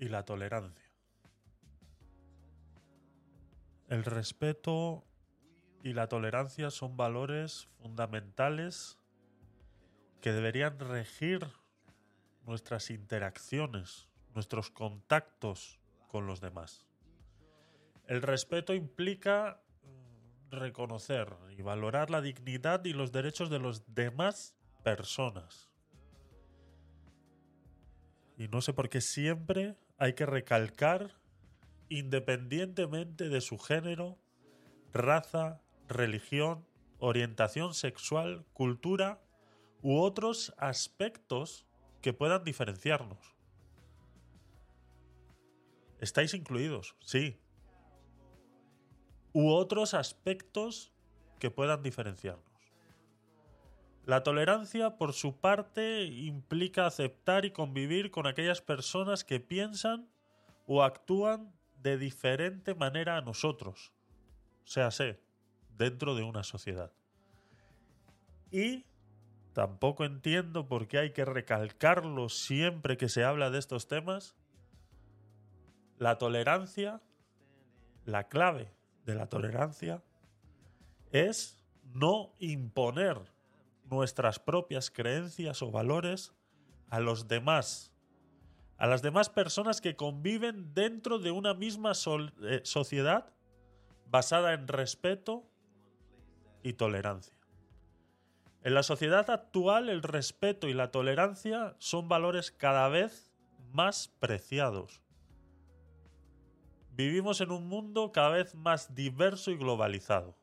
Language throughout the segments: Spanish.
y la tolerancia. El respeto y la tolerancia son valores fundamentales que deberían regir nuestras interacciones, nuestros contactos con los demás. El respeto implica mm, reconocer y valorar la dignidad y los derechos de los demás personas. Y no sé por qué siempre hay que recalcar, independientemente de su género, raza, religión, orientación sexual, cultura u otros aspectos que puedan diferenciarnos. Estáis incluidos, sí. U otros aspectos que puedan diferenciarnos. La tolerancia, por su parte, implica aceptar y convivir con aquellas personas que piensan o actúan de diferente manera a nosotros, sea sé, dentro de una sociedad. Y tampoco entiendo por qué hay que recalcarlo siempre que se habla de estos temas. La tolerancia, la clave de la tolerancia es no imponer nuestras propias creencias o valores a los demás, a las demás personas que conviven dentro de una misma eh, sociedad basada en respeto y tolerancia. En la sociedad actual el respeto y la tolerancia son valores cada vez más preciados. Vivimos en un mundo cada vez más diverso y globalizado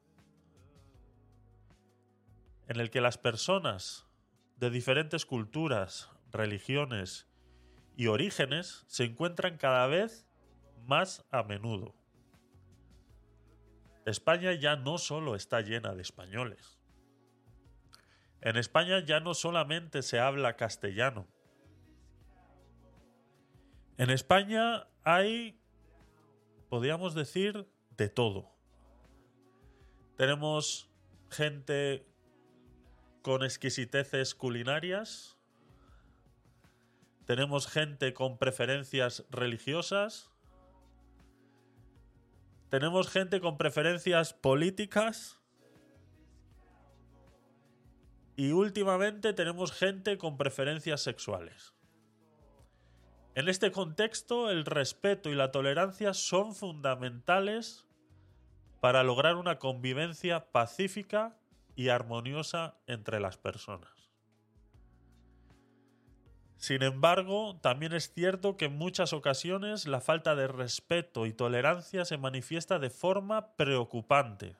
en el que las personas de diferentes culturas, religiones y orígenes se encuentran cada vez más a menudo. España ya no solo está llena de españoles. En España ya no solamente se habla castellano. En España hay, podríamos decir, de todo. Tenemos gente con exquisiteces culinarias. Tenemos gente con preferencias religiosas. Tenemos gente con preferencias políticas. Y últimamente tenemos gente con preferencias sexuales. En este contexto, el respeto y la tolerancia son fundamentales para lograr una convivencia pacífica y armoniosa entre las personas. Sin embargo, también es cierto que en muchas ocasiones la falta de respeto y tolerancia se manifiesta de forma preocupante.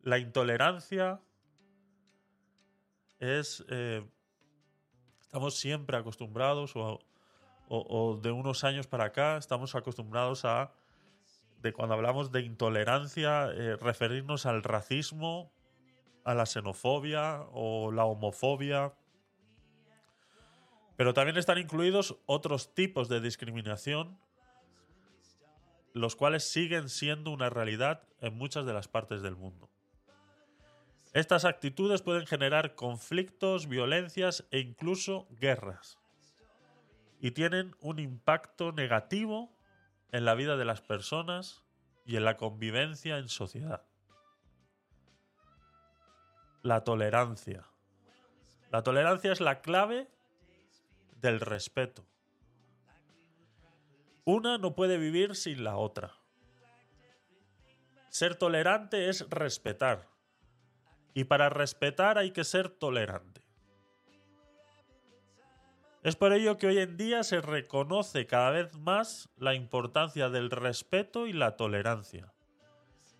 La intolerancia es... eh, estamos siempre acostumbrados, o, de unos años para acá, estamos acostumbrados a de cuando hablamos de intolerancia, eh, referirnos al racismo, a la xenofobia o la homofobia. Pero también están incluidos otros tipos de discriminación, los cuales siguen siendo una realidad en muchas de las partes del mundo. Estas actitudes pueden generar conflictos, violencias e incluso guerras. Y tienen un impacto negativo en la vida de las personas y en la convivencia en sociedad. La tolerancia. La tolerancia es la clave del respeto. Una no puede vivir sin la otra. Ser tolerante es respetar. Y para respetar hay que ser tolerante. Es por ello que hoy en día se reconoce cada vez más la importancia del respeto y la tolerancia,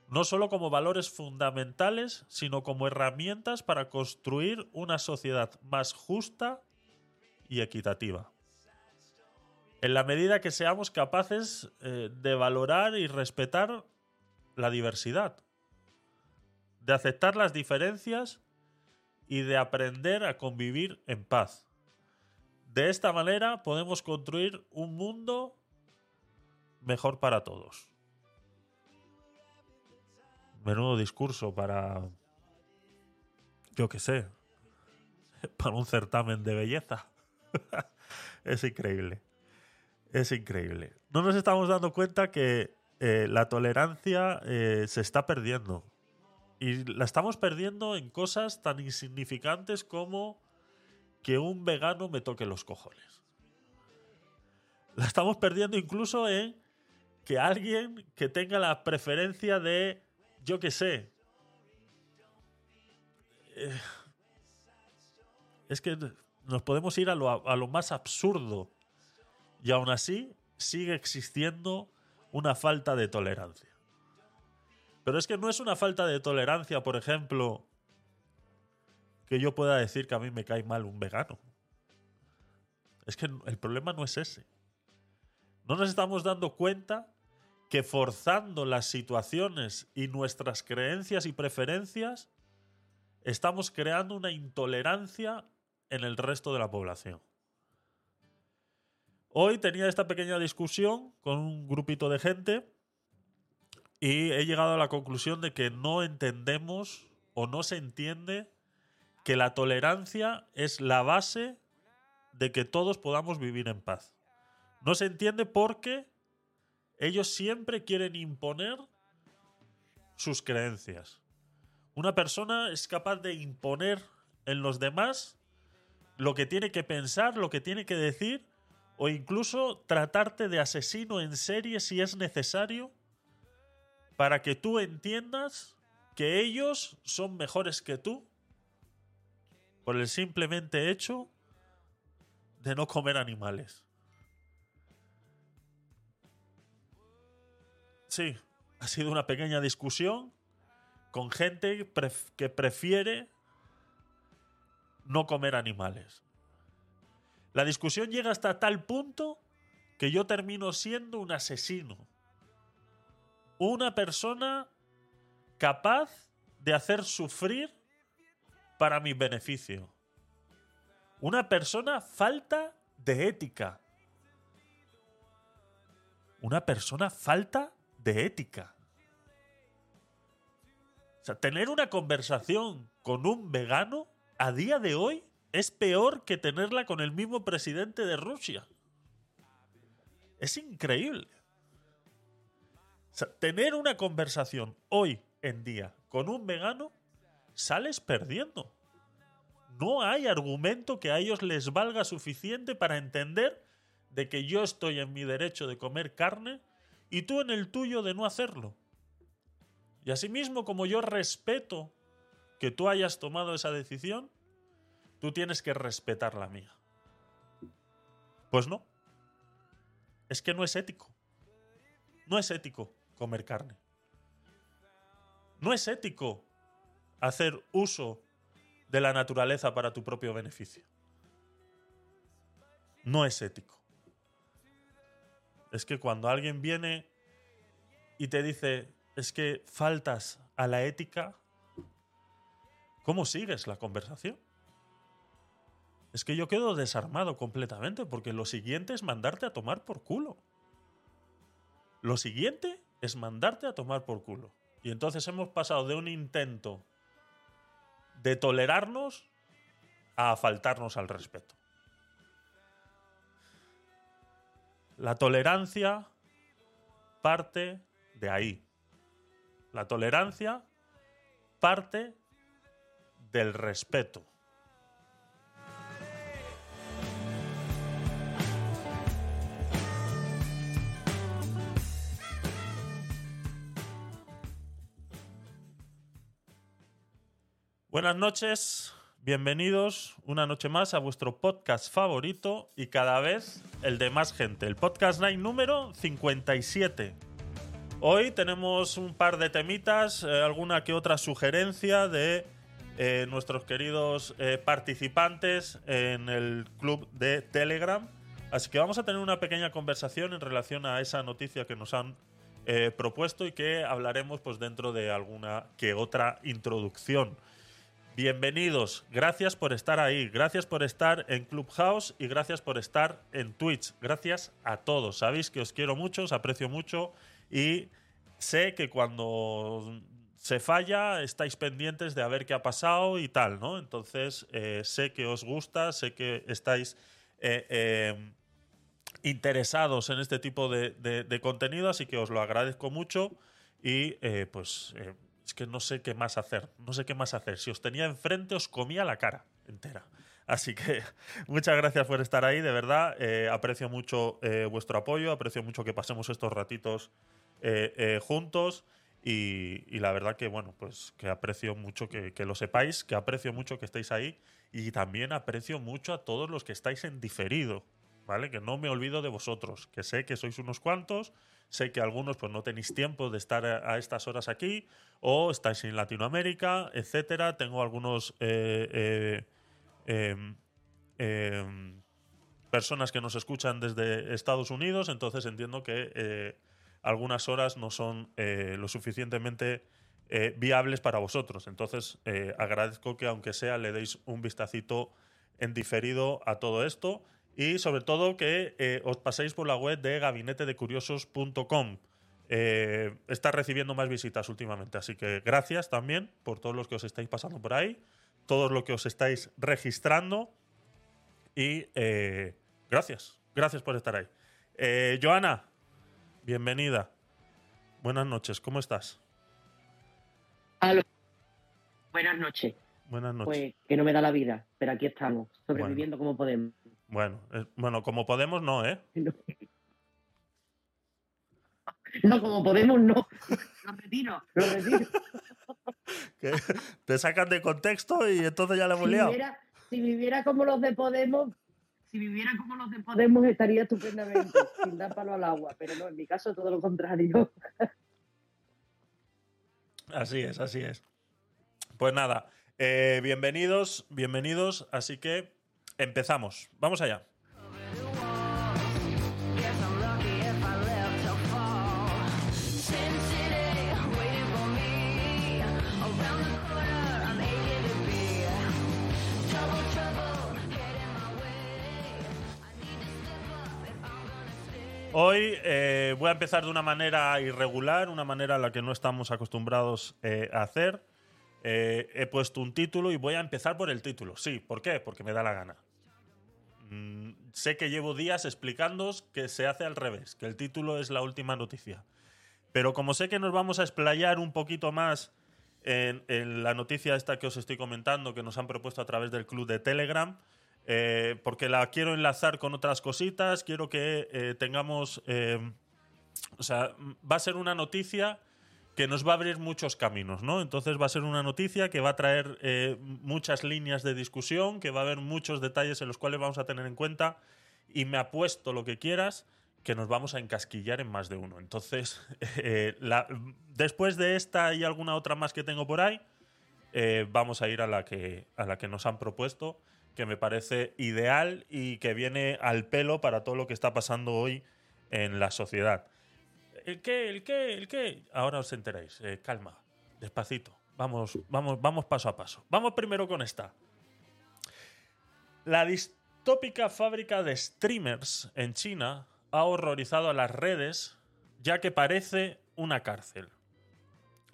no solo como valores fundamentales, sino como herramientas para construir una sociedad más justa y equitativa. en la medida que seamos capaces eh, de valorar y respetar la diversidad, de aceptar las diferencias y de aprender a convivir en paz. De esta manera podemos construir un mundo mejor para todos. Menudo discurso para... Yo qué sé. Para un certamen de belleza. es increíble. Es increíble. No nos estamos dando cuenta que eh, la tolerancia eh, se está perdiendo. Y la estamos perdiendo en cosas tan insignificantes como que un vegano me toque los cojones. La estamos perdiendo incluso en que alguien que tenga la preferencia de, yo qué sé, eh, es que nos podemos ir a lo, a lo más absurdo y aún así sigue existiendo una falta de tolerancia. Pero es que no es una falta de tolerancia, por ejemplo, que yo pueda decir que a mí me cae mal un vegano. Es que el problema no es ese. No nos estamos dando cuenta que forzando las situaciones y nuestras creencias y preferencias, estamos creando una intolerancia en el resto de la población. Hoy tenía esta pequeña discusión con un grupito de gente y he llegado a la conclusión de que no entendemos o no se entiende que la tolerancia es la base de que todos podamos vivir en paz. No se entiende porque ellos siempre quieren imponer sus creencias. Una persona es capaz de imponer en los demás lo que tiene que pensar, lo que tiene que decir o incluso tratarte de asesino en serie si es necesario para que tú entiendas que ellos son mejores que tú por el simplemente hecho de no comer animales. Sí, ha sido una pequeña discusión con gente que prefiere no comer animales. La discusión llega hasta tal punto que yo termino siendo un asesino. Una persona capaz de hacer sufrir para mi beneficio. Una persona falta de ética. Una persona falta de ética. O sea, tener una conversación con un vegano a día de hoy es peor que tenerla con el mismo presidente de Rusia. Es increíble. tener una conversación hoy en día con un vegano, sales perdiendo. No hay argumento que a ellos les valga suficiente para entender de que yo estoy en mi derecho de comer carne y tú en el tuyo de no hacerlo. Y asimismo, como yo respeto que tú hayas tomado esa decisión, tú tienes que respetar la mía. Pues no. Es que no es ético. No es ético comer carne. No es ético hacer uso de la naturaleza para tu propio beneficio. No es ético. Es que cuando alguien viene y te dice, es que faltas a la ética, ¿cómo sigues la conversación? es que yo quedo desarmado completamente porque lo siguiente es mandarte a tomar por culo. Lo siguiente es mandarte a tomar por culo. Y entonces hemos pasado de un intento de tolerarnos a faltarnos al respeto. La tolerancia parte de ahí. La tolerancia parte del respeto. Buenas noches, bienvenidos una noche más a vuestro podcast favorito y cada vez el de más gente, el podcast Night número 57. Hoy tenemos un par de temitas, eh, alguna que otra sugerencia de eh, nuestros queridos eh, participantes en el club de Telegram, Así que vamos a tener una pequeña conversación en relación a esa noticia que nos han propuesto y que hablaremos pues dentro de alguna que otra introducción. Bienvenidos, gracias por estar ahí, gracias por estar en Clubhouse y gracias por estar en Twitch. Gracias a todos. Sabéis que os quiero mucho, os aprecio mucho y sé que cuando se falla estáis pendientes de a ver qué ha pasado y tal, ¿no? Entonces eh, sé que os gusta, sé que estáis eh, eh, interesados en este tipo de, contenido, así que os lo agradezco mucho y pues es que no sé qué más hacer, no sé qué más hacer. Si os tenía enfrente os comía la cara entera. Así que muchas gracias por estar ahí, de verdad. eh, aprecio mucho eh, vuestro apoyo, aprecio mucho que pasemos estos ratitos eh, juntos. Y, y la verdad que, bueno, pues que aprecio mucho que, que lo sepáis, que aprecio mucho que estéis ahí y también aprecio mucho a todos los que estáis en diferido, ¿vale? Que no me olvido de vosotros, que sé que sois unos cuantos, sé que algunos pues no tenéis tiempo de estar a, estas horas aquí o estáis en Latinoamérica, etcétera. Tengo algunos eh, eh, em, em, personas que nos escuchan desde Estados Unidos, entonces entiendo que eh, algunas horas no son eh, lo suficientemente viables para vosotros. Entonces agradezco que aunque sea le deis un vistacito en diferido a todo esto y sobre todo que eh, os paséis por la web de gabinetedecuriosos.com. Eh, está recibiendo más visitas últimamente, así que gracias también por todos los que os estáis pasando por ahí, todos los que os estáis registrando y eh, gracias, gracias por estar ahí. Eh, Joana, bienvenida. Buenas noches, ¿cómo estás? Aló. Buenas noches. Buenas noches. Pues que no me da la vida, pero aquí estamos, sobreviviendo como podemos. Bueno, eh, bueno, como podemos, no, ¿eh? No. No, como podemos, no. Lo retiro, lo retiro. Te sacan de contexto y entonces ya le hemos Si liado. viviera, si viviera como los de Podemos, si viviera como los de Podemos estaría estupendamente, sin dar palo al agua. Pero no, en mi caso todo lo contrario. Así es, así es. Pues nada, eh, bienvenidos, bienvenidos, así que empezamos. Vamos allá. Hoy eh, voy a empezar de una manera irregular, una manera a la que no estamos acostumbrados eh, a hacer. Eh, he puesto un título y voy a empezar por el título. Sí, ¿por qué? Porque me da la gana. Mm, sé que llevo días explicándoos que se hace al revés, que el título es la última noticia. Pero como sé que nos vamos a explayar un poquito más en, la noticia esta que os estoy comentando, que nos han propuesto a través del club de Telegram, eh, porque la quiero enlazar con otras cositas, quiero que eh, tengamos... o sea, va a ser una noticia que nos va a abrir muchos caminos, ¿no? Entonces va a ser una noticia que va a traer eh, muchas líneas de discusión, que va a haber muchos detalles en los cuales vamos a tener en cuenta y me apuesto lo que quieras que nos vamos a encasquillar en más de uno. Entonces, eh, después de esta y alguna otra más que tengo por ahí, eh, vamos a ir a la, que, a la que nos han propuesto, que me parece ideal y que viene al pelo para todo lo que está pasando hoy en la sociedad. ¿El qué? ¿El qué? ¿El qué? Ahora os enteráis. Eh, calma, despacito. Vamos, vamos, vamos paso a paso. Vamos primero con esta. La distópica fábrica de streamers en China ha horrorizado a las redes ya que parece una cárcel.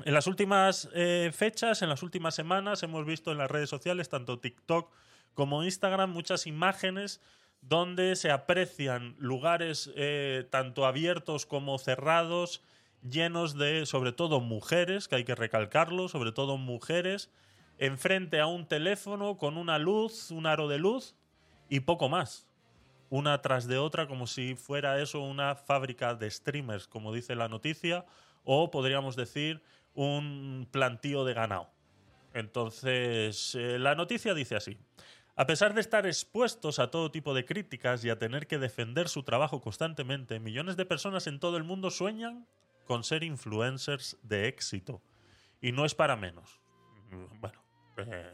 En las últimas eh, fechas, en las últimas semanas, hemos visto en las redes sociales, tanto TikTok como Instagram, muchas imágenes donde se aprecian lugares eh, tanto abiertos como cerrados, llenos de, sobre todo, mujeres, que hay que recalcarlo, sobre todo mujeres, enfrente a un teléfono con una luz, un aro de luz y poco más. Una tras de otra, como si fuera eso una fábrica de streamers, como dice la noticia, o podríamos decir un plantío de ganado. Entonces, eh, la noticia dice así. A pesar de estar expuestos a todo tipo de críticas y a tener que defender su trabajo constantemente, millones de personas en todo el mundo sueñan con ser influencers de éxito. Y no es para menos. Bueno, eh,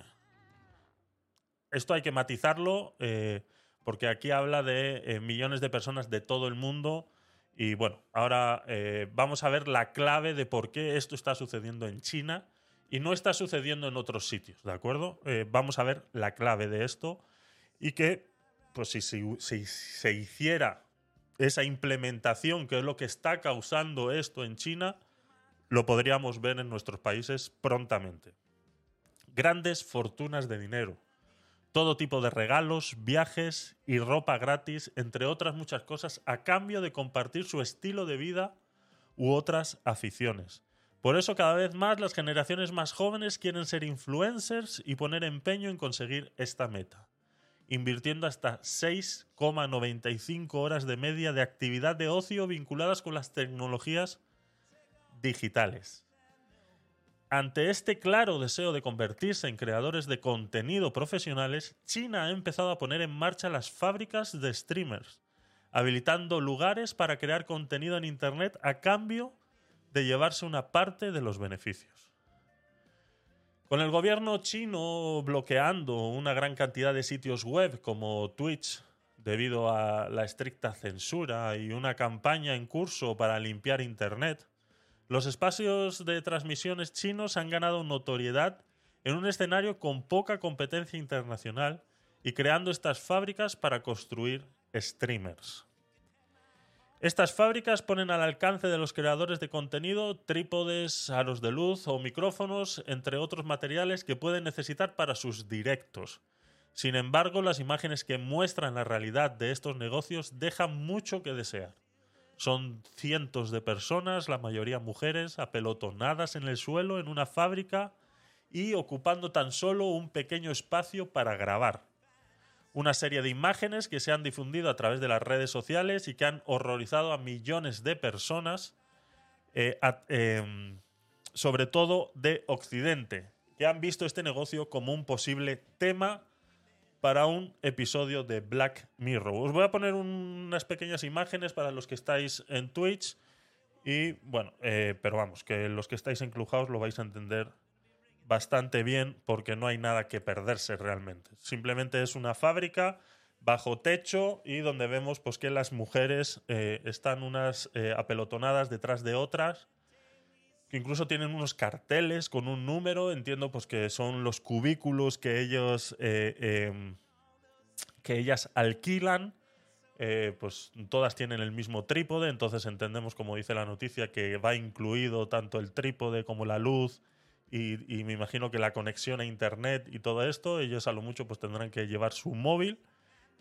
esto hay que matizarlo eh, porque aquí habla de eh, millones de personas de todo el mundo. Y bueno, ahora vamos a ver la clave de por qué esto está sucediendo en China y no está sucediendo en otros sitios, ¿de acuerdo? Eh, vamos a ver la clave de esto y que, pues si, se hiciera esa implementación, que es lo que está causando esto en China, lo podríamos ver en nuestros países prontamente. Grandes fortunas de dinero, todo tipo de regalos, viajes y ropa gratis, entre otras muchas cosas, a cambio de compartir su estilo de vida u otras aficiones. Por eso cada vez más las generaciones más jóvenes quieren ser influencers y poner empeño en conseguir esta meta, invirtiendo hasta 6,95 horas de media de actividad de ocio vinculadas con las tecnologías digitales. Ante este claro deseo de convertirse en creadores de contenido profesionales, China ha empezado a poner en marcha las fábricas de streamers, habilitando lugares para crear contenido en Internet a cambio de llevarse una parte de los beneficios. Con el gobierno chino bloqueando una gran cantidad de sitios web como Twitch debido a la estricta censura y una campaña en curso para limpiar Internet, los espacios de transmisiones chinos han ganado notoriedad en un escenario con poca competencia internacional y creando estas fábricas para construir streamers. Estas fábricas ponen al alcance de los creadores de contenido trípodes, aros de luz o micrófonos, entre otros materiales que pueden necesitar para sus directos. Sin embargo, las imágenes que muestran la realidad de estos negocios dejan mucho que desear. Son cientos de personas, la mayoría mujeres, apelotonadas en el suelo en una fábrica y ocupando tan solo un pequeño espacio para grabar. Una serie de imágenes que se han difundido a través de las redes sociales y que han horrorizado a millones de personas, eh, em, sobre todo de Occidente, que han visto este negocio como un posible tema para un episodio de Black Mirror. Os voy a poner unas pequeñas imágenes para los que estáis en Twitch. Y bueno, eh, pero vamos, que los que estáis en Clubhouse lo vais a entender bastante bien porque no hay nada que perderse realmente. Simplemente es una fábrica bajo techo y donde vemos pues que las mujeres eh, están unas eh, apelotonadas detrás de otras que incluso tienen unos carteles con un número, entiendo pues que son los cubículos que ellos eh, em, que ellas alquilan. pues todas tienen el mismo trípode, entonces entendemos, como dice la noticia, que va incluido tanto el trípode como la luz y, y me imagino que la conexión a internet y todo esto, ellos a lo mucho pues tendrán que llevar su móvil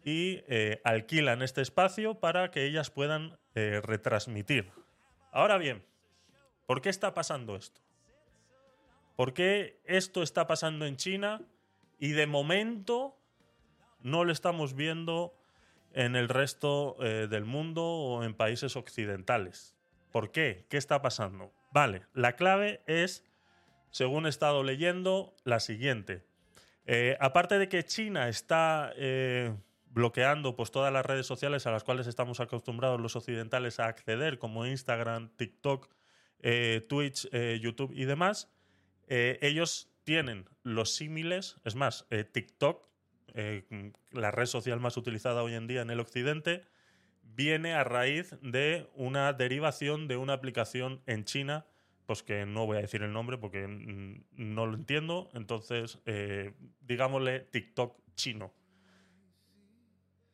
y eh, alquilan este espacio para que ellas puedan eh, retransmitir. Ahora bien, ¿por qué está pasando esto? ¿Por qué esto está pasando en China y de momento no lo estamos viendo en el resto eh, del mundo o en países occidentales? ¿Por qué? ¿Qué está pasando? Vale, la clave es, según he estado leyendo, la siguiente. Eh, aparte de que China está eh, bloqueando pues, todas las redes sociales a las cuales estamos acostumbrados los occidentales a acceder, como Instagram, TikTok, eh, Twitch, YouTube y demás, ellos tienen los símiles, es más, TikTok, la red social más utilizada hoy en día en el occidente, viene a raíz de una derivación de una aplicación en China, pues que no voy a decir el nombre porque mm, no lo entiendo, entonces eh, digámosle TikTok chino.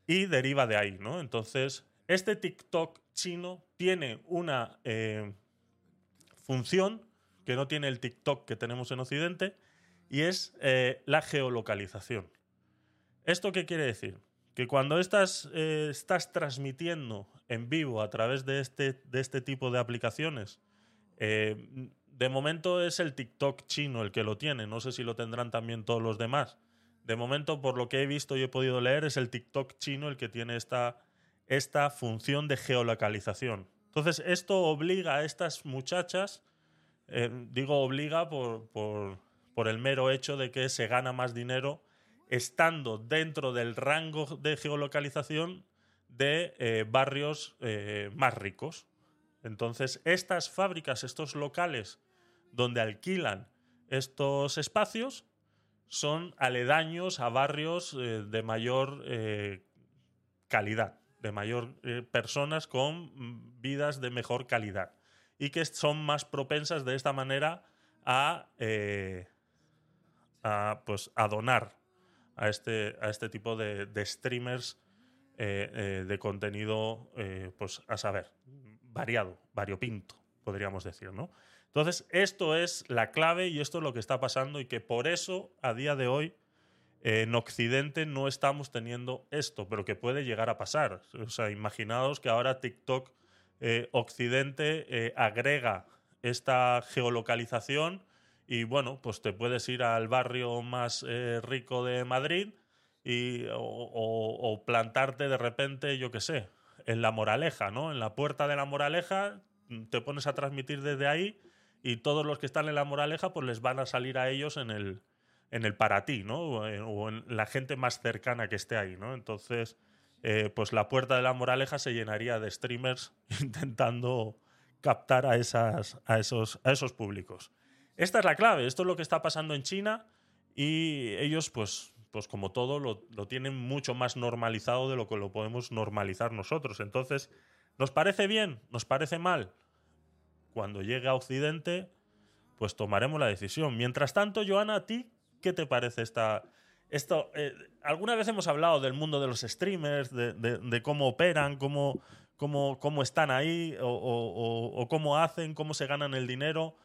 Y deriva de ahí, ¿no? Entonces, este TikTok chino tiene una eh, función que no tiene el TikTok que tenemos en Occidente y es eh, la geolocalización. ¿Esto qué quiere decir? Que cuando estás, estás transmitiendo en vivo a través de este, de este tipo de aplicaciones, eh, de momento es el TikTok chino el que lo tiene, no sé si lo tendrán también todos los demás. De momento, por lo que he visto y he podido leer, es el TikTok chino el que tiene esta, esta función de geolocalización. Entonces, esto obliga a estas muchachas, eh, digo obliga por, por, el mero hecho de que se gana más dinero estando dentro del rango de geolocalización de eh, barrios más ricos. Entonces, estas fábricas, estos locales donde alquilan estos espacios, son aledaños a barrios eh, de mayor eh, calidad, de mayor eh, personas con vidas de mejor calidad y que son más propensas de esta manera a, pues, a donar a este, a este tipo de, de streamers de contenido, pues a saber, variado, variopinto, podríamos decir, ¿no? Entonces, esto es la clave y esto es lo que está pasando y que por eso, a día de hoy, eh, en Occidente no estamos teniendo esto, pero que puede llegar a pasar. O sea, imaginaos que ahora TikTok eh, Occidente eh, agrega esta geolocalización y bueno, pues te puedes ir al barrio más rico de Madrid y, o- o plantarte de repente, yo qué sé, en la Moraleja, ¿no? En la puerta de la Moraleja, mm, te pones a transmitir desde ahí y todos los que están en la Moraleja, pues les van a salir a ellos en el, en el para ti, ¿no? O en, la gente más cercana que esté ahí, ¿no? Entonces, eh, pues la puerta de la Moraleja se llenaría de streamers intentando captar a, esas, a, esos, a esos públicos. Esta es la clave, esto es lo que está pasando en China y ellos, pues, pues como todo, lo, lo tienen mucho más normalizado de lo que lo podemos normalizar nosotros. Entonces, ¿nos parece bien? ¿Nos parece mal? Cuando llegue a Occidente, pues tomaremos la decisión. Mientras tanto, Joana, ¿a ti qué te parece esta... Esto, eh, alguna vez hemos hablado del mundo de los streamers, de, cómo operan, cómo, cómo, cómo están ahí o cómo hacen, cómo se ganan el dinero.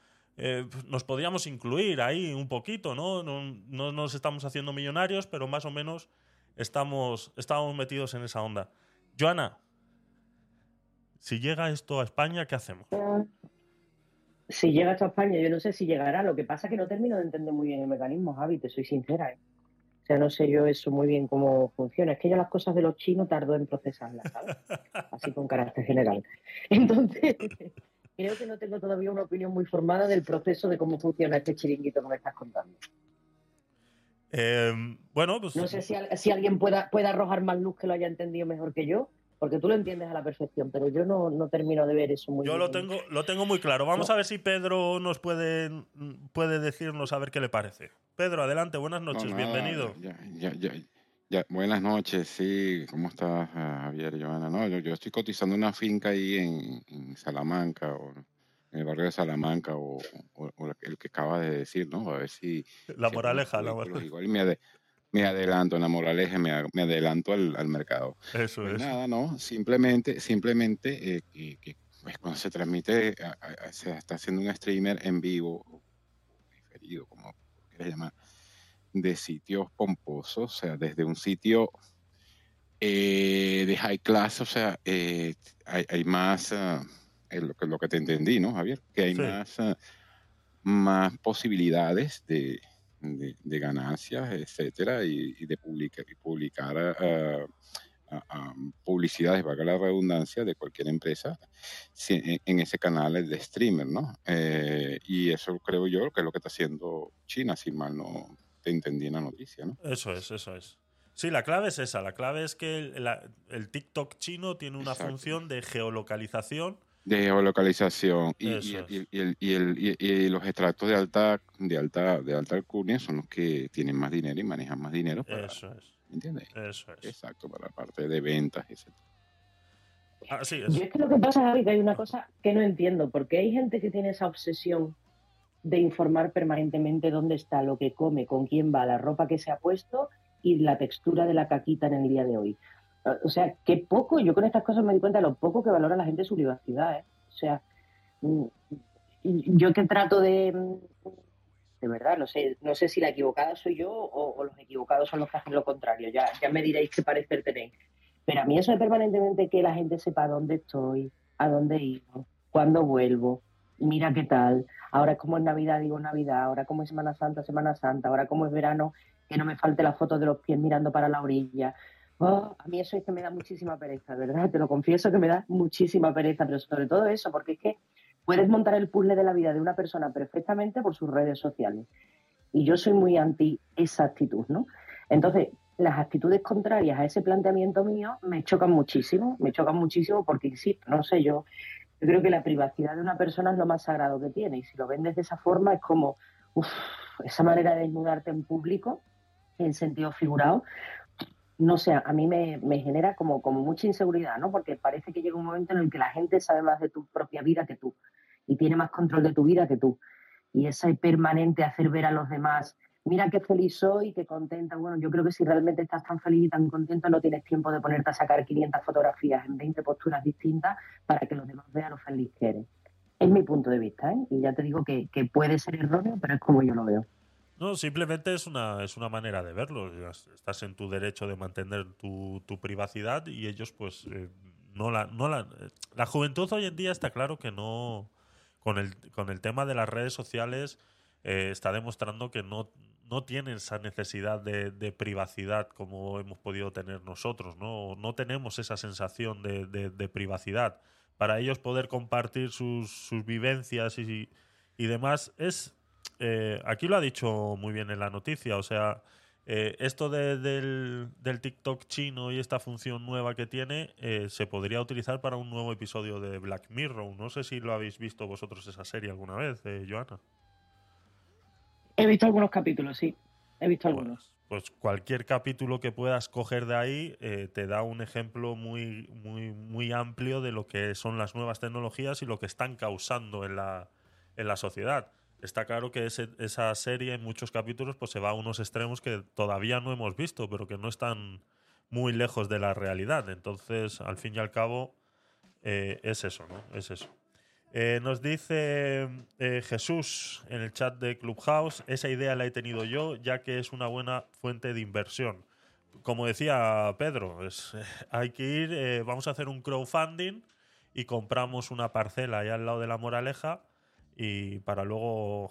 Eh, nos podríamos incluir ahí un poquito, ¿no? ¿no? no nos estamos haciendo millonarios, pero más o menos estamos, estamos metidos en esa onda. Joana, si llega esto a España, ¿qué hacemos? Si llega esto a España, yo no sé si llegará. Lo que pasa es que no termino de entender muy bien el mecanismo, Javi, te soy sincera. ¿eh? O sea, no sé yo eso muy bien cómo funciona. Es que yo las cosas de los chinos tardo en procesarlas, ¿sabes? Así con carácter general. Entonces, creo que no tengo todavía una opinión muy formada del proceso de cómo funciona este chiringuito que me estás contando. Eh, bueno, pues No sé si, al- si alguien pueda, pueda arrojar más luz que lo haya entendido mejor que yo, porque tú lo entiendes a la perfección, pero yo no, no termino de ver eso muy Yo bien. lo tengo, lo tengo muy claro. Vamos a ver si Pedro nos puede, puede decirnos a ver qué le parece. Pedro, adelante, buenas No, noches, nada, bienvenido. Ya, ya, ya, ya. Buenas noches, sí. ¿Cómo estás, ah, Javier, Joana? No, yo, yo estoy cotizando una finca ahí en, en Salamanca, o en el barrio de Salamanca, o, o- o el que acaba de decir, ¿no? A ver si. La si moraleja, la moraleja. Igual me, ade- me adelanto en la moraleja, me, me adelanto al, al mercado. Eso Pues es. nada, no, simplemente, simplemente eh, que, que, pues, cuando se transmite, a- a- a- se está haciendo un streamer en vivo, o diferido, como quieras llamar, de sitios pomposos, o sea, desde un sitio eh, de high class, o sea, eh, hay, hay más, ah, es lo, que, lo que te entendí, ¿no, Javier? Que hay Sí. más, ah, más posibilidades de, de, de ganancias, etcétera, y, y de publica- y publicar ah, publicidades, valga la redundancia, de cualquier empresa en, en ese canal de streamer, ¿no? Eh, y eso creo yo que es lo que está haciendo China, si mal no te entendí en la noticia, ¿no? Eso es, eso es. Sí, la clave es esa. La clave es que el, la- el TikTok chino tiene una Exacto. función de geolocalización. De geolocalización y, y, Eso es. y- y el- y el- y- y los extractos de alta, de alta, de alta alcurnia son los que tienen más dinero y manejan más dinero para, Eso es. ¿entiendes? Eso es. Exacto, para la parte de ventas, etc. Así es. Yo es que lo que pasa, Javi, que hay una cosa que no entiendo, porque hay gente que tiene esa obsesión de informar permanentemente dónde está, lo que come, con quién va, la ropa que se ha puesto y la textura de la caquita en el día de hoy. O sea, qué poco, yo con estas cosas me di cuenta de lo poco que valora la gente su privacidad, ¿eh? O sea, mm, yo que trato de, de verdad, no sé, no sé si la equivocada soy yo o, los equivocados son los que hacen lo contrario, ya, ya me diréis qué parecer tenéis. Pero a mí eso de permanentemente que la gente sepa dónde estoy, a dónde ido, cuándo vuelvo, mira qué tal, ahora como es Navidad, digo Navidad, ahora como es Semana Santa, Semana Santa, ahora como es verano, que no me falte la foto de los pies mirando para la orilla. Oh, a mí eso es que me da muchísima pereza, ¿verdad? Te lo confieso que me da muchísima pereza, pero sobre todo eso, porque es que puedes montar el puzzle de la vida de una persona perfectamente por sus redes sociales. Y yo soy muy anti esa actitud, ¿no? Entonces, las actitudes contrarias a ese planteamiento mío me chocan muchísimo, me chocan muchísimo porque, insisto, no sé, yo, yo creo que la privacidad de una persona es lo más sagrado que tiene y si lo vendes de esa forma es como, uff, esa manera de desnudarte en público, en sentido figurado, no sé, a mí me, me genera como, como mucha inseguridad, ¿no? Porque parece que llega un momento en el que la gente sabe más de tu propia vida que tú y tiene más control de tu vida que tú. Y ese permanente hacer ver a los demás, mira qué feliz soy, qué contenta. Bueno, yo creo que si realmente estás tan feliz y tan contento, no tienes tiempo de ponerte a sacar 500 fotografías en 20 posturas distintas para que los demás vean lo feliz que eres. Es mi punto de vista, ¿eh? Y ya te digo que, que puede ser erróneo, pero es como yo lo veo. No, simplemente es una, es una manera de verlo. Estás en tu derecho de mantener tu, tu privacidad y ellos, pues, eh, no la, no la. La juventud hoy en día está claro que no. Con el, con el tema de las redes sociales, eh, está demostrando que no, no tienen esa necesidad de, privacidad como hemos podido tener nosotros, ¿no? No tenemos esa sensación de, privacidad. Para ellos poder compartir sus, vivencias y, demás es... eh, aquí lo ha dicho muy bien en la noticia, o sea, eh, esto de- del, del TikTok chino y esta función nueva que tiene eh, se podría utilizar para un nuevo episodio de Black Mirror. No sé si lo habéis visto vosotros esa serie alguna vez, eh, Joana. He visto algunos capítulos, sí. He visto algunos. Pues, pues cualquier capítulo que puedas coger de ahí eh, te da un ejemplo muy, muy, muy amplio de lo que son las nuevas tecnologías y lo que están causando en la, en la sociedad. Está claro que ese- esa serie en muchos capítulos pues se va a unos extremos que todavía no hemos visto, pero que no están muy lejos de la realidad. Entonces, al fin y al cabo, eh, es eso, ¿no? Es eso. Eh, nos dice eh, Jesús en el chat de Clubhouse, esa idea la he tenido yo, ya que es una buena fuente de inversión. Como decía Pedro, es, hay que ir, eh, vamos a hacer un crowdfunding y compramos una parcela ahí al lado de la moraleja y para luego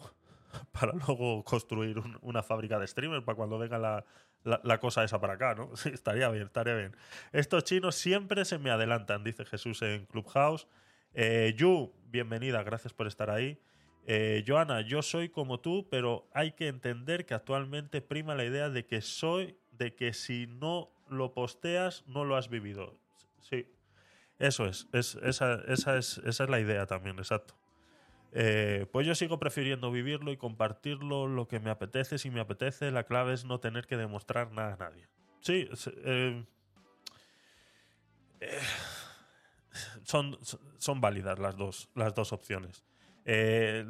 para luego construir un- una fábrica de streamers para cuando venga la, la- cosa esa para acá, ¿no? Estaría bien, estaría bien. Estos chinos siempre se me adelantan, dice Jesús en Clubhouse. Eh, Yu, bienvenida, gracias por estar ahí. Eh, Joana, yo soy como tú, pero hay que entender que actualmente prima la idea de que soy, de que si no lo posteas, no lo has vivido. Sí, eso es, es esa, es, la idea también, exacto. Eh, pues yo sigo prefiriendo vivirlo y compartirlo lo que me apetece. Si me apetece, la clave es no tener que demostrar nada a nadie. Sí, eh, eh, son, son válidas las dos, las dos opciones. Eh,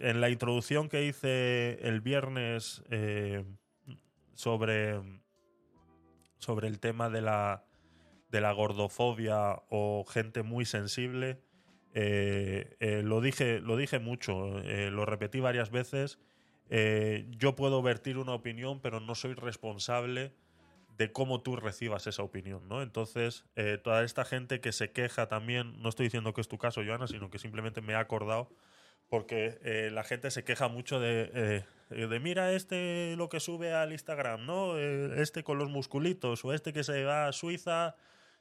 en la introducción que hice el viernes eh, sobre, sobre el tema de la, de la gordofobia o gente muy sensible, eh, lo, dije, lo dije mucho, lo repetí varias veces. Yo puedo vertir una opinión, pero no soy responsable de cómo tú recibas esa opinión, ¿no? Entonces, eh, toda esta gente que se queja también, no estoy diciendo que es tu caso, Joana, sino que simplemente me he acordado porque eh, la gente se queja mucho de, eh, de mira este lo que sube al Instagram, ¿no? Este con los musculitos, o este que se va a Suiza,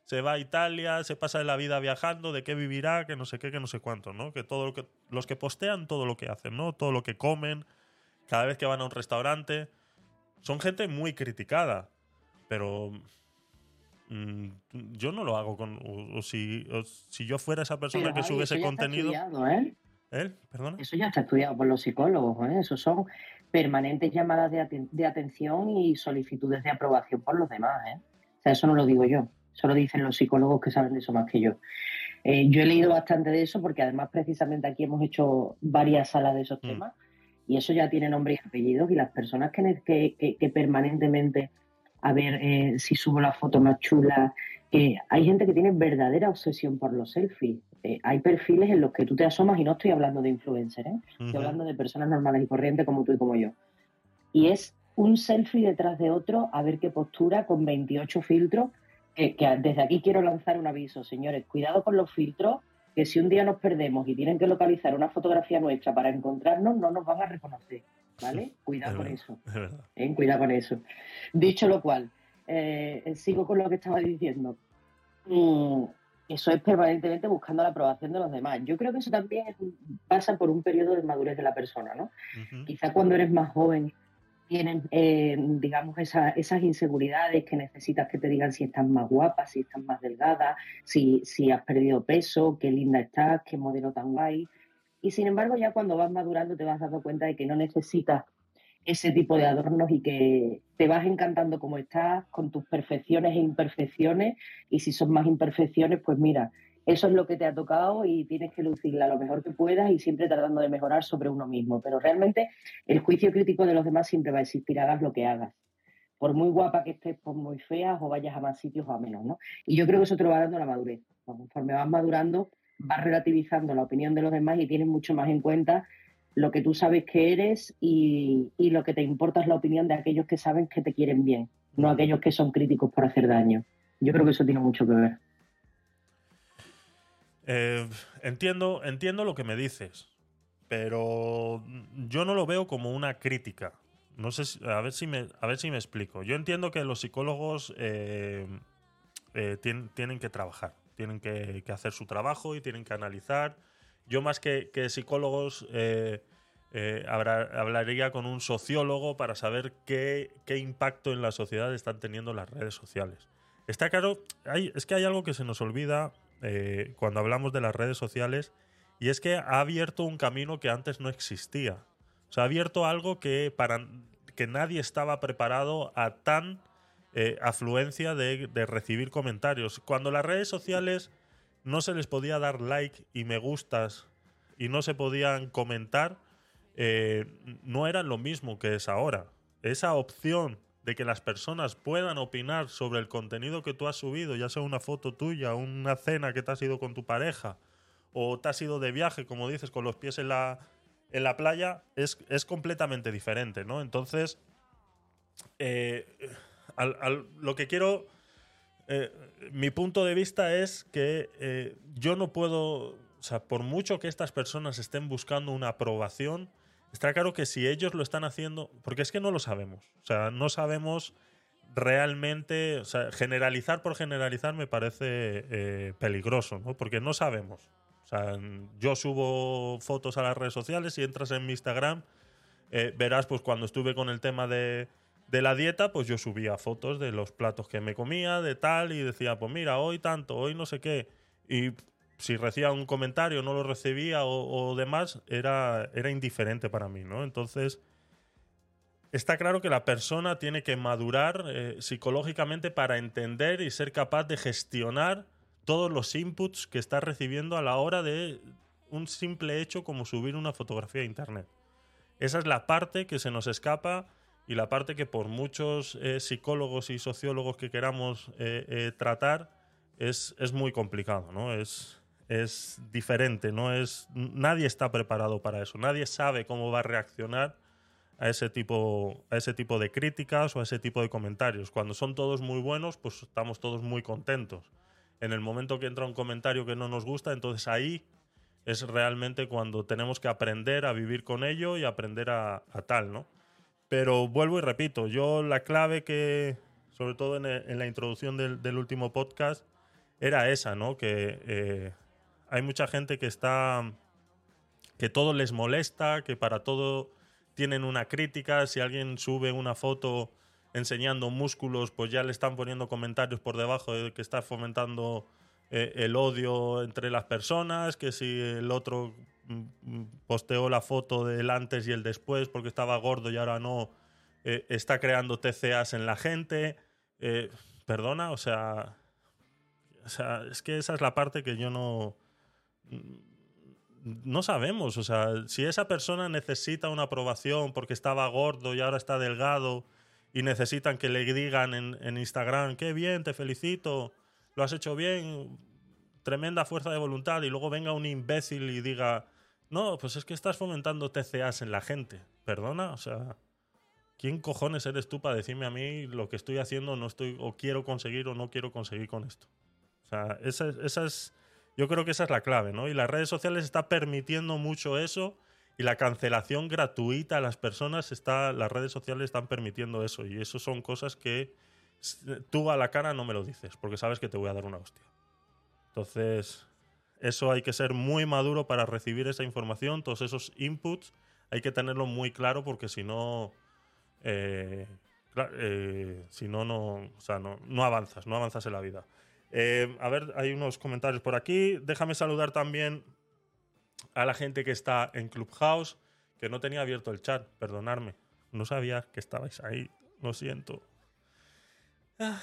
se va a Italia, se pasa la vida viajando, de qué vivirá, que no sé qué, que no sé cuánto, ¿no? Que todo lo que los que postean todo lo que hacen, ¿no? Todo lo que comen, cada vez que van a un restaurante, son gente muy criticada, pero mm, yo no lo hago con o, o si o si yo fuera esa persona Pero, que sube eso ese ya está contenido, estudiado, ¿eh? ¿eh? Perdona. Eso ya está estudiado por los psicólogos, ¿eh? Eso son permanentes llamadas de, aten- de atención y solicitudes de aprobación por los demás, ¿eh? O sea, eso no lo digo yo, eso lo dicen los psicólogos que saben de eso más que yo. Eh, yo he leído bastante de eso porque además precisamente aquí hemos hecho varias salas de esos Mm. temas y eso ya tiene nombre y apellidos y las personas que, que- que permanentemente, a ver eh, si subo la foto más chula, eh, hay gente que tiene verdadera obsesión por los selfies. Eh, hay perfiles en los que tú te asomas y no estoy hablando de influencers, ¿eh? Estoy hablando de personas normales y corrientes como tú y como yo. Y es un selfie detrás de otro, a ver qué postura, con 28 filtros. Que, que desde aquí quiero lanzar un aviso, señores, cuidado con los filtros, que si un día nos perdemos y tienen que localizar una fotografía nuestra para encontrarnos, no nos van a reconocer, ¿vale? Cuidado con eso. ¿eh? Cuidado con eso. Dicho lo cual, eh, sigo con lo que estaba diciendo. Mm, eso es permanentemente buscando la aprobación de los demás. Yo creo que eso también es pasa por un periodo de madurez de la persona, ¿no? Ujú. Quizá cuando eres más joven tienes, eh, digamos, esa- esas inseguridades que necesitas que te digan si estás más guapa, si estás más delgada, si, si has perdido peso, qué linda estás, qué modelo tan guay. Y sin embargo, ya cuando vas madurando te vas dando cuenta de que no necesitas ese tipo de adornos y que te vas encantando como estás, con tus perfecciones e imperfecciones, y si son más imperfecciones, pues mira, eso es lo que te ha tocado y tienes que lucirla lo mejor que puedas y siempre tratando de mejorar sobre uno mismo. Pero realmente el juicio crítico de los demás siempre va a existir, hagas lo que hagas. Por muy guapa que estés, por muy feas, o vayas a más sitios o a menos, ¿no? Y yo creo que eso te lo va dando la madurez. Conforme vas madurando, vas relativizando la opinión de los demás y tienes mucho más en cuenta lo que tú sabes que eres y, y lo que te importa es la opinión de aquellos que saben que te quieren bien, no aquellos que son críticos por hacer daño. Yo creo que eso tiene mucho que ver. Eh, entiendo, entiendo lo que me dices, pero yo no lo veo como una crítica. No sé, si- a ver si me, a ver si me explico. Yo entiendo que los psicólogos eh, eh, tien- tienen que trabajar, tienen que, hacer su trabajo y tienen que analizar. Yo más que, psicólogos eh, eh, hablaría con un sociólogo para saber qué, impacto en la sociedad están teniendo las redes sociales. Está claro, es que hay algo que se nos olvida eh, cuando hablamos de las redes sociales y es que ha abierto un camino que antes no existía. O sea, ha abierto algo que para que nadie estaba preparado a tan eh, afluencia de, recibir comentarios. Cuando las redes sociales no se les podía dar like y me gustas y no se podían comentar, eh, no eran lo mismo que es ahora. Esa opción de que las personas puedan opinar sobre el contenido que tú has subido, ya sea una foto tuya, una cena que te has ido con tu pareja, o te has ido de viaje, como dices, con los pies en la, en la playa, es, es completamente diferente, ¿no? Entonces, eh, al- lo que quiero, eh, mi punto de vista es que eh, yo no puedo, o sea, por mucho que estas personas estén buscando una aprobación, está claro que si ellos lo están haciendo, porque es que no lo sabemos, o sea, no sabemos realmente, generalizar por generalizar me parece eh, peligroso, ¿no? Porque no sabemos. O sea, yo subo fotos a las redes sociales y entras en mi Instagram, verás, pues cuando estuve con el tema de, de la dieta, pues yo subía fotos de los platos que me comía, de tal, y decía, pues mira, hoy tanto, hoy no sé qué. Y si recibía un comentario, no lo recibía o, demás, era, era indiferente para mí, ¿no? Entonces, está claro que la persona tiene que madurar eh, psicológicamente para entender y ser capaz de gestionar todos los inputs que está recibiendo a la hora de un simple hecho como subir una fotografía a internet. Esa es la parte que se nos escapa y la parte que por muchos eh, psicólogos y sociólogos que queramos eh, eh, tratar es, es muy complicado, ¿no? Es, es diferente, no es nadie está preparado para eso, nadie sabe cómo va a reaccionar a ese tipo a ese tipo de críticas o a ese tipo de comentarios. Cuando son todos muy buenos, pues estamos todos muy contentos. En el momento que entra un comentario que no nos gusta, entonces ahí es realmente cuando tenemos que aprender a vivir con ello y aprender a, a tal, ¿no? Pero vuelvo y repito, yo la clave que, sobre todo en, la introducción del, último podcast, era esa, ¿no? Que eh, hay mucha gente que está, que todo les molesta, que para todo tienen una crítica, si alguien sube una foto enseñando músculos, pues ya le están poniendo comentarios por debajo de que está fomentando eh, el odio entre las personas, que si el otro posteó la foto del antes y el después porque estaba gordo y ahora no, eh, está creando TCAs en la gente. Eh, perdona, o sea, o sea, es que esa es la parte que yo no... No sabemos, o sea, si esa persona necesita una aprobación porque estaba gordo y ahora está delgado y necesitan que le digan en, en Instagram, qué bien, te felicito, lo has hecho bien, tremenda fuerza de voluntad, y luego venga un imbécil y diga, no, pues es que estás fomentando TCAs en la gente, perdona, o sea, ¿quién cojones eres tú para decirme a mí lo que estoy haciendo no estoy, o quiero conseguir o no quiero conseguir con esto? O sea, esa, es- esa es, yo creo que esa es la clave, ¿no? Y las redes sociales está permitiendo mucho eso y la cancelación gratuita a las personas está, las redes sociales están permitiendo eso y eso son cosas que tú a la cara no me lo dices porque sabes que te voy a dar una hostia. Entonces, eso hay que ser muy maduro para recibir esa información, todos esos inputs, hay que tenerlo muy claro porque si no, eh, eh, si no, no, o sea, no, no avanzas, no avanzas en la vida. Eh, a ver, hay unos comentarios por aquí. Déjame saludar también a la gente que está en Clubhouse, que no tenía abierto el chat, perdonadme. No sabía que estabais ahí. Lo siento. Ah,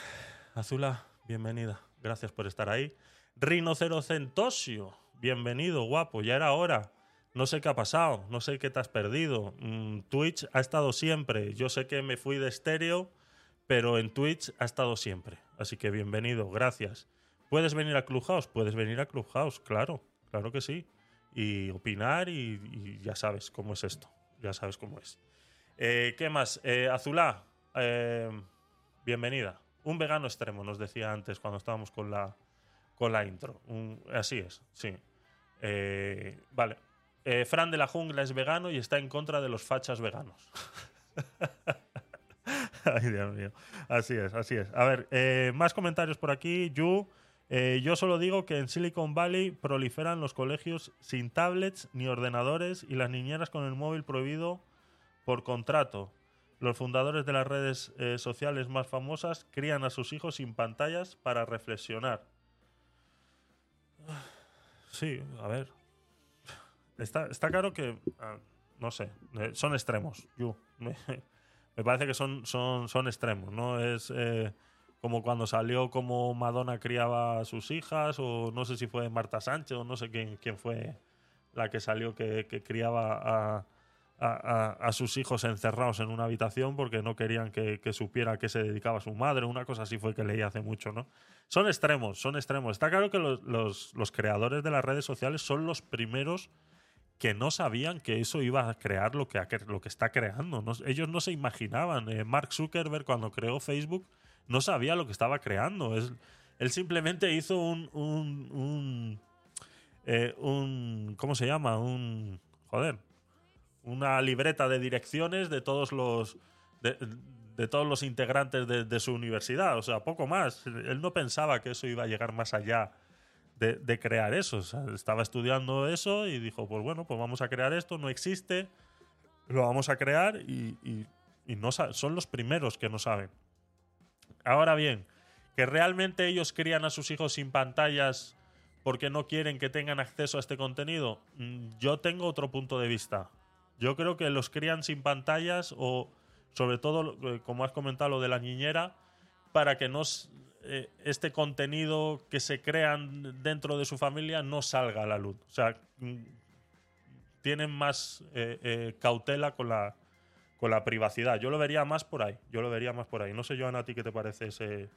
Azula, bienvenida. Gracias por estar ahí. Rinocerocentosio, bienvenido, guapo. Ya era hora. No sé qué ha pasado, no sé qué te has perdido. Mm, Twitch ha estado siempre. Yo sé que me fui de estéreo, pero en Twitch ha estado siempre. Así que bienvenido, gracias. ¿Puedes venir a Clubhouse? Puedes venir a Clubhouse, claro, claro que sí. Y opinar y, ya sabes cómo es esto. Ya sabes cómo es. Eh, ¿Qué más? Eh, Azulá, eh, bienvenida. Un vegano extremo, nos decía antes cuando estábamos con la, con la intro. Así es, sí. Eh, vale. Eh, Fran de la Jungla es vegano y está en contra de los fachas veganos. Ay, Dios mío. Así es, así es. A ver, eh, más comentarios por aquí. Yu, yo solo digo que en Silicon Valley proliferan los colegios sin tablets ni ordenadores y las niñeras con el móvil prohibido por contrato. Los fundadores de las redes sociales más famosas crían a sus hijos sin pantallas para reflexionar. Sí, a ver. Está, está claro que, ah, no sé, eh, son extremos. Me, me parece que son, son, son extremos, ¿no? Es eh, como cuando salió como Madonna criaba a sus hijas, o no sé si fue Marta Sánchez, o no sé quién, quién fue la que salió que, que criaba a, a, sus hijos encerrados en una habitación porque no querían que, supiera a qué se dedicaba su madre. Una cosa así fue que leí hace mucho, ¿no? Son extremos, son extremos. Está claro que los, los- creadores de las redes sociales son los primeros que no sabían que eso iba a crear lo que, lo que está creando. Ellos no se imaginaban. Eh, Mark Zuckerberg, cuando creó Facebook, no sabía lo que estaba creando. Es- él simplemente hizo un. un, un, eh, un- ¿Cómo se llama? Un. Joder. Una libreta de direcciones de todos los. De, todos los integrantes de, su universidad. O sea, poco más. Él no pensaba que eso iba a llegar más allá de, crear eso. Estaba estudiando eso y dijo, pues bueno, pues vamos a crear esto, no existe, lo vamos a crear y, no son los primeros que no saben. Ahora bien, que realmente ellos crían a sus hijos sin pantallas porque no quieren que tengan acceso a este contenido, Mm, yo tengo otro punto de vista. Yo creo que los crían sin pantallas o sobre todo, eh, como has comentado, lo de la niñera, para que no eh, este contenido que se crean dentro de su familia no salga a la luz. O sea, mm, tienen más eh, eh, cautela con la, con la privacidad. Yo lo vería más por ahí. Yo lo vería más por ahí. No sé, Joana, a ti qué te parece ese,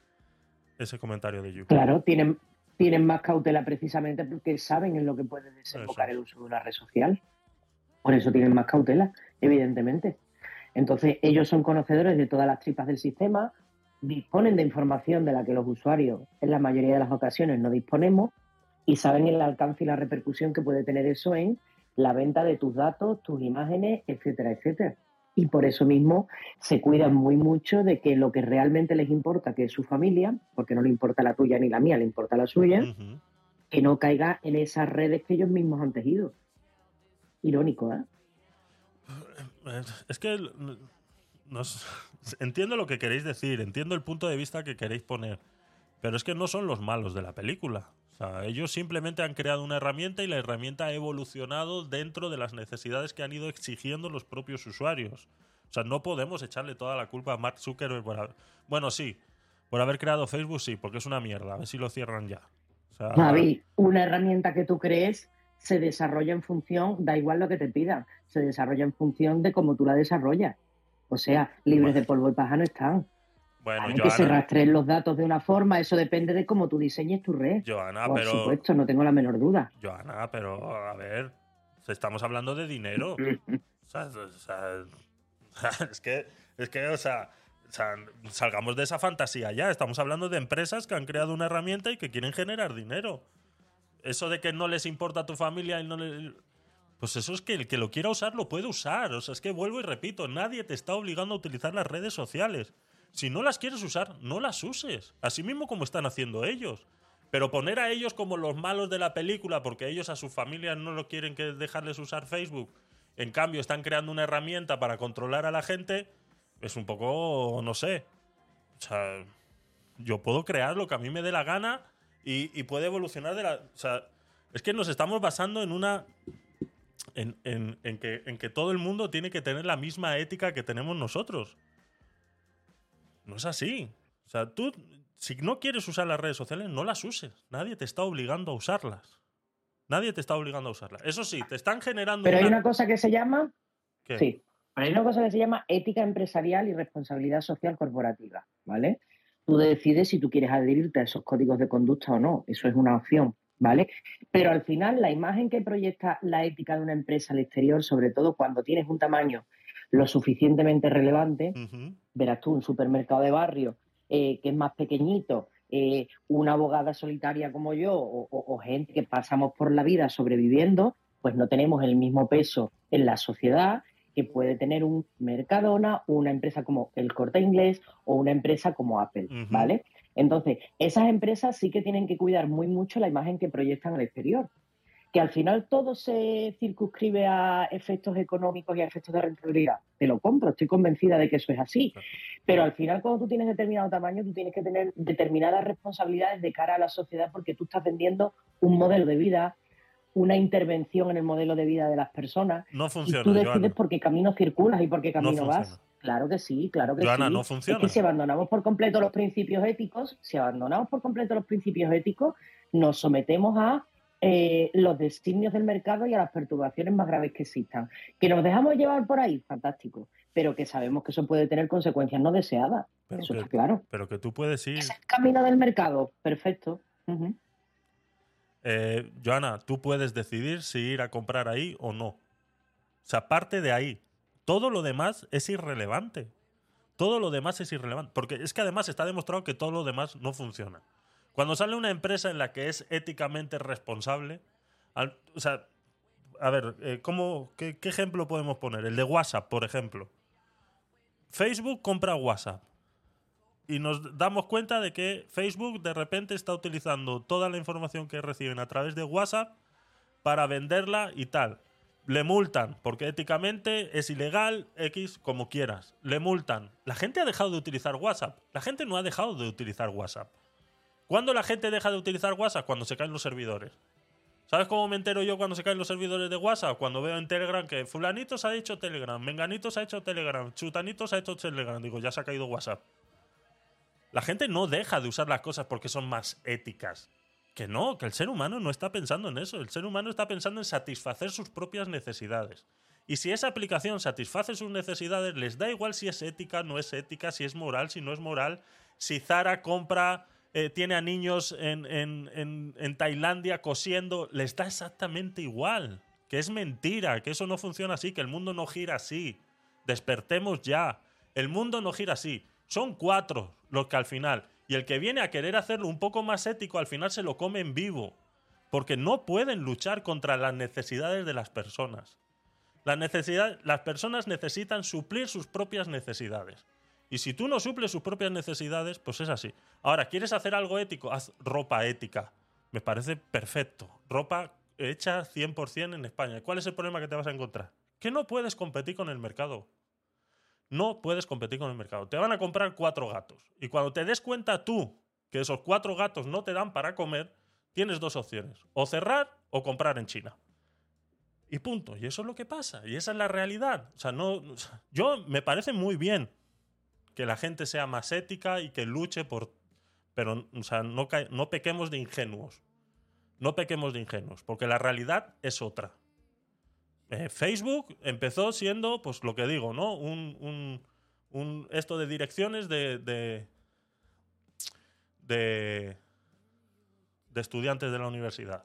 ese comentario de Yu. Claro, tienen, tienen más cautela precisamente porque saben en lo que puede desembocar Eso. el uso de una red social. Por eso tienen más cautela, evidentemente. Entonces, ellos son conocedores de todas las tripas del sistema, disponen de información de la que los usuarios en la mayoría de las ocasiones no disponemos y saben el alcance y la repercusión que puede tener eso en la venta de tus datos, tus imágenes, etcétera, etcétera. Y por eso mismo se cuidan muy mucho de que lo que realmente les importa, que es su familia, porque no le importa la tuya ni la mía, le importa la suya, que no caiga en esas redes que ellos mismos han tejido. Irónico, ¿eh? Es que nos- entiendo lo que queréis decir, entiendo el punto de vista que queréis poner, pero es que no son los malos de la película. O sea, ellos simplemente han creado una herramienta y la herramienta ha evolucionado dentro de las necesidades que han ido exigiendo los propios usuarios. O sea, no podemos echarle toda la culpa a Mark Zuckerberg por haber... Bueno, sí, por haber creado Facebook, sí, porque es una mierda. A ver si lo cierran ya. O sea, Javi, una herramienta que tú crees se desarrolla en función, da igual lo que te pidan, se desarrolla en función de cómo tú la desarrollas. O sea, libres de polvo y paja no están. bueno, Hay que se rastreen los datos de una forma, eso depende de cómo tú diseñes tu red. Joana, Por pero... supuesto, no tengo la menor duda. Joana, pero a ver, estamos hablando de dinero. O sea, o sea, es que, es que, o sea, o sea, salgamos de esa fantasía ya. Estamos hablando de empresas que han creado una herramienta y que quieren generar dinero. Eso de que no les importa a tu familia y no Pues eso es que el que lo quiera usar lo puede usar. O sea, es que vuelvo y repito, nadie te está obligando a utilizar las redes sociales. Si no las quieres usar, no las uses. Así mismo como están haciendo ellos. Pero poner a ellos como los malos de la película porque ellos a sus familias no lo quieren que dejarles usar Facebook, en cambio están creando una herramienta para controlar a la gente, es un poco, no sé. O sea, yo puedo crear lo que a mí me dé la gana y, y puede evolucionar de la... O sea, es que nos estamos basando en una en, en- en que, en que todo el mundo tiene que tener la misma ética que tenemos nosotros. No es así. O sea, tú, si no quieres usar las redes sociales, no las uses. Nadie te está obligando a usarlas. Nadie te está obligando a usarlas. Eso sí, te están generando Pero hay una- cosa que se llama, ¿Qué? sí, hay una cosa que se llama ética empresarial y responsabilidad social corporativa, ¿vale? Tú decides si tú quieres adherirte a esos códigos de conducta o no, eso es una opción, ¿vale? Pero al final la imagen que proyecta la ética de una empresa al exterior, sobre todo cuando tienes un tamaño lo suficientemente relevante, verás tú un supermercado de barrio eh, que es más pequeñito, eh, una abogada solitaria como yo o, o- o gente que pasamos por la vida sobreviviendo, pues no tenemos el mismo peso en la sociedad que puede tener un Mercadona, una empresa como el Corte Inglés o una empresa como Apple. ¿vale? Entonces, esas empresas sí que tienen que cuidar muy mucho la imagen que proyectan al exterior. Que al final todo se circunscribe a efectos económicos y a efectos de rentabilidad. Te lo compro, estoy convencida de que eso es así. Claro. Pero al final, cuando tú tienes determinado tamaño, tú tienes que tener determinadas responsabilidades de cara a la sociedad porque tú estás vendiendo un modelo de vida, una intervención en el modelo de vida de las personas. No y funciona, tú decides Joana. por qué camino circulas y por qué No camino vas. Claro que sí, claro que Joana, sí. no Es funciona. que si abandonamos por completo los principios éticos, si abandonamos por completo los principios éticos, nos sometemos a eh, los designios del mercado y a las perturbaciones más graves que existan. Que nos dejamos llevar por ahí, fantástico, pero que sabemos que eso puede tener consecuencias no deseadas. Pero eso que- está claro. Pero que tú puedes ir. Es el camino del mercado, perfecto. Eh, Joana, tú puedes decidir si ir a comprar ahí o no. O sea, parte de ahí. Todo lo demás es irrelevante. Todo lo demás es irrelevante. Porque es que además está demostrado que todo lo demás no funciona. Cuando sale una empresa en la que es éticamente responsable, o sea, a ver, eh, ¿cómo, qué ejemplo podemos poner? El de WhatsApp, por ejemplo. Facebook compra WhatsApp y nos damos cuenta de que Facebook de repente está utilizando toda la información que reciben a través de WhatsApp para venderla y tal. Le multan, porque éticamente es ilegal, X, como quieras. Le multan. La gente ha dejado de utilizar WhatsApp. La gente no ha dejado de utilizar WhatsApp. ¿Cuándo la gente deja de utilizar WhatsApp? Cuando se caen los servidores. ¿Sabes cómo me entero yo cuando se caen los servidores de WhatsApp? Cuando veo en Telegram que fulanito se ha hecho Telegram, menganito se ha hecho Telegram, chutanito se ha hecho Telegram. Digo, ya se ha caído WhatsApp. La gente no deja de usar las cosas porque son más éticas. Que no, que el ser humano no está pensando en eso. El ser humano está pensando en satisfacer sus propias necesidades. Y si esa aplicación satisface sus necesidades, les da igual si es ética, no es ética, si es moral, si no es moral. Si Zara compra, eh, tiene a niños en, en- en- en Tailandia cosiendo, les da exactamente igual. Que es mentira, que eso no funciona así, que el mundo no gira así. Despertemos ya. El mundo no gira así. Son cuatro los que al final. Y el que viene a querer hacerlo un poco más ético, al final se lo come en vivo. Porque no pueden luchar contra las necesidades de las personas. La necesidad, las personas necesitan suplir sus propias necesidades. Y si tú no suples sus propias necesidades, pues es así. Ahora, ¿quieres hacer algo ético? Haz ropa ética. Me parece perfecto. Ropa hecha 100% en España. ¿Cuál es el problema que te vas a encontrar? Que no puedes competir con el mercado. No puedes competir con el mercado. Te van a comprar cuatro gatos. Y cuando te des cuenta tú que esos cuatro gatos no te dan para comer, tienes dos opciones. O cerrar o comprar en China. Y punto. Y eso es lo que pasa. Y esa es la realidad. O sea, no, yo me parece muy bien que la gente sea más ética y que luche por... Pero, o sea, no, no pequemos de ingenuos. No pequemos de ingenuos, porque la realidad es otra. Eh, Facebook empezó siendo, pues lo que digo, ¿no? Un, un- un- esto de direcciones de, de, de, de estudiantes de la universidad.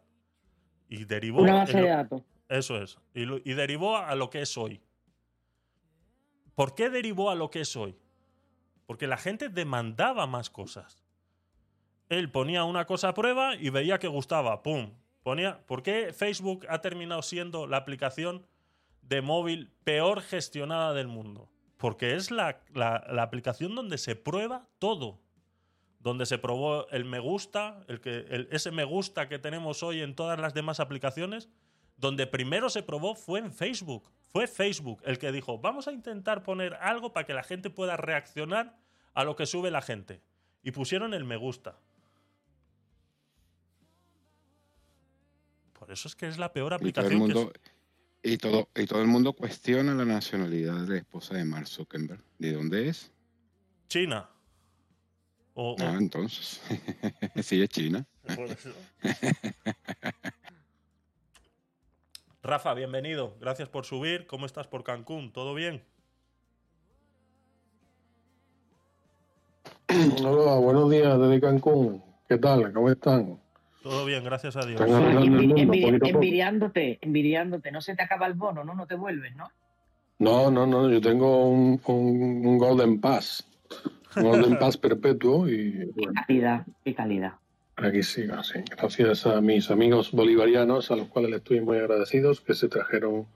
Y derivó... Una base lo- de datos. eso es. Y, lo- y derivó a lo que es hoy. ¿Por qué derivó a lo que es hoy? Porque la gente demandaba más cosas. Él ponía una cosa a prueba y veía que gustaba. ¡Pum! Ponía. ¿Por qué Facebook ha terminado siendo la aplicación de móvil peor gestionada del mundo? Porque es la, la- aplicación donde se prueba todo. Donde se probó el me gusta, el que, el- ese me gusta que tenemos hoy en todas las demás aplicaciones, donde primero se probó fue en Facebook. Fue Facebook el que dijo, vamos a intentar poner algo para que la gente pueda reaccionar a lo que sube la gente. Y pusieron el me gusta. Eso es que es la peor Y todo aplicación. el que mundo, Y todo, y todo el mundo cuestiona la nacionalidad de la esposa de Mark Zuckerberg. ¿De dónde es? China. O, o- Ah, entonces. sí, es China. Rafa, bienvenido. Gracias por subir. ¿Cómo estás por Cancún? ¿Todo bien? Hola, buenos días desde Cancún. ¿Qué tal? ¿Cómo están? Todo bien, gracias a Dios. Envidiándote, envidiándote. No se te acaba el bono, ¿no? No te vuelves, ¿no? No, no, no, yo tengo un, un- un Golden Pass. Un Golden Pass perpetuo y bueno, Calidad, qué calidad. aquí sigo, sí. Gracias a mis amigos bolivarianos, a los cuales les estoy muy agradecidos, que se trajeron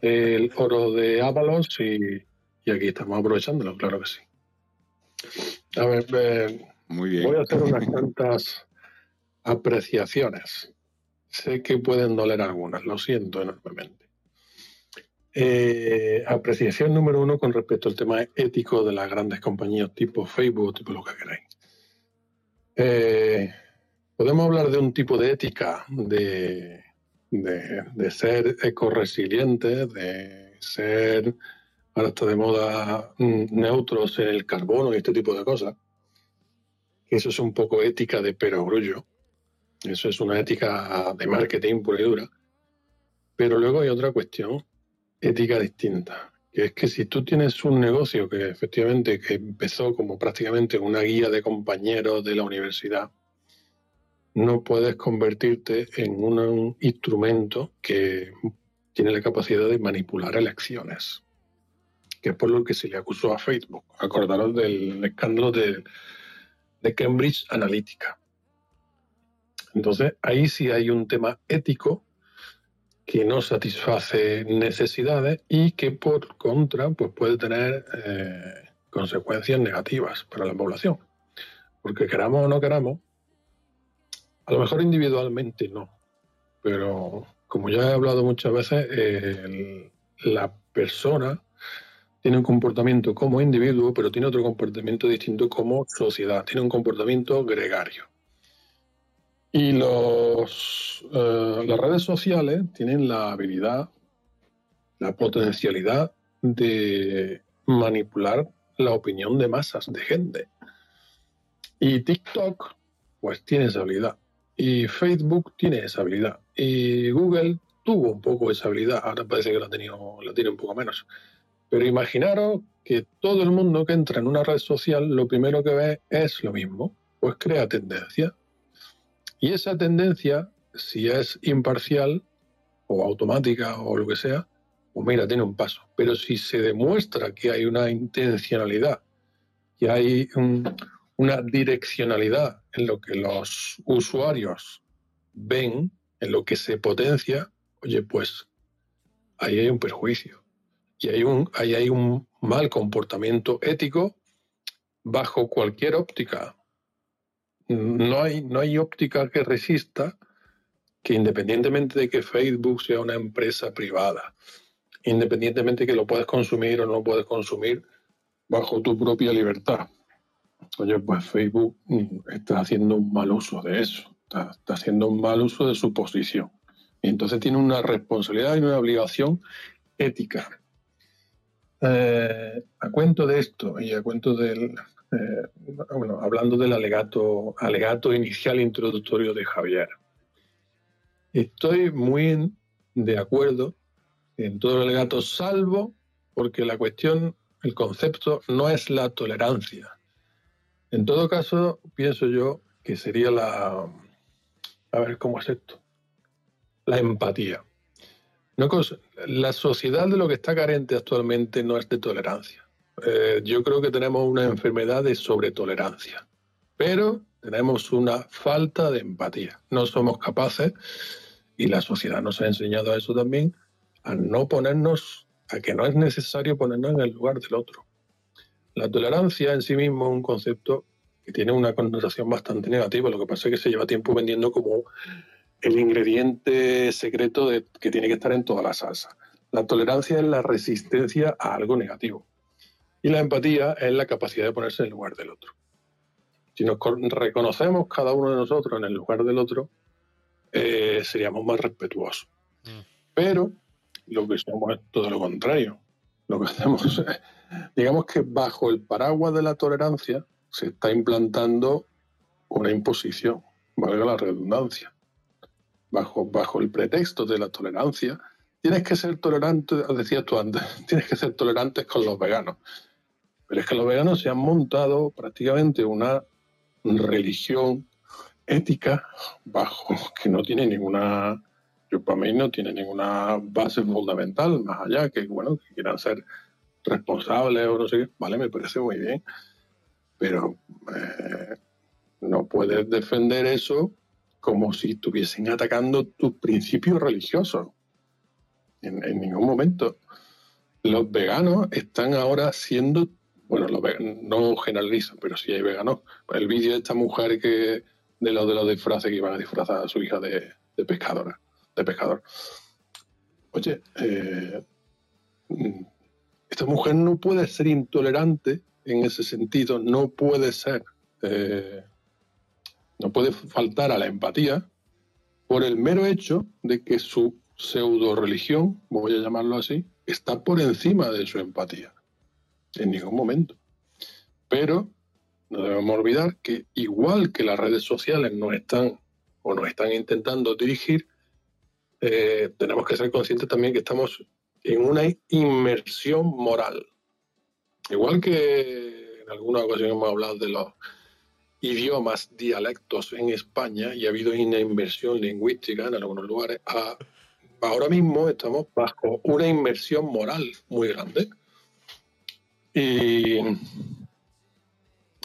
el oro de Ábalos y, y aquí estamos aprovechándolo, claro que sí. A ver, eh, Muy bien. Voy a hacer unas cuantas apreciaciones. Sé que pueden doler algunas, lo siento enormemente. Eh, apreciación número uno con respecto al tema ético de las grandes compañías tipo Facebook, tipo lo que queráis. Eh, podemos hablar de un tipo de ética, de, de, de ser ecoresiliente, de ser, ahora está de moda, mm, neutros en el carbono y este tipo de cosas eso es un poco ética de perogrullo. Eso es una ética de marketing pura y dura. Pero luego hay otra cuestión, ética distinta, que es que si tú tienes un negocio que efectivamente que empezó como prácticamente una guía de compañeros de la universidad, no puedes convertirte en un instrumento que tiene la capacidad de manipular elecciones, que es por lo que se le acusó a Facebook. Acordaros del escándalo de, de Cambridge Analytica. Entonces, ahí sí hay un tema ético que no satisface necesidades y que por contra pues puede tener eh, consecuencias negativas para la población. Porque queramos o no queramos, a lo mejor individualmente no, pero como ya he hablado muchas veces, la persona tiene un comportamiento como individuo, pero tiene otro comportamiento distinto como sociedad, tiene un comportamiento gregario. Y los, eh, las redes sociales tienen la habilidad, la potencialidad de manipular la opinión de masas de gente. Y TikTok, pues tiene esa habilidad. Y Facebook tiene esa habilidad. Y Google tuvo un poco esa habilidad. Ahora parece que la, tenido, la tiene un poco menos. Pero imaginaros que todo el mundo que entra en una red social lo primero que ve es lo mismo. Pues crea tendencia. Y esa tendencia, si es imparcial o automática o lo que sea, pues mira, tiene un paso. Pero si se demuestra que hay una intencionalidad, que hay un- una direccionalidad en lo que los usuarios ven, en lo que se potencia, oye, pues ahí hay un perjuicio. Y hay un, ahí hay un mal comportamiento ético bajo cualquier óptica. No hay, no hay óptica que resista que independientemente de que Facebook sea una empresa privada, independientemente que lo puedes consumir o no puedes consumir bajo tu propia libertad. Oye, pues Facebook mm, está haciendo un mal uso de eso, está, está haciendo un mal uso de su posición. Y entonces tiene una responsabilidad y una obligación ética. Eh, a cuento de esto y a cuento del, eh, bueno, hablando del alegato, alegato inicial introductorio de Javier, estoy muy de acuerdo en todo el alegato, salvo porque la cuestión, el concepto no es la tolerancia. En todo caso, pienso yo que sería la, a ver cómo es esto, la empatía. No la sociedad de lo que está carente actualmente no es de tolerancia. Eh, yo creo que tenemos una enfermedad de sobretolerancia, pero tenemos una falta de empatía. No somos capaces, y la sociedad nos ha enseñado a eso también, a no ponernos, a que no es necesario ponernos en el lugar del otro. La tolerancia en sí mismo es un concepto que tiene una connotación bastante negativa, lo que pasa es que se lleva tiempo vendiendo como el ingrediente secreto de, que tiene que estar en toda la salsa. La tolerancia es la resistencia a algo negativo. Y la empatía es la capacidad de ponerse en el lugar del otro. Si nos con- reconocemos cada uno de nosotros en el lugar del otro, eh, seríamos más respetuosos. Mm. Pero lo que somos es todo lo contrario. Lo que hacemos es, digamos que bajo el paraguas de la tolerancia se está implantando una imposición, valga la redundancia. Bajo, bajo el pretexto de la tolerancia, tienes que ser tolerante, decías tú antes, tienes que ser tolerantes con los veganos. Pero es que los veganos se han montado prácticamente una religión ética bajo que no tiene ninguna, yo para mí no tiene ninguna base fundamental, más allá que, bueno, que quieran ser responsables o no sé qué, vale, me parece muy bien, pero eh, no puedes defender eso como si estuviesen atacando tus principios religiosos. En, en ningún momento. Los veganos están ahora siendo, bueno, no generalizo, pero sí hay veganos. El vídeo de esta mujer que de los de los disfraces que iban a disfrazar a su hija de, pescadora, de pescador. Oye, eh, esta mujer no puede ser intolerante en ese sentido, no puede ser, eh, no puede faltar a la empatía por el mero hecho de que su pseudo religión, voy a llamarlo así, está por encima de su empatía. En ningún momento. Pero no debemos olvidar que igual que las redes sociales nos están o nos están intentando dirigir, eh, tenemos que ser conscientes también que estamos en una inmersión moral. Igual que en alguna ocasión hemos hablado de los idiomas, dialectos en España y ha habido una inversión lingüística en algunos lugares, a- ahora mismo estamos bajo una inmersión moral muy grande. Y,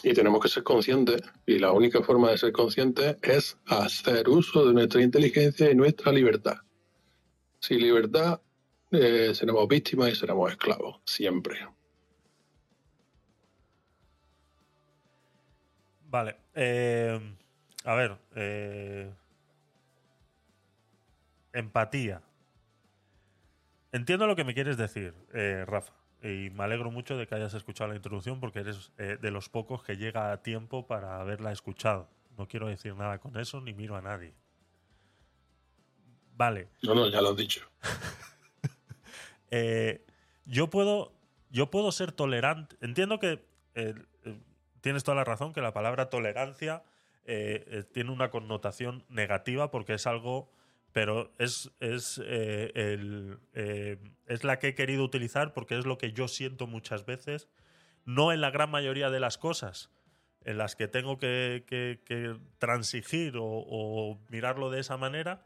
y tenemos que ser conscientes, y la única forma de ser conscientes es hacer uso de nuestra inteligencia y nuestra libertad. Sin libertad eh, seremos víctimas y seremos esclavos, siempre. Vale. eh, a ver. eh, empatía. Entiendo lo que me quieres decir, Rafa. Y me alegro mucho de que hayas escuchado la introducción porque eres eh, de los pocos que llega a tiempo para haberla escuchado. No quiero decir nada con eso ni miro a nadie. Vale. No, no, ya lo has dicho. Eh, yo puedo yo puedo ser tolerante entiendo que eh, tienes toda la razón que la palabra tolerancia tiene una connotación negativa porque es algo pero es es eh, el, eh, es la que he querido utilizar porque es lo que yo siento muchas veces no en la gran mayoría de las cosas en las que tengo que, que- que transigir o, o mirarlo de esa manera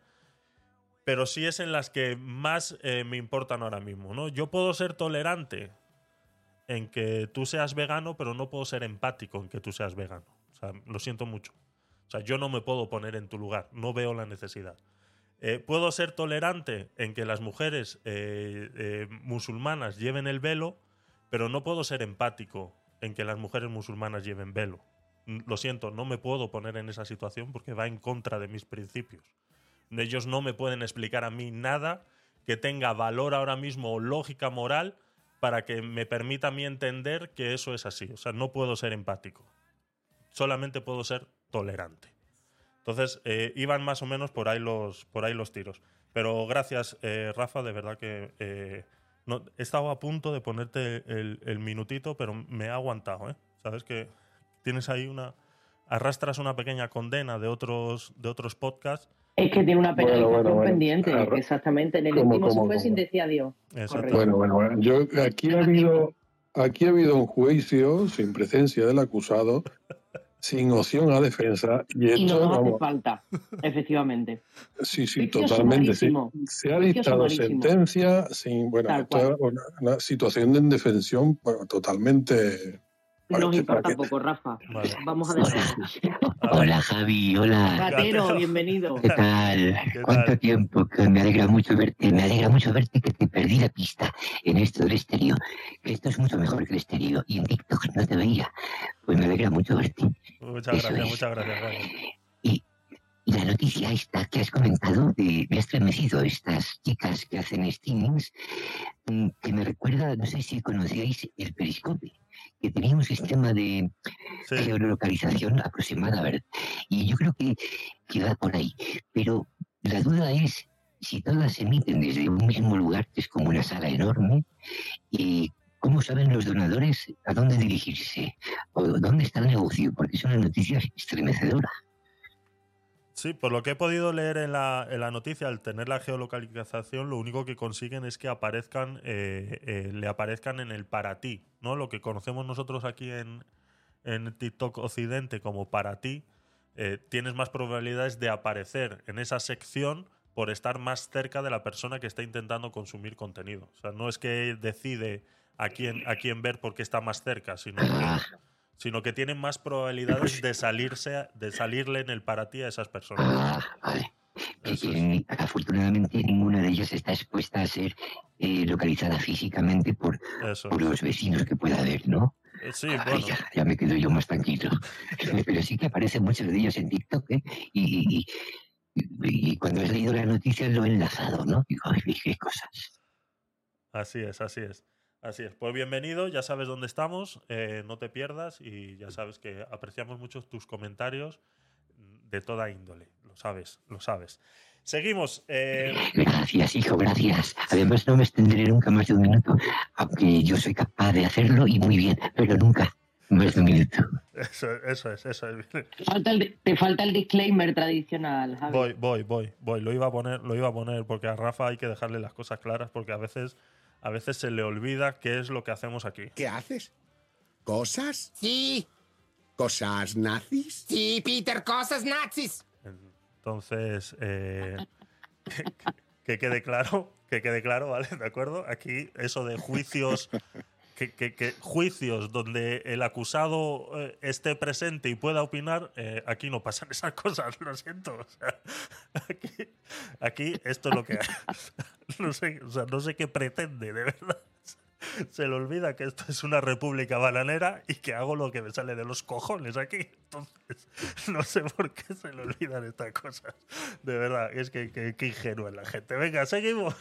pero sí es en las que más eh, me importan ahora mismo, ¿no? Yo puedo ser tolerante en que tú seas vegano, pero no puedo ser empático en que tú seas vegano. O sea, lo siento mucho. O sea, yo no me puedo poner en tu lugar, no veo la necesidad. Eh, puedo ser tolerante en que las mujeres eh, eh, musulmanas lleven el velo, pero no puedo ser empático en que las mujeres musulmanas lleven velo. Mm, Lo siento, no me puedo poner en esa situación porque va en contra de mis principios. Ellos no me pueden explicar a mí nada que tenga valor ahora mismo o lógica moral para que me permita a mí entender que eso es así. O sea, no puedo ser empático. Solamente puedo ser tolerante. Entonces, eh, iban más o menos por ahí los, por ahí los tiros. Pero gracias, eh, Rafa, de verdad que eh, no, he estado a punto de ponerte el, el minutito, pero me he aguantado. ¿eh? Sabes que tienes ahí una. Arrastras una pequeña condena de otros, de otros podcasts. Es que tiene una Bueno, penalización bueno, bueno. pendiente, Arra- exactamente. En el ¿Cómo, último se fue cómo? sin decir adiós. Bueno, bueno, bueno. Yo, aquí, ha habido, aquí ha habido un juicio sin presencia del acusado, sin opción a defensa, y Y esto, no nos hace vamos, falta, efectivamente. sí, sí, totalmente. Sí. Se ha dictado sentencia sin, bueno, esto es una, una situación de indefensión bueno, totalmente. Para importa poco, Rafa. Vale. Vamos a dejarlo. Hola Javi, hola. Gatero, bienvenido. ¿Qué tal? ¿Qué ¿Cuánto tal? tiempo? Que me alegra mucho verte, me alegra mucho verte que te perdí la pista en esto del estéreo. Que esto es mucho mejor que el estéreo y en TikTok no te veía. Pues me alegra mucho verte. Muchas Eso gracias, es. muchas gracias. Rafa. Y, y la noticia esta que has comentado de, me ha estremecido estas chicas que hacen streamings, mm, que me recuerda, no sé si conocíais el Periscope, que tenía un sistema de Sí, geolocalización aproximada, ¿verdad? Y yo creo que, que va por ahí. Pero la duda es si todas se emiten desde un mismo lugar, que es como una sala enorme, y cómo saben los donadores a dónde dirigirse o dónde está el negocio, porque es una noticia estremecedora. Sí, por lo que he podido leer en la, en la noticia, al tener la geolocalización, lo único que consiguen es que aparezcan, eh, eh, le aparezcan en el para ti, ¿no? Lo que conocemos nosotros aquí en, en TikTok Occidente como para ti, eh, tienes más probabilidades de aparecer en esa sección por estar más cerca de la persona que está intentando consumir contenido. O sea, no es que decide a quién, a quién ver porque está más cerca, sino que, sino que tienen más probabilidades de salirse, de salirle en el para ti a esas personas. ah, vale. Ni- afortunadamente ninguna de ellas está expuesta a ser eh, localizada físicamente por, Eso. por los vecinos que pueda haber, ¿no? Eh, Sí, Ay, bueno. ya, ya me quedo yo más tranquilo. Pero sí que aparecen muchos de ellos en TikTok, ¿eh? Y, y- y- y cuando he leído la noticia lo he enlazado, ¿no? Digo, ay, qué cosas. Así es, así es. Así es. Pues bienvenido, ya sabes dónde estamos, eh, no te pierdas y ya sabes que apreciamos mucho tus comentarios de toda índole. Lo sabes, lo sabes. Seguimos. eh, Gracias, hijo, gracias. Además, no me extenderé nunca más de un minuto, aunque yo soy capaz de hacerlo y muy bien, pero nunca más de un minuto. eso, eso es, eso es. Te falta el, te falta el disclaimer tradicional, Javi. Voy, voy, voy, voy. Lo iba a poner, lo iba a poner porque a Rafa hay que dejarle las cosas claras porque a veces, a veces se le olvida qué es lo que hacemos aquí. ¿Qué haces? ¿Cosas? Sí. ¿Cosas nazis? Sí, Peter, cosas nazis. Entonces, eh, que, que quede claro, que quede claro, ¿vale? ¿De acuerdo? Aquí eso de juicios, que, que- que juicios donde el acusado eh, esté presente y pueda opinar, eh, aquí no pasan esas cosas, lo siento. O sea, aquí, aquí esto es lo que hay. No sé, o sea, no sé qué pretende, de verdad. Se le olvida que esto es una república bananera y que hago lo que me sale de los cojones aquí. Entonces, no sé por qué se le olvidan estas cosas. De verdad, es que, que, que ingenua la gente. Venga, seguimos.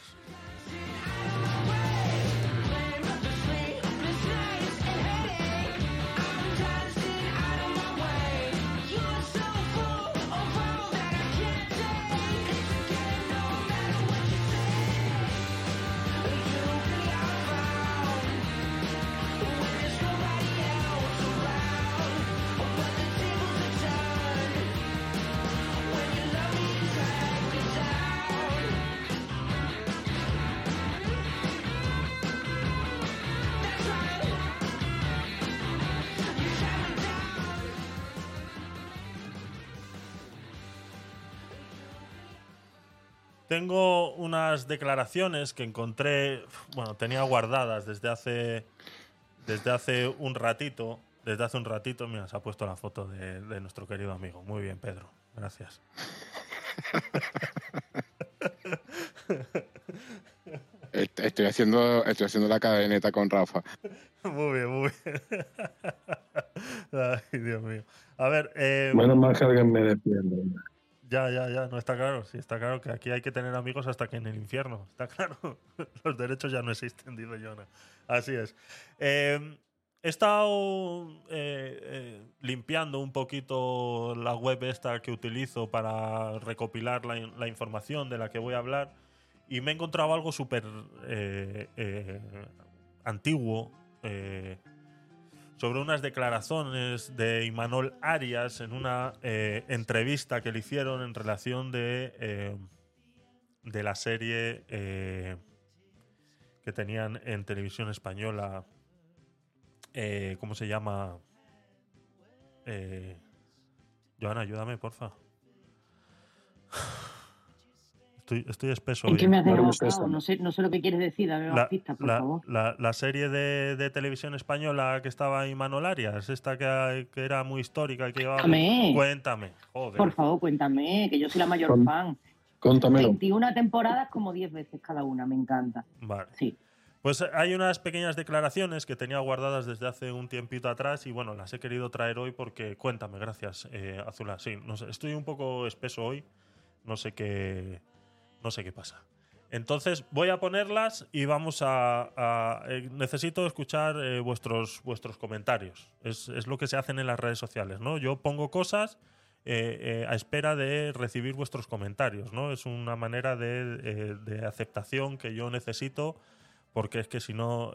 Tengo unas declaraciones que encontré, bueno, tenía guardadas desde hace, desde hace un ratito. Desde hace un ratito, mira, se ha puesto la foto de, de nuestro querido amigo. Muy bien, Pedro. Gracias. Est- Estoy haciendo, estoy haciendo la cadeneta con Rafa. Muy bien, muy bien. Ay, Dios mío. A ver, eh, Menos mal que alguien me defiende. Ya, ya, ya, no está claro. Sí, está claro que aquí hay que tener amigos hasta que en el infierno. Está claro. Los derechos ya no existen, dice Jonah. Así es. Eh, he estado eh, eh, limpiando un poquito la web esta que utilizo para recopilar la, la información de la que voy a hablar y me he encontrado algo súper eh, antiguo. eh, sobre unas declaraciones de Imanol Arias en una eh, entrevista que le hicieron en relación de, eh, de la serie eh, que tenían en televisión española. ¿Cómo se llama? Joana, ayúdame, porfa. Estoy, estoy espeso. ¿En hoy, qué ¿eh? me has Claro, dejado? No sé, no sé lo que quieres decir, dame la, pistas, por la- favor. la- la serie de, de televisión española que estaba en Imanol Arias, esta que, que era muy histórica y que llevaba... Cuéntame. Cuéntame, joder. Por favor, cuéntame, que yo soy la mayor Con- fan. Contámelo. 21 temporadas como 10 veces cada una, me encanta. Vale. Sí. Pues hay unas pequeñas declaraciones que tenía guardadas desde hace un tiempito atrás y bueno, las he querido traer hoy porque cuéntame, gracias, eh, Azula. Sí, no sé, estoy un poco espeso hoy, no sé qué, no sé qué pasa. Entonces voy a ponerlas y vamos a, eh, necesito escuchar eh, vuestros vuestros comentarios. Es, es lo que se hacen en las redes sociales, ¿no? Yo pongo cosas eh, a espera de recibir vuestros comentarios, ¿no? Es una manera de, de aceptación que yo necesito porque es que si no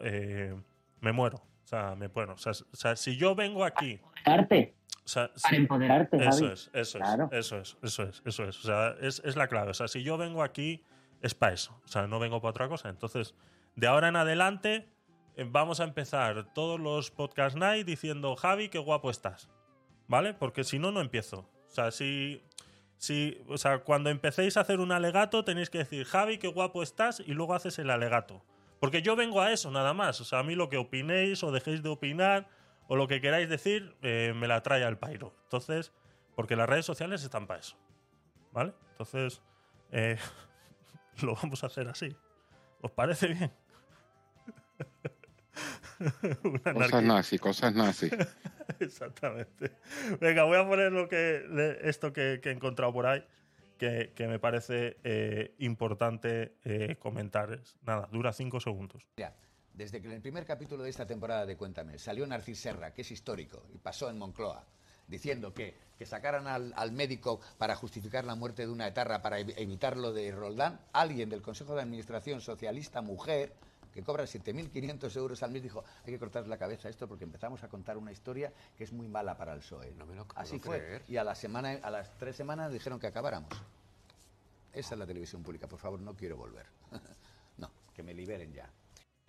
me muero. O sea, me muero. O sea, s- o sea, si yo vengo aquí... Empoderarte. O sea, Para empoderarte, eso Javi. es, eso Claro. es, eso es, eso es, eso es. O sea, es, es la clave. O sea, si yo vengo aquí, es para eso. O sea, no vengo para otra cosa. Entonces, de ahora en adelante, eh, vamos a empezar todos los podcast night diciendo, Javi, qué guapo estás. ¿Vale? Porque si no, no empiezo. O sea, si. si o sea, cuando empecéis a hacer un alegato, tenéis que decir, Javi, qué guapo estás, y luego haces el alegato. Porque yo vengo a eso, nada más. O sea, a mí lo que opinéis o dejéis de opinar o lo que queráis decir, eh, me la trae al pairo. Entonces, porque las redes sociales están para eso. ¿Vale? Entonces, eh, lo vamos a hacer así. ¿Os parece bien? Cosas nazi, cosas nazi. Exactamente. Venga, voy a poner lo que, esto que, que he encontrado por ahí, que, me parece eh, importante eh, comentar. Nada, dura cinco segundos. Mira, desde que en el primer capítulo de esta temporada de Cuéntame salió Narcis Serra, que es histórico, y pasó en Moncloa, diciendo que, que sacaran al, al médico para justificar la muerte de una etarra, para ev- evitar lo de Roldán, alguien del Consejo de Administración Socialista Mujer, que cobra 7.500 euros al mes, dijo, hay que cortar la cabeza a esto porque empezamos a contar una historia que es muy mala para el PSOE. No me lo Así fue. creer. Y a, la semana, a las tres semanas dijeron que acabáramos. Esa es la televisión pública, por favor, no quiero volver. no, que me liberen ya.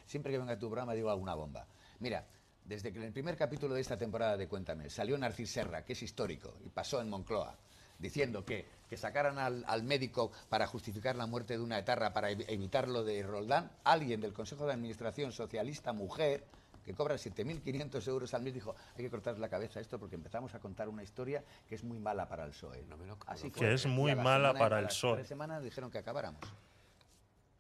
Siempre que venga a tu programa digo alguna bomba. Mira, desde que en el primer capítulo de esta temporada de Cuéntame salió Narcis Serra, que es histórico, y pasó en Moncloa, diciendo que, que sacaran al, al médico para justificar la muerte de una etarra, para ev- evitar lo de Roldán, alguien del Consejo de Administración Socialista Mujer, que cobra 7.500 euros al mes, dijo, hay que cortar la cabeza a esto porque empezamos a contar una historia que es muy mala para el PSOE. Así Que es muy mala semana- para el PSOE. tres semanas dijeron que acabáramos.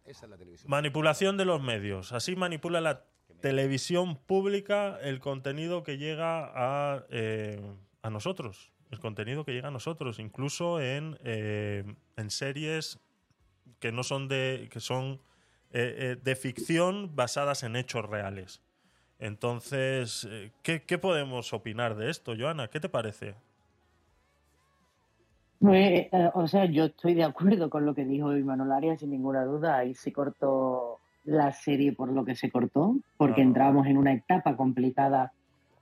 Esa es la televisión. Manipulación de los medios. Así manipula la televisión pública el contenido que llega a, eh, a nosotros. El contenido que llega a nosotros. Incluso en, eh, en series que no son de. que son eh, eh, de ficción basadas en hechos reales. Entonces, ¿qué, qué podemos opinar de esto, Joana? ¿Qué te parece? Pues, eh, o sea, yo estoy de acuerdo con lo que dijo Imanol Arias, sin ninguna duda. Ahí se cortó la serie por lo que se cortó, porque Claro. entrábamos en una etapa complicada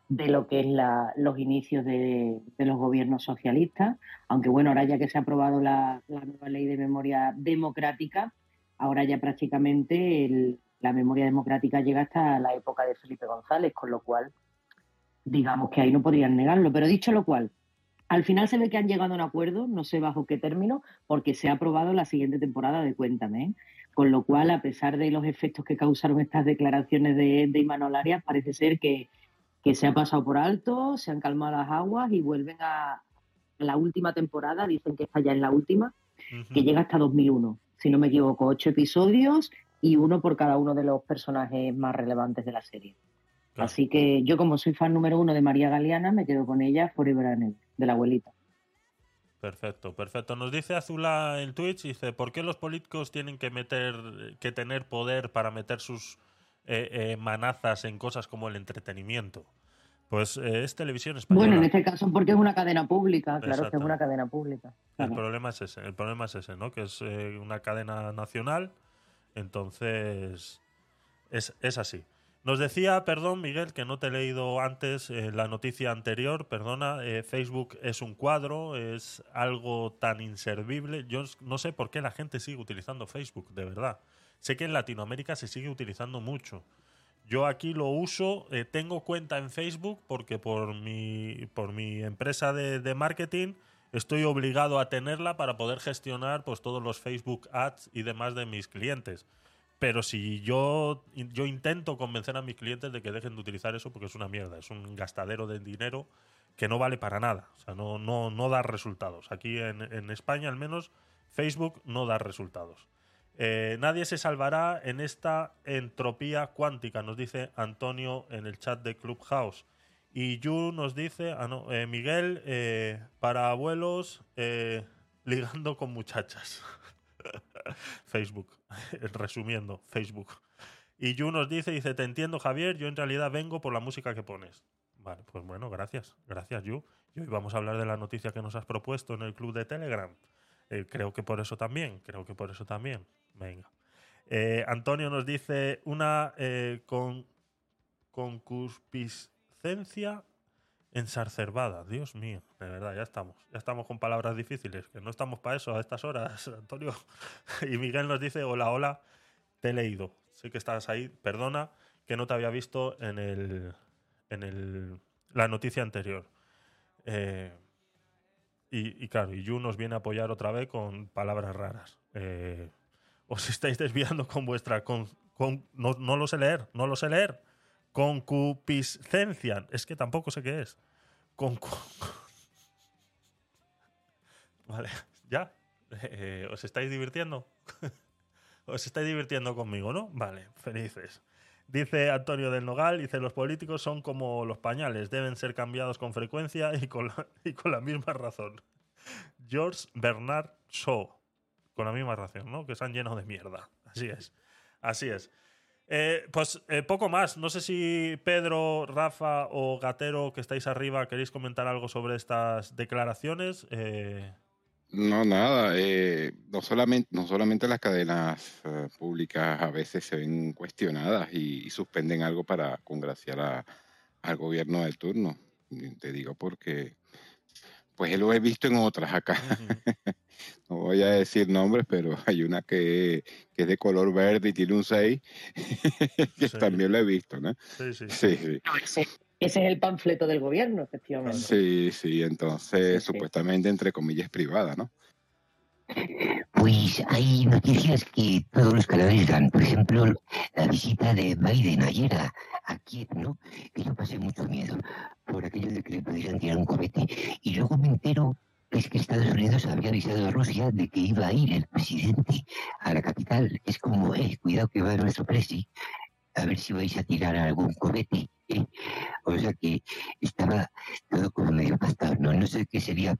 de lo que es la, los inicios de, de los gobiernos socialistas. Aunque bueno, ahora ya que se ha aprobado la, nueva ley de memoria democrática, ahora ya prácticamente la memoria democrática llega hasta la época de Felipe González, con lo cual, digamos que ahí no podrían negarlo. Pero dicho lo cual, al final se ve que han llegado a un acuerdo, no sé bajo qué término, porque se ha aprobado la siguiente temporada de Cuéntame. ¿eh? Con lo cual, a pesar de los efectos que causaron estas declaraciones de, de Arias, parece ser que, que se ha pasado por alto, se han calmado las aguas y vuelven a, la última temporada, dicen que está ya en la última, que llega hasta 2001, si no me equivoco, ocho episodios y uno por cada uno de los personajes más relevantes de la serie. Claro. Así que yo como soy fan número uno de María Galeana, me quedo con ella Forever and Ever, de la abuelita. Perfecto, perfecto. Nos dice Azula en Twitch, dice, ¿por qué los políticos tienen que meter, que tener poder para meter sus eh, eh, manazas en cosas como el entretenimiento? Pues eh, es televisión española. Bueno, en este caso porque es una cadena pública, claro que es una cadena pública. El problema es ese, el problema es ese, ¿no? Que es eh, una cadena nacional, entonces es, es así. Nos decía, perdón, Miguel, que no te he leído antes eh, la noticia anterior, perdona, Facebook es un cuadro, es algo tan inservible. Yo no sé por qué la gente sigue utilizando Facebook, de verdad. Sé que en Latinoamérica se sigue utilizando mucho. Yo aquí lo uso, eh, tengo cuenta en Facebook porque por mi, por mi empresa de, de marketing estoy obligado a tenerla para poder gestionar pues, todos los Facebook Ads y demás de mis clientes. Pero si yo, yo intento convencer a mis clientes de que dejen de utilizar eso porque es una mierda, es un gastadero de dinero que no vale para nada, o sea, no, no, no da resultados. Aquí en, en España al menos Facebook no da resultados. Eh, nadie se salvará en esta entropía cuántica, nos dice Antonio en el chat de Clubhouse. Y Yu nos dice, ah, no, eh, Miguel, eh, para abuelos, ligando con muchachas. Facebook, resumiendo, Facebook. Y Yu nos dice, dice, te entiendo Javier, yo en realidad vengo por la música que pones. Vale, pues bueno, gracias, gracias Yu. Y hoy vamos a hablar de la noticia que nos has propuesto en el club de Telegram. Creo que por eso también, creo que por eso también. Venga. Eh, Antonio nos dice una eh, con, concupiscencia. Dios mío, de verdad, ya estamos. Ya estamos con palabras difíciles, que no estamos para eso a estas horas, Antonio. y Miguel nos dice, hola, hola, te he leído. Sé que estás ahí, perdona que no te había visto en el en el, la noticia anterior. Eh, y, y claro, y Yu nos viene a apoyar otra vez con palabras raras. Eh, os estáis desviando con vuestra... Con, con- no, no lo sé leer, no lo sé leer. Concupiscencia. Es que tampoco sé qué es. Concu- Vale, ya. Eh, ¿Os estáis divirtiendo? Os estáis divirtiendo conmigo, ¿no? Vale, felices. Dice Antonio del Nogal, dice, los políticos son como los pañales, deben ser cambiados con frecuencia y con y con la misma razón. George Bernard Shaw, con la misma razón, ¿no? Que se han llenado de mierda. Así es. Así es. Eh, pues eh, poco más. No sé si Pedro, Rafa o Gatero, que estáis arriba, queréis comentar algo sobre estas declaraciones. Eh, No, nada. eh, no, solamente, no solamente las cadenas eh, públicas a veces se ven cuestionadas y, y suspenden algo para congraciar a- al gobierno del turno. Te digo porque, pues lo he visto en otras acá. No voy a decir nombres, pero hay una que, que es de color verde y tiene un 6, que Sí. también lo he visto, ¿no? sí, sí. Sí, sí. Ese, ese es el panfleto del gobierno, efectivamente. Sí, sí, entonces Sí, sí. supuestamente entre comillas privada, ¿no? Pues hay noticias que todos los canales dan. Por ejemplo, la visita de Biden ayer a, a Kiev, ¿no? Que yo pasé mucho miedo por aquello de que le pudieran tirar un cohete. Y luego me entero es que Estados Unidos había avisado a Rusia de que iba a ir el presidente a la capital. Es como, eh, cuidado que va nuestro presi. A ver si vais a tirar algún cohete. O sea que estaba todo como medio pactado. No, no sé qué sería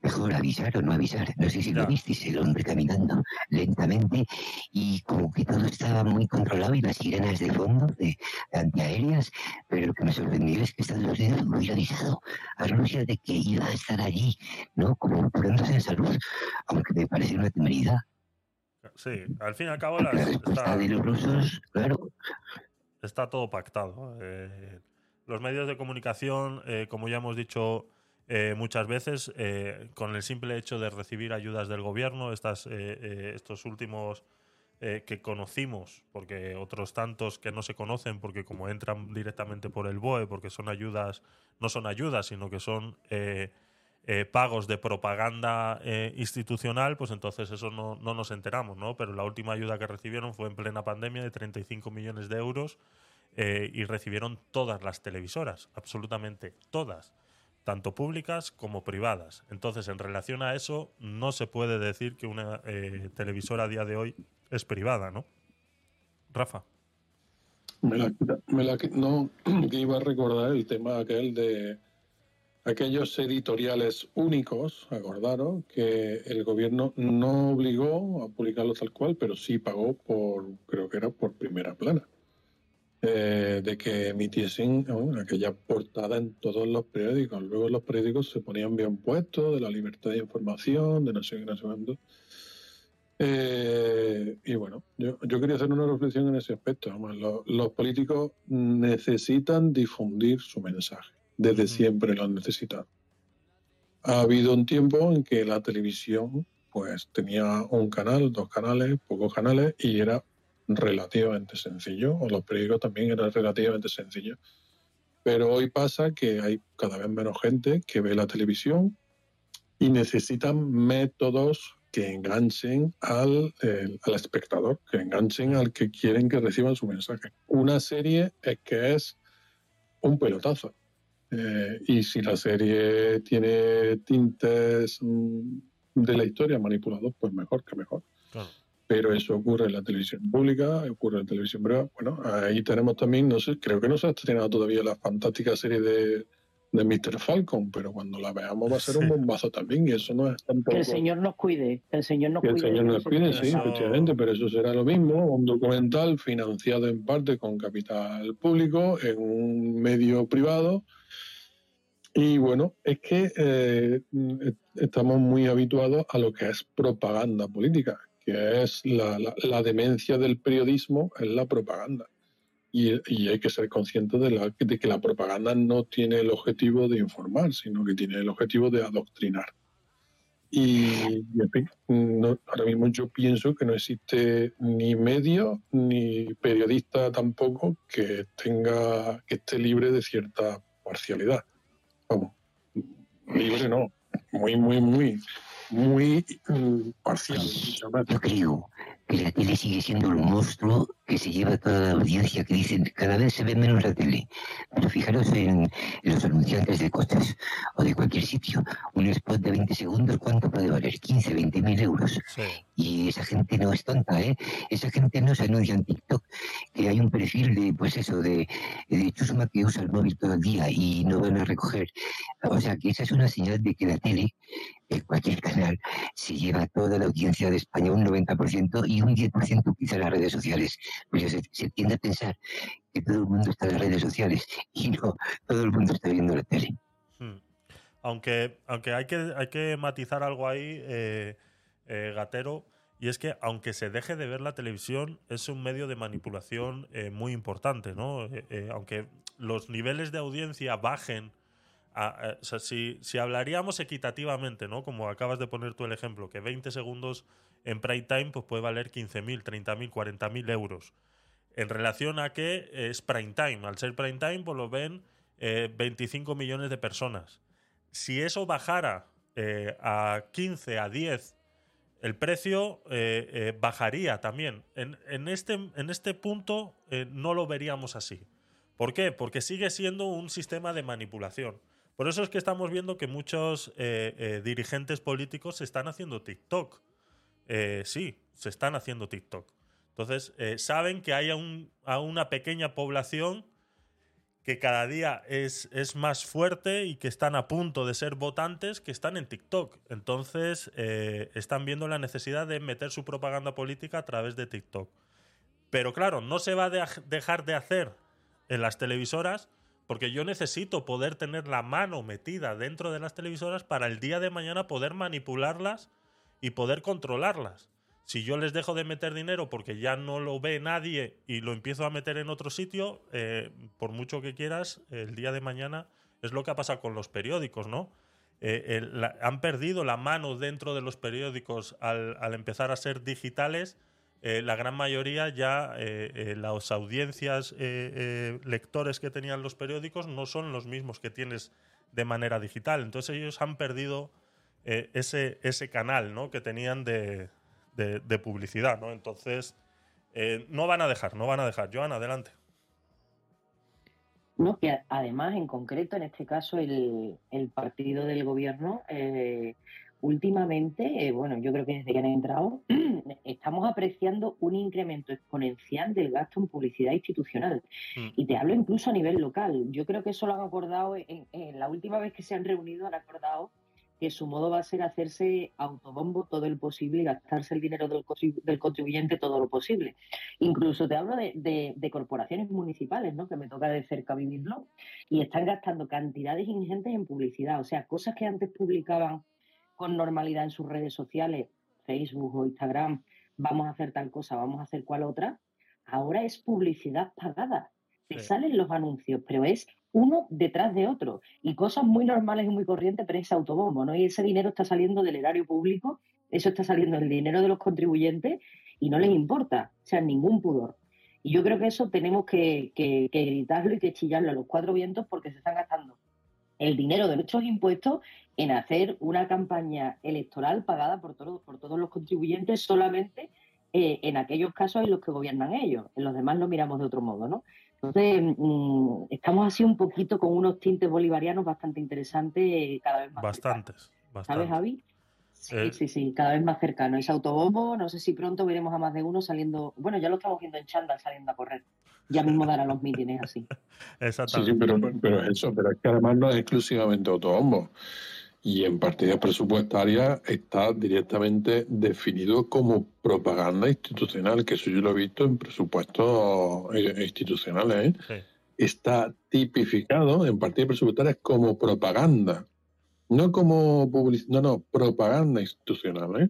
mejor avisar o no avisar. No sé si Ya. lo visteis, el hombre caminando lentamente y como que todo estaba muy controlado y las sirenas de fondo de antiaéreas, pero lo que me sorprendió es que Estados Unidos hubiera avisado a Rusia de que iba a estar allí, ¿no? Como curándose en salud, aunque me parece una temeridad. Sí, al fin y al cabo las- la respuesta está, de los rusos, claro, está todo pactado. Eh, los medios de comunicación, eh, como ya hemos dicho eh, muchas veces, con el simple hecho de recibir ayudas del gobierno, estas, estos últimos que conocimos, porque otros tantos que no se conocen, porque como entran directamente por el BOE, porque son ayudas, no son ayudas, sino que son eh, pagos de propaganda eh, institucional, pues entonces eso no, no nos enteramos, ¿no? Pero la última ayuda que recibieron fue en plena pandemia de 35 millones de euros eh, y recibieron todas las televisoras, absolutamente todas, tanto públicas como privadas. Entonces, en relación a eso, no se puede decir que una televisora a día de hoy es privada, ¿no? Rafa. No, que iba a recordar el tema aquel de aquellos editoriales únicos, acordaron, que el gobierno no obligó a publicarlos tal cual, pero sí pagó por, creo que era por primera plana, eh, de que emitiesen ¿no? aquella portada en todos los periódicos. Luego los periódicos se ponían bien puestos de la libertad de información, de no sé qué, no sé. Eh, y bueno, yo, yo quería hacer una reflexión en ese aspecto. Los políticos necesitan difundir su mensaje. Desde siempre lo han necesitado. Ha habido un tiempo en que la televisión pues tenía un canal, dos canales, pocos canales y era relativamente sencillo, o los periódicos también eran relativamente sencillos. Pero hoy pasa que hay cada vez menos gente que ve la televisión y necesitan métodos que enganchen al, el- al espectador, que enganchen al que quieren que reciban su mensaje. Una serie es que es un pelotazo. Eh, y si la serie tiene tintes mm, de la historia manipulados, pues mejor que mejor. Claro. Pero eso ocurre en la televisión pública, ocurre en la televisión privada. Bueno, ahí tenemos también, no sé, creo que no se ha estrenado todavía la fantástica serie de, de Mr. Falcon, pero cuando la veamos va a ser un bombazo también, y eso no es tampoco... Que el Señor nos cuide, que el Señor nos Que el. Señor no nos cuide, sí, Eso- efectivamente, pero eso será lo mismo, un documental financiado en parte con capital público en un medio privado Y bueno, es que eh, mm, estamos muy habituados a lo que es propaganda política, que es la, la- la demencia del periodismo, es la propaganda. Y, hay que ser conscientes de, la- de que la propaganda no tiene el objetivo de informar, sino que tiene el objetivo de adoctrinar. Y, y, no- ahora mismo yo pienso que no existe ni medio ni periodista tampoco que tenga que esté libre de cierta parcialidad. Libre no, muy, muy, muy, muy mm, parcial. Yo creo que la tele sigue siendo el monstruo que se lleva toda la audiencia, que dicen cada vez se ve menos la tele. Pero fijaros en, en los anunciantes de coches o de cualquier sitio. Un spot de 20 segundos, ¿cuánto puede valer? 15, 20 mil euros. Sí. Y esa gente no es tonta, ¿eh? Esa gente no se anuncia en TikTok, que hay un perfil de, pues eso, de, de chusma que usa el móvil todo el día y no van a recoger. O sea, que esa es una señal de que la tele, eh, cualquier canal, se lleva toda la audiencia de España, un 90% y un 10% quizá las redes sociales. Pues se, tiende a pensar que todo el mundo está en las redes sociales y no, todo el mundo está viendo la tele. Hmm. Aunque, aunque hay, que, hay que matizar algo ahí, eh, eh, Gatero, y es que aunque se deje de ver la televisión, es un medio de manipulación eh, muy importante, ¿no? Aunque los niveles de audiencia bajen, si, hablaríamos equitativamente, ¿no? Como acabas de poner tú el ejemplo, que 20 segundos en prime time pues puede valer 15.000, 30.000, 40.000 euros. En relación a que es prime time. Al ser prime time, pues lo ven eh, 25 millones de personas. Si eso bajara eh, a 15, a 10, el precio eh, eh, bajaría también. En, este, en este punto no lo veríamos así. ¿Por qué? Porque sigue siendo un sistema de manipulación. Por eso es que estamos viendo que muchos eh, eh, dirigentes políticos se están haciendo TikTok. Eh, sí, se están haciendo TikTok. Entonces, eh, saben que hay a, un- a una pequeña población que cada día es, más fuerte y que están a punto de ser votantes que están en TikTok. Entonces, están viendo la necesidad de meter su propaganda política a través de TikTok. Pero claro, no se va a dej- dejar de hacer en las televisoras porque yo necesito poder tener la mano metida dentro de las televisoras para el día de mañana poder manipularlas y poder controlarlas. Si yo les dejo de meter dinero porque ya no lo ve nadie y lo empiezo a meter en otro sitio, eh, por mucho que quieras, el día de mañana es lo que ha pasado con los periódicos, ¿no? Eh, han perdido la mano dentro de los periódicos al empezar a ser digitales. Eh, la gran mayoría ya, eh, eh, las audiencias, lectores que tenían los periódicos no son los mismos que tienes de manera digital. Entonces ellos han perdido ese, ese canal ¿no? que tenían de, de- publicidad. Entonces, no van a dejar, no van a dejar. Joan, adelante. No, que además, en concreto, en este caso, el, el partido del gobierno, últimamente, eh, bueno, yo creo que desde que han entrado, estamos apreciando un incremento exponencial del gasto en publicidad institucional. Mm. Y te hablo incluso a nivel local. Yo creo que eso lo han acordado, en, en la última vez que se han reunido, han acordado que su modo va a ser hacerse autobombo todo el posible y gastarse el dinero del, contribuyente todo lo posible. Incluso te hablo de, de- de corporaciones municipales, ¿no? que me toca de cerca vivirlo, y están gastando cantidades ingentes en publicidad. O sea, cosas que antes publicaban con normalidad en sus redes sociales, Facebook o Instagram, vamos a hacer tal cosa, vamos a hacer cual otra, ahora es publicidad pagada. Te Sí. salen los anuncios, pero es uno detrás de otro. Y cosas muy normales y muy corrientes, pero es autobombo, ¿no? Y ese dinero está saliendo del erario público, eso está saliendo del dinero de los contribuyentes y no les importa, o sea, ningún pudor. Y yo creo que eso tenemos que, que- que gritarlo y que chillarlo a los cuatro vientos porque se están gastando el dinero de nuestros impuestos en hacer una campaña electoral pagada por, todos por todos los contribuyentes solamente eh, en aquellos casos en los que gobiernan ellos. En los demás lo miramos de otro modo, ¿no? Entonces, mm, estamos así un poquito con unos tintes bolivarianos bastante interesantes, eh, cada vez más cercanos. Bastantes. ¿Sabes, bastantes. Javi? Sí, Eh. sí, sí, cada vez más cercano. Ese autobombo, no sé si pronto veremos a más de uno saliendo. Bueno, ya lo estamos viendo en chándal saliendo a correr. Ya mismo dará los mítines así. Sí, sí, Exactamente. pero, pero es eso, pero es que además no es exclusivamente autobombo. Y en partidas presupuestarias está directamente definido como propaganda institucional, que eso yo lo he visto en presupuestos eh, institucionales. ¿eh? Sí. está tipificado en partidas presupuestarias como propaganda, no como publicidad, no, no, propaganda institucional. ¿eh?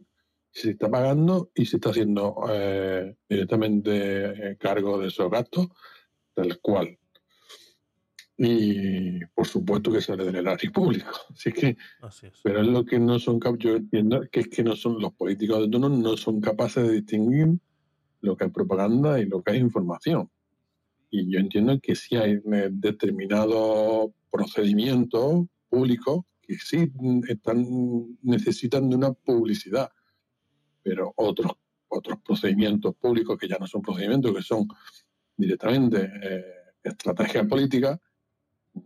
Se está pagando y se está haciendo eh, directamente cargo de esos gastos, tal cual. Y por supuesto que sale del erario público. Así que, Así es. pero es lo que no son cap- yo entiendo que es que no son los políticos de turno no son capaces de distinguir lo que es propaganda y lo que es información. Y yo entiendo que sí hay eh, determinados procedimientos públicos que sí están, necesitan de una publicidad, pero otros, otros procedimientos públicos que ya no son procedimientos, que son directamente eh, estrategias políticas,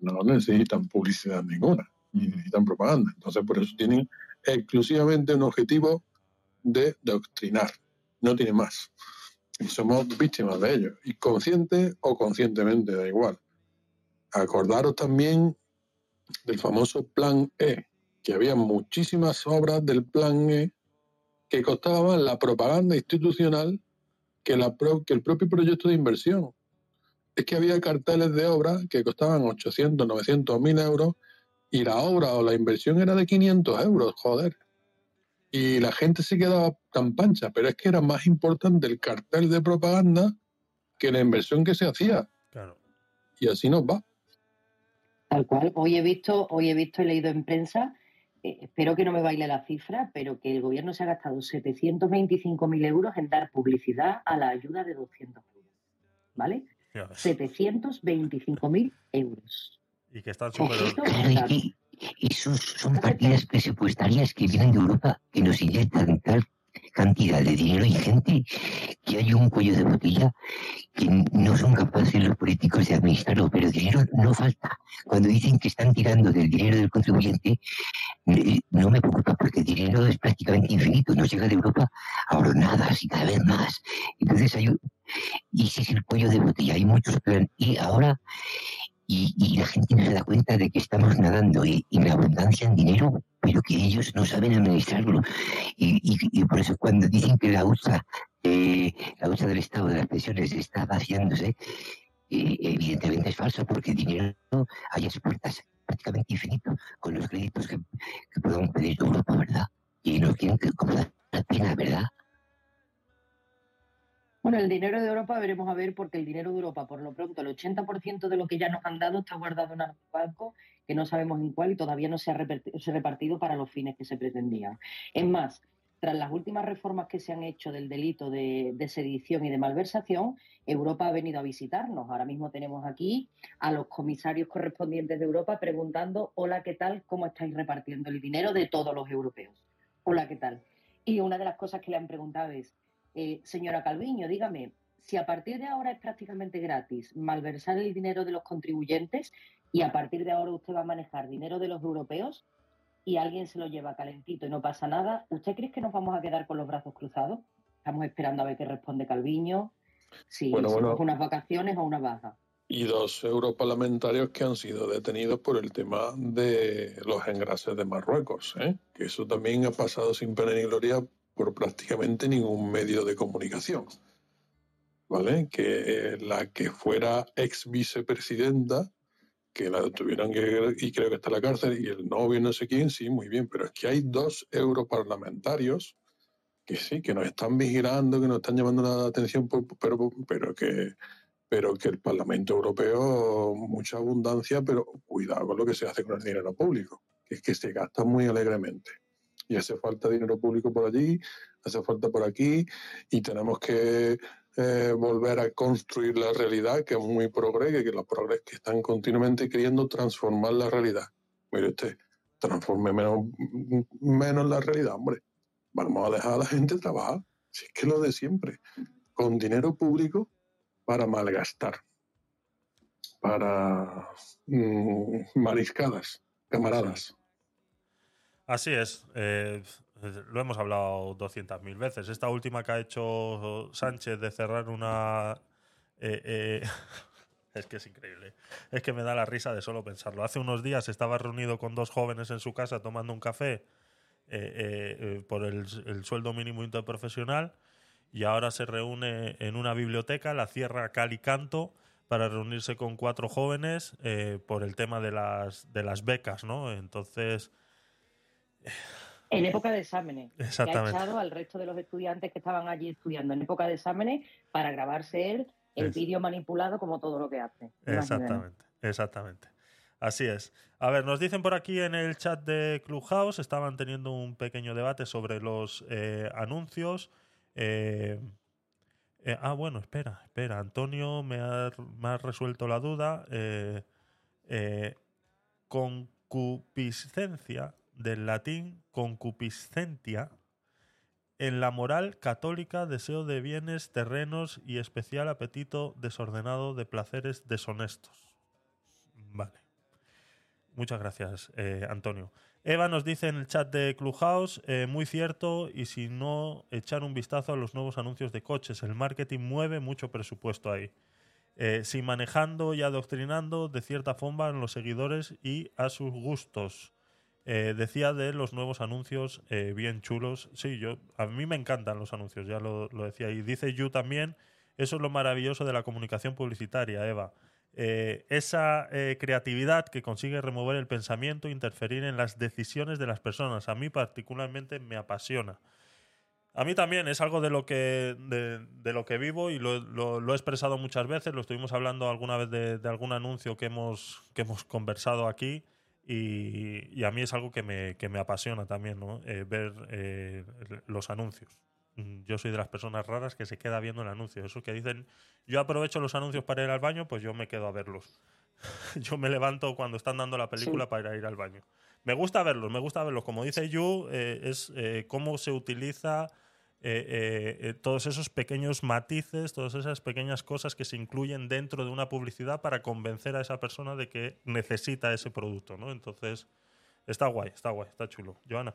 no necesitan publicidad ninguna, ni necesitan propaganda. Entonces, por eso tienen exclusivamente un objetivo de doctrinar, no tiene más. Y somos víctimas de ello, y consciente o conscientemente, da igual. Acordaros también del famoso Plan E, que había muchísimas obras del Plan E que costaban la propaganda institucional que, la que el propio proyecto de inversión. Es que había carteles de obras que costaban 800, 900, 1000 euros y la obra o la inversión era de 500 euros, joder. Y la gente se quedaba tan pancha, pero es que era más importante el cartel de propaganda que la inversión que se hacía. Claro. Y así nos va. Tal cual. Hoy he visto, hoy he visto y leído en prensa, eh, espero que no me baile la cifra, pero que el gobierno se ha gastado 725.000 euros en dar publicidad a la ayuda de 200 euros. ¿Vale? Ya ves. 725.000 euros. Y que están Claro, y, y- esos son partidas presupuestarias que vienen de Europa que nos inyectan tal cantidad de dinero ingente que hay un cuello de botella que no son capaces los políticos de administrarlo, pero dinero no falta. Cuando dicen que están tirando del dinero del contribuyente, eh, no me preocupa porque el dinero es prácticamente infinito, nos llega de Europa a hornadas y cada vez más. Entonces hay un- y ese es el cuello de botella, hay muchos planes. Y ahora y, la gente no se da cuenta de que estamos nadando en, en abundancia en dinero, pero que ellos no saben administrarlo. Y, por eso cuando dicen que la USA, eh, la USA del Estado de las pensiones está vaciándose, eh, evidentemente es falso, porque dinero hay a sus puertas prácticamente infinito, con los créditos que, que podemos pedir de Europa, ¿verdad? Y no quieren que como la pena, ¿verdad? Bueno, el dinero de Europa veremos a ver, porque el dinero de Europa, por lo pronto, el 80% de lo que ya nos han dado está guardado en algún banco que no sabemos en cuál y todavía no se ha repartido para los fines que se pretendían. Es más, tras las últimas reformas que se han hecho del delito de, de sedición y de malversación, Europa ha venido a visitarnos. Ahora mismo tenemos aquí a los comisarios correspondientes de Europa preguntando, hola, ¿qué tal? ¿Cómo estáis repartiendo el dinero de todos los europeos? Hola, ¿qué tal? Y una de las cosas que le han preguntado es, eh, señora Calviño, dígame, si a partir de ahora es prácticamente gratis malversar el dinero de los contribuyentes y a partir de ahora usted va a manejar dinero de los europeos y alguien se lo lleva calentito y no pasa nada, ¿usted cree que nos vamos a quedar con los brazos cruzados? Estamos esperando a ver qué responde Calviño, si Bueno, bueno. unas vacaciones o una baja. y dos europarlamentarios que han sido detenidos por el tema de los engrases de Marruecos, ¿eh? que eso también ha pasado sin pena ni gloria por prácticamente ningún medio de comunicación. ¿Vale? Que eh, la que fuera ex vicepresidenta, que la tuvieron que, y creo que está en la cárcel, y el novio no sé quién, sí, muy bien, pero es que hay dos europarlamentarios que sí, que nos están vigilando, que nos están llamando la atención, pero, pero que pero que el Parlamento Europeo, mucha abundancia, pero cuidado con lo que se hace con el dinero público, que es que se gasta muy alegremente. Y hace falta dinero público por allí, hace falta por aquí, y tenemos que eh, volver a construir la realidad, que es muy progre, que los progres que están continuamente queriendo transformar la realidad. Mire usted, transforme menos, la realidad, hombre. Vamos a dejar a la gente trabajar. Si es que lo de siempre, con dinero público para malgastar, para mm, mariscadas, camaradas. Así es. eh, lo hemos hablado 200.000 veces. Esta última que ha hecho Sánchez de cerrar una... eh, eh, es que es increíble. Es que me da la risa de solo pensarlo. Hace unos días estaba reunido con dos jóvenes en su casa tomando un café eh, eh, eh, por el, el sueldo mínimo interprofesional y ahora se reúne en una biblioteca, la cierra cal y canto, para reunirse con cuatro jóvenes eh, por el tema de las, de las becas, ¿no? Entonces, En época de exámenes. Que ha Exactamente. echado al resto de los estudiantes que estaban allí estudiando en época de exámenes para grabarse él el vídeo manipulado como todo lo que hace. Exactamente, exactamente. Así es. A ver, nos dicen por aquí en el chat de Clubhouse, estaban teniendo un pequeño debate sobre los eh, anuncios. Eh, eh, ah, bueno, espera, espera. Antonio me ha, me ha resuelto la duda. Concupiscencia, del latín concupiscentia, en la moral católica, deseo de bienes, terrenos y especial apetito desordenado de placeres deshonestos. Vale. Muchas gracias, eh, Antonio. Eva nos dice en el chat de Clubhouse, eh, muy cierto, y si no, echar un vistazo a los nuevos anuncios de coches. El marketing mueve mucho presupuesto ahí. Eh, si manejando y adoctrinando de cierta forma a los seguidores y a sus gustos. Eh, decía de los nuevos anuncios eh, bien chulos. Sí, yo a mí me encantan los anuncios, ya lo, decía. Y dice Yu también, eso es lo maravilloso de la comunicación publicitaria, Eva. Eh, esa creatividad que consigue remover el pensamiento, interferir en las decisiones de las personas. A mí particularmente me apasiona. A mí también es algo de lo que, de, lo que vivo y lo, lo- lo he expresado muchas veces. Lo estuvimos hablando alguna vez de, de algún anuncio que hemos, que hemos conversado aquí. Y, y a mí es algo que me, que me apasiona también, ¿no? Eh, ver eh, los anuncios. Mm, Yo soy de las personas raras que se queda viendo el anuncio. Eso que dicen, yo aprovecho los anuncios para ir al baño, pues yo me quedo a verlos. yo me levanto cuando están dando la película Sí. para ir al baño. Me gusta verlos, me gusta verlos. Como dice Yu, eh, es eh, cómo se utiliza eh, eh, eh, todos esos pequeños matices, todas esas pequeñas cosas que se incluyen dentro de una publicidad para convencer a esa persona de que necesita ese producto, ¿no? Entonces, está guay, está guay, está chulo. Joana.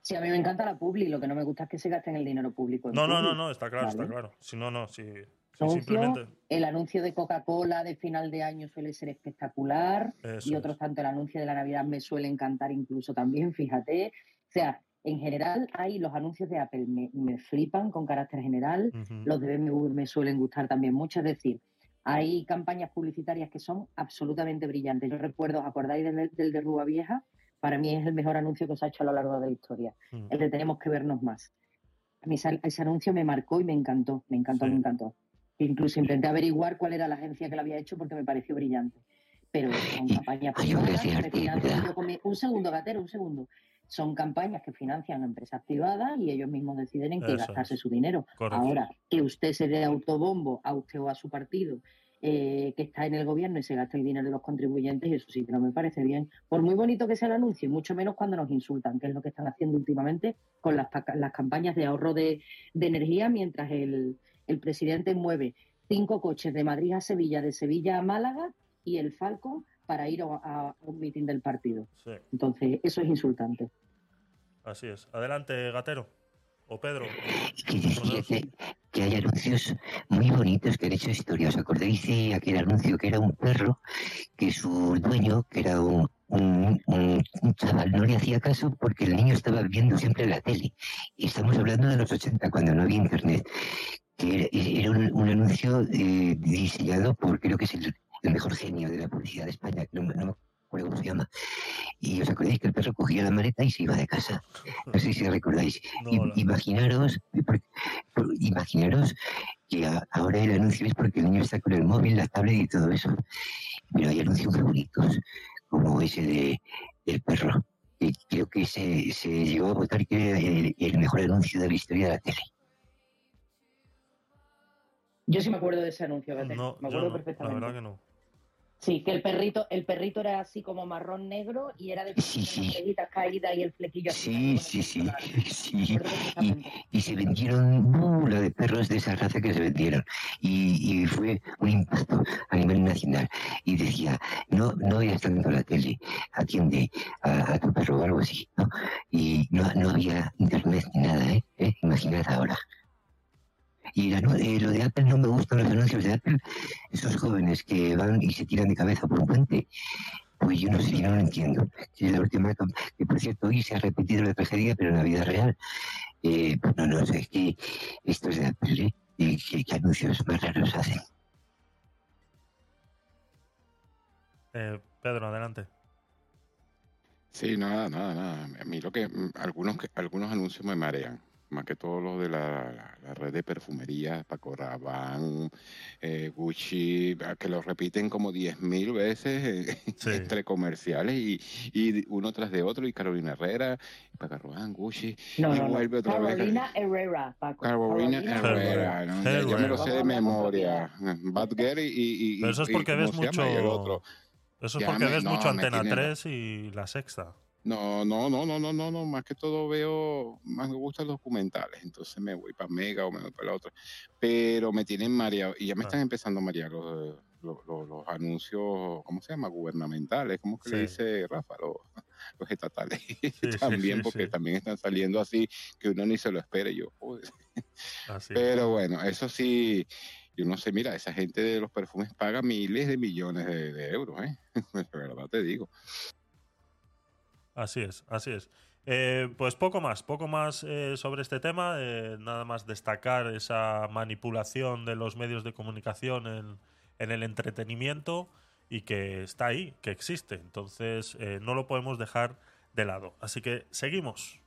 Sí, a mí me encanta la publi, lo que no me gusta es que se gasten el dinero público. en No, no, no, no, está claro, está Vale. claro. Si no, no, si, si simplemente... El anuncio de Coca-Cola de final de año suele ser espectacular Eso y es. otros tanto el anuncio de la Navidad me suele encantar incluso también, fíjate. O sea, en general, hay los anuncios de Apple me, me flipan con carácter general, los de BMW me suelen gustar también mucho, es decir, hay campañas publicitarias que son absolutamente brillantes. Yo recuerdo, ¿os acordáis del, del de Rúa Vieja? Para mí es el mejor anuncio que se ha hecho a lo largo de la historia. Mm. El de Tenemos que vernos más. A mí ese, ese anuncio me marcó y me encantó, me encantó, Sí. me encantó. Incluso intenté averiguar cuál era la agencia que lo había hecho porque me pareció brillante. Pero ¿verdad? yo comí- Un segundo, Gatero, un segundo. Son campañas que financian empresas privadas y ellos mismos deciden en qué Eso gastarse es. su dinero. Correcto. Ahora, que usted se dé autobombo a usted o a su partido eh, que está en el gobierno y se gaste el dinero de los contribuyentes, eso sí que no me parece bien. Por muy bonito que sea el anuncio, y mucho menos cuando nos insultan, que es lo que están haciendo últimamente con las, campañas de ahorro de, de energía, mientras el, el presidente mueve cinco coches de Madrid a Sevilla, de Sevilla a Málaga y el Falcon para ir a, a un mitin del partido. Sí, Entonces, eso es insultante. así es. Adelante, Gatero. O Pedro. que decía que, que hay anuncios muy bonitos que han hecho historia. ¿Os acordáis de aquel anuncio que era un perro que su dueño, que era un, un- un- un chaval, no le hacía caso porque el niño estaba viendo siempre la tele? Y estamos hablando de los 80, cuando no había internet. Que era, era un, un anuncio eh, diseñado por, creo que es el, el mejor genio de la publicidad de España, que no, me- no me acuerdo cómo se llama. Y os acordáis que el perro cogía la maleta y se iba de casa. No sé si recordáis. No, I- la- imaginaros, por- por- imaginaros que a- ahora el anuncio es porque el niño está con el móvil, la tablet y todo eso. Pero hay anuncios muy bonitos, como ese de del perro. que creo que se, se llegó a votar que era el, el mejor anuncio de la historia de la tele. Yo sí me acuerdo de ese anuncio, Gatero. No, me yo acuerdo no, la perfectamente. verdad que no. Sí, que el perrito, el perrito era así como marrón negro y era de Sí, sí. caídas y el flequillo Sí, así. sí, sí, sí. Y se vendieron burla de perros de esa raza que se vendieron. Y, y fue un impacto a nivel nacional. Y decía, no, no veas tanto la tele, atiende a, a tu perro o algo así, ¿no? Y no, no había internet ni nada, ¿eh? ¿Eh? Imaginad ahora. Y la eh, lo de Apple no me gustan los anuncios de Apple. Esos jóvenes que van y se tiran de cabeza por un puente, pues yo no sé, yo no lo entiendo. Que la última, que por cierto hoy se ha repetido la tragedia, pero en la vida real. Eh, pues no, no sé, es que esto es de Apple, ¿eh? Y qué, qué anuncios más raros hacen. Eh, Pedro, adelante. Sí, nada, nada, nada. A mí lo que mm, algunos que- algunos anuncios me marean, más que todo los de la, la- la red de perfumería, Paco Rabanne, eh, Gucci, ah, que lo repiten como 10.000 veces Sí. entre comerciales y, y uno tras de otro, y Carolina Herrera, Paco Rabanne, Gucci, No, y no, no. vuelve otra vez. Carolina Herrera, Paco. Carolina Herrera, ¿no? Ya- ya me lo sé de Herrera. memoria. Bad Girl y, y, y- Pero eso es porque ¿cómo ves mucho. Y el otro. Eso es porque ves mucho Antena tiene- 3 y la sexta. No, no, no, no, no, no, no, más que todo veo, más me gustan los documentales, entonces me voy para Mega o me voy para la otra, pero me tienen mareado y ya me Ah. están empezando a marear los, los, los- los anuncios, ¿cómo se llama? Gubernamentales, ¿cómo que le dice Rafa? Los, los estatales sí, también, sí, porque también están saliendo así que uno ni se lo espera y yo, joder. Así. Pero bueno, eso sí, yo no sé, mira, esa gente de los perfumes paga miles de millones de, de euros, ¿eh? De verdad te digo. Así es, así es. Eh, pues poco más, poco más eh, sobre este tema. eh, nada más destacar esa manipulación de los medios de comunicación en, en el entretenimiento y que está ahí, que existe. Entonces eh, no lo podemos dejar de lado. Así que seguimos.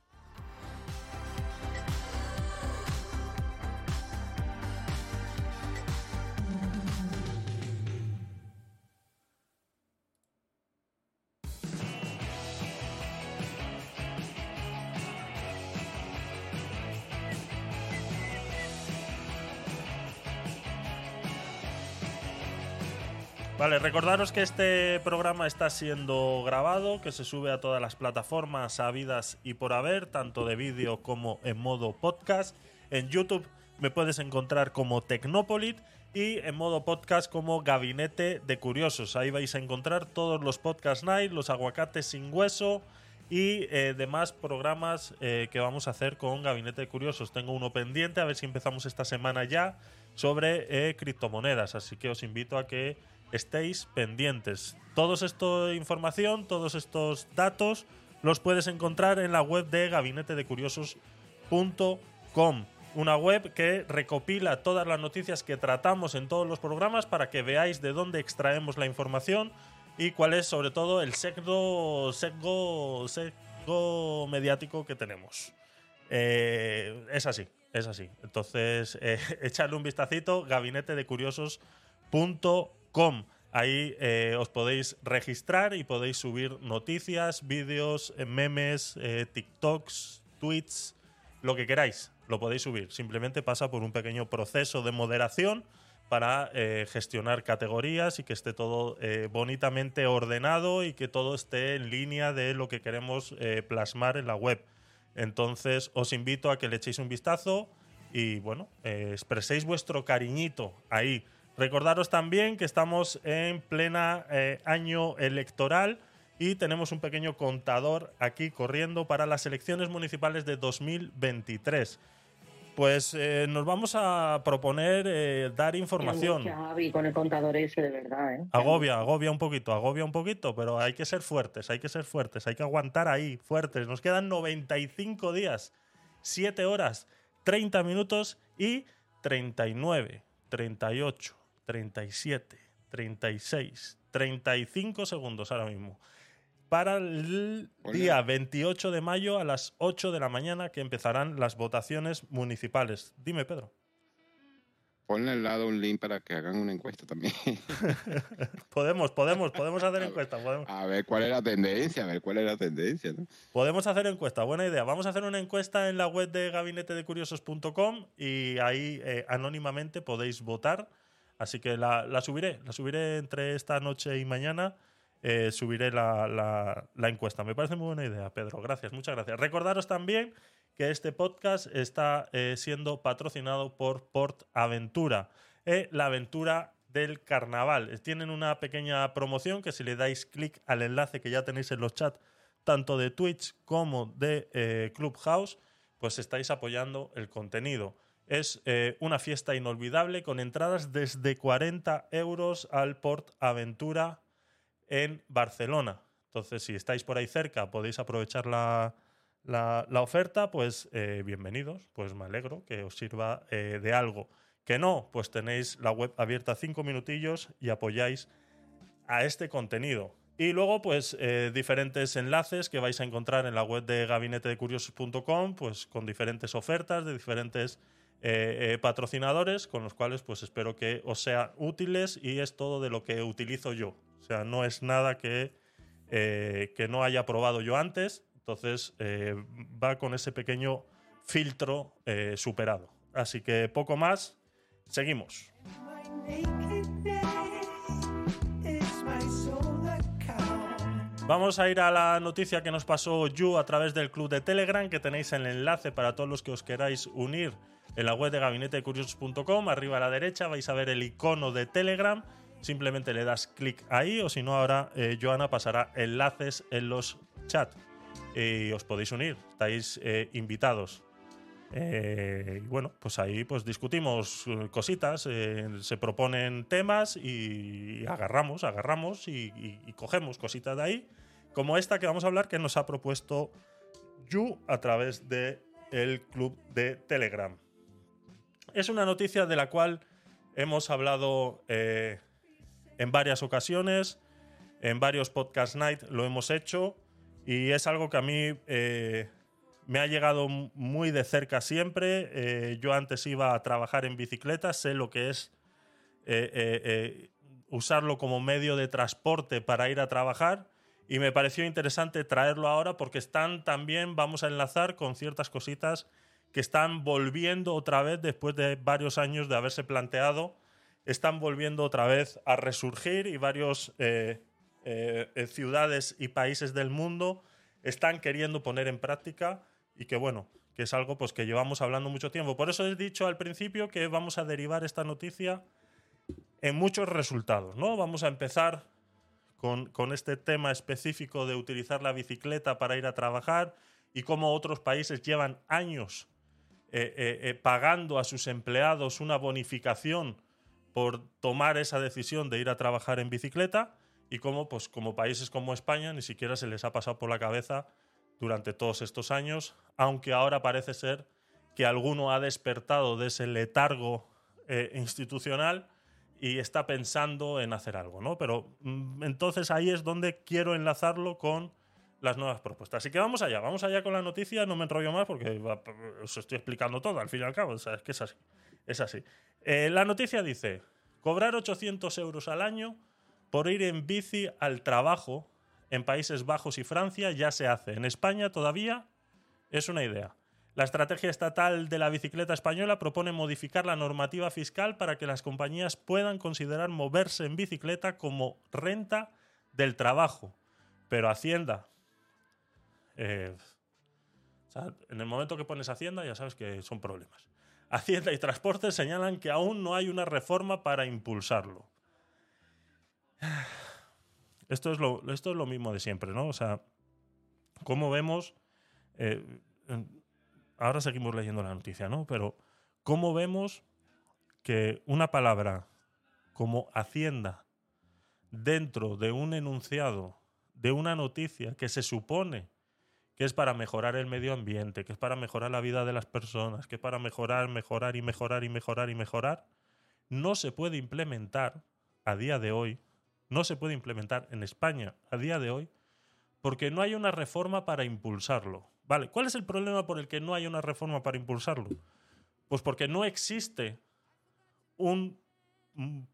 Recordaros que este programa está siendo grabado, que se sube a todas las plataformas habidas y por haber, tanto de vídeo como en modo podcast. En YouTube me puedes encontrar como Tecnopolit y en modo podcast como Gabinete de Curiosos. Ahí vais a encontrar todos los podcast night, los aguacates sin hueso y eh, demás programas eh, que vamos a hacer con Gabinete de Curiosos. Tengo uno pendiente, a ver si empezamos esta semana ya sobre eh, criptomonedas, así que os invito a que estéis pendientes. Toda esta información, todos estos datos los puedes encontrar en la web de gabinetedecuriosos.com. Una web que recopila todas las noticias que tratamos en todos los programas para que veáis de dónde extraemos la información y cuál es sobre todo el sesgo, sesgo, sesgo mediático que tenemos. Eh, es así, es así. Entonces, eh, echarle un vistacito, gabinetedecuriosos.com. Ahí eh, os podéis registrar y podéis subir noticias, vídeos, eh, memes, eh, TikToks, tweets, lo que queráis. Lo podéis subir. Simplemente pasa por un pequeño proceso de moderación para gestionar categorías y que esté todo bonitamente ordenado y que todo esté en línea de lo que queremos plasmar en la web. Entonces os invito a que le echéis un vistazo y bueno, expreséis vuestro cariñito ahí. Recordaros también que estamos en plena eh, año electoral y tenemos un pequeño contador aquí corriendo para las elecciones municipales de 2023. Pues eh, nos vamos a proponer eh, dar información. Con el contador ese, de verdad, ¿eh? Agobia, agobia un poquito, agobia un poquito, pero hay que ser fuertes, hay que ser fuertes, hay que aguantar ahí, fuertes. Nos quedan 95 días, 7 horas, 30 minutos y 39, 38, 37, 36, 35 segundos ahora mismo. Para el día 28 de mayo a las 8 de la mañana que empezarán las votaciones municipales. Dime, Pedro. Ponle al lado un link para que hagan una encuesta también. Podemos, podemos, podemos hacer encuesta. Podemos. A ver cuál es la tendencia, a ver cuál es la tendencia, ¿no? Podemos hacer encuesta, buena idea. Vamos a hacer una encuesta en la web de gabinetedecuriosos.com y ahí eh, anónimamente podéis votar. Así que la, la subiré, la subiré entre esta noche y mañana. eh, subiré la, encuesta. Me parece muy buena idea, Pedro. Gracias, muchas gracias. Recordaros también que este podcast está eh, siendo patrocinado por Port Aventura, eh, la aventura del carnaval. Tienen una pequeña promoción que si le dais clic al enlace que ya tenéis en los chats, tanto de Twitch como de Clubhouse, pues estáis apoyando el contenido. Es eh, una fiesta inolvidable con entradas desde 40 euros al Port Aventura en Barcelona. Entonces, si estáis por ahí cerca, podéis aprovechar la, la- oferta, pues eh, bienvenidos. Pues me alegro que os sirva eh, de algo. Que no, pues tenéis la web abierta cinco minutillos y apoyáis a este contenido. Y luego, pues, diferentes enlaces que vais a encontrar en la web de gabinetedecuriosos.com, pues, con diferentes ofertas de diferentes eh, eh, patrocinadores, con los cuales, pues, espero que os sean útiles y es todo de lo que utilizo yo. O sea, no es nada que, eh, que no haya probado yo antes. Entonces, va con ese pequeño filtro superado. Así que poco más. Seguimos. Vamos a ir a la noticia que nos pasó Yu a través del club de Telegram, que tenéis el enlace para todos los que os queráis unir en la web de gabinetecuriosos.com. Arriba a la derecha vais a ver el icono de Telegram. Simplemente le das clic ahí, o si no, ahora eh, Joana pasará enlaces en los chats y os podéis unir. Estáis eh, invitados. Eh, y bueno, pues ahí pues discutimos cositas, se proponen temas y agarramos, agarramos y, y- y cogemos cositas de ahí, como esta que vamos a hablar que nos ha propuesto Yu a través de el club de Telegram. Es una noticia de la cual hemos hablado eh, en varias ocasiones, en varios podcast night lo hemos hecho y es algo que a mí eh, me ha llegado muy de cerca siempre. Eh, yo antes iba a trabajar en bicicleta, sé lo que es usarlo como medio de transporte para ir a trabajar y me pareció interesante traerlo ahora porque están también, vamos a enlazar con ciertas cositas que están volviendo otra vez después de varios años de haberse planteado, están volviendo otra vez a resurgir y varios eh, eh, eh, ciudades y países del mundo están queriendo poner en práctica y que bueno, que es algo pues que llevamos hablando mucho tiempo. Por eso he dicho al principio que vamos a derivar esta noticia en muchos resultados, ¿no? Vamos a empezar con, con este tema específico de utilizar la bicicleta para ir a trabajar y cómo otros países llevan años eh, eh, eh, pagando a sus empleados una bonificación por tomar esa decisión de ir a trabajar en bicicleta y cómo, pues, como países como España, ni siquiera se les ha pasado por la cabeza durante todos estos años, aunque ahora parece ser que alguno ha despertado de ese letargo eh, institucional y está pensando en hacer algo, ¿no? Pero mm, entonces ahí es donde quiero enlazarlo con las nuevas propuestas. Así que vamos allá, vamos allá con la noticia, no me enrollo más porque os estoy explicando todo al fin y al cabo, o sea, es que es así. Es así. Eh, la noticia dice, cobrar 800 euros al año por ir en bici al trabajo en Países Bajos y Francia ya se hace. En España todavía es una idea. La estrategia estatal de la bicicleta española propone modificar la normativa fiscal para que las compañías puedan considerar moverse en bicicleta como renta del trabajo. Pero Hacienda, eh, en el momento que pones Hacienda ya sabes que son problemas. Hacienda y Transporte señalan que aún no hay una reforma para impulsarlo. Esto es lo, mismo de siempre, ¿no? O sea, ¿cómo vemos? eh, ahora seguimos leyendo la noticia, ¿no? Pero ¿cómo vemos que una palabra como Hacienda dentro de un enunciado de una noticia que se supone que es para mejorar el medio ambiente, que es para mejorar la vida de las personas, que es para mejorar, mejorar y mejorar y mejorar y mejorar, no se puede implementar a día de hoy, no se puede implementar en España a día de hoy, porque no hay una reforma para impulsarlo. Vale, ¿cuál es el problema por el que no hay una reforma para impulsarlo? Pues porque no existe un, un,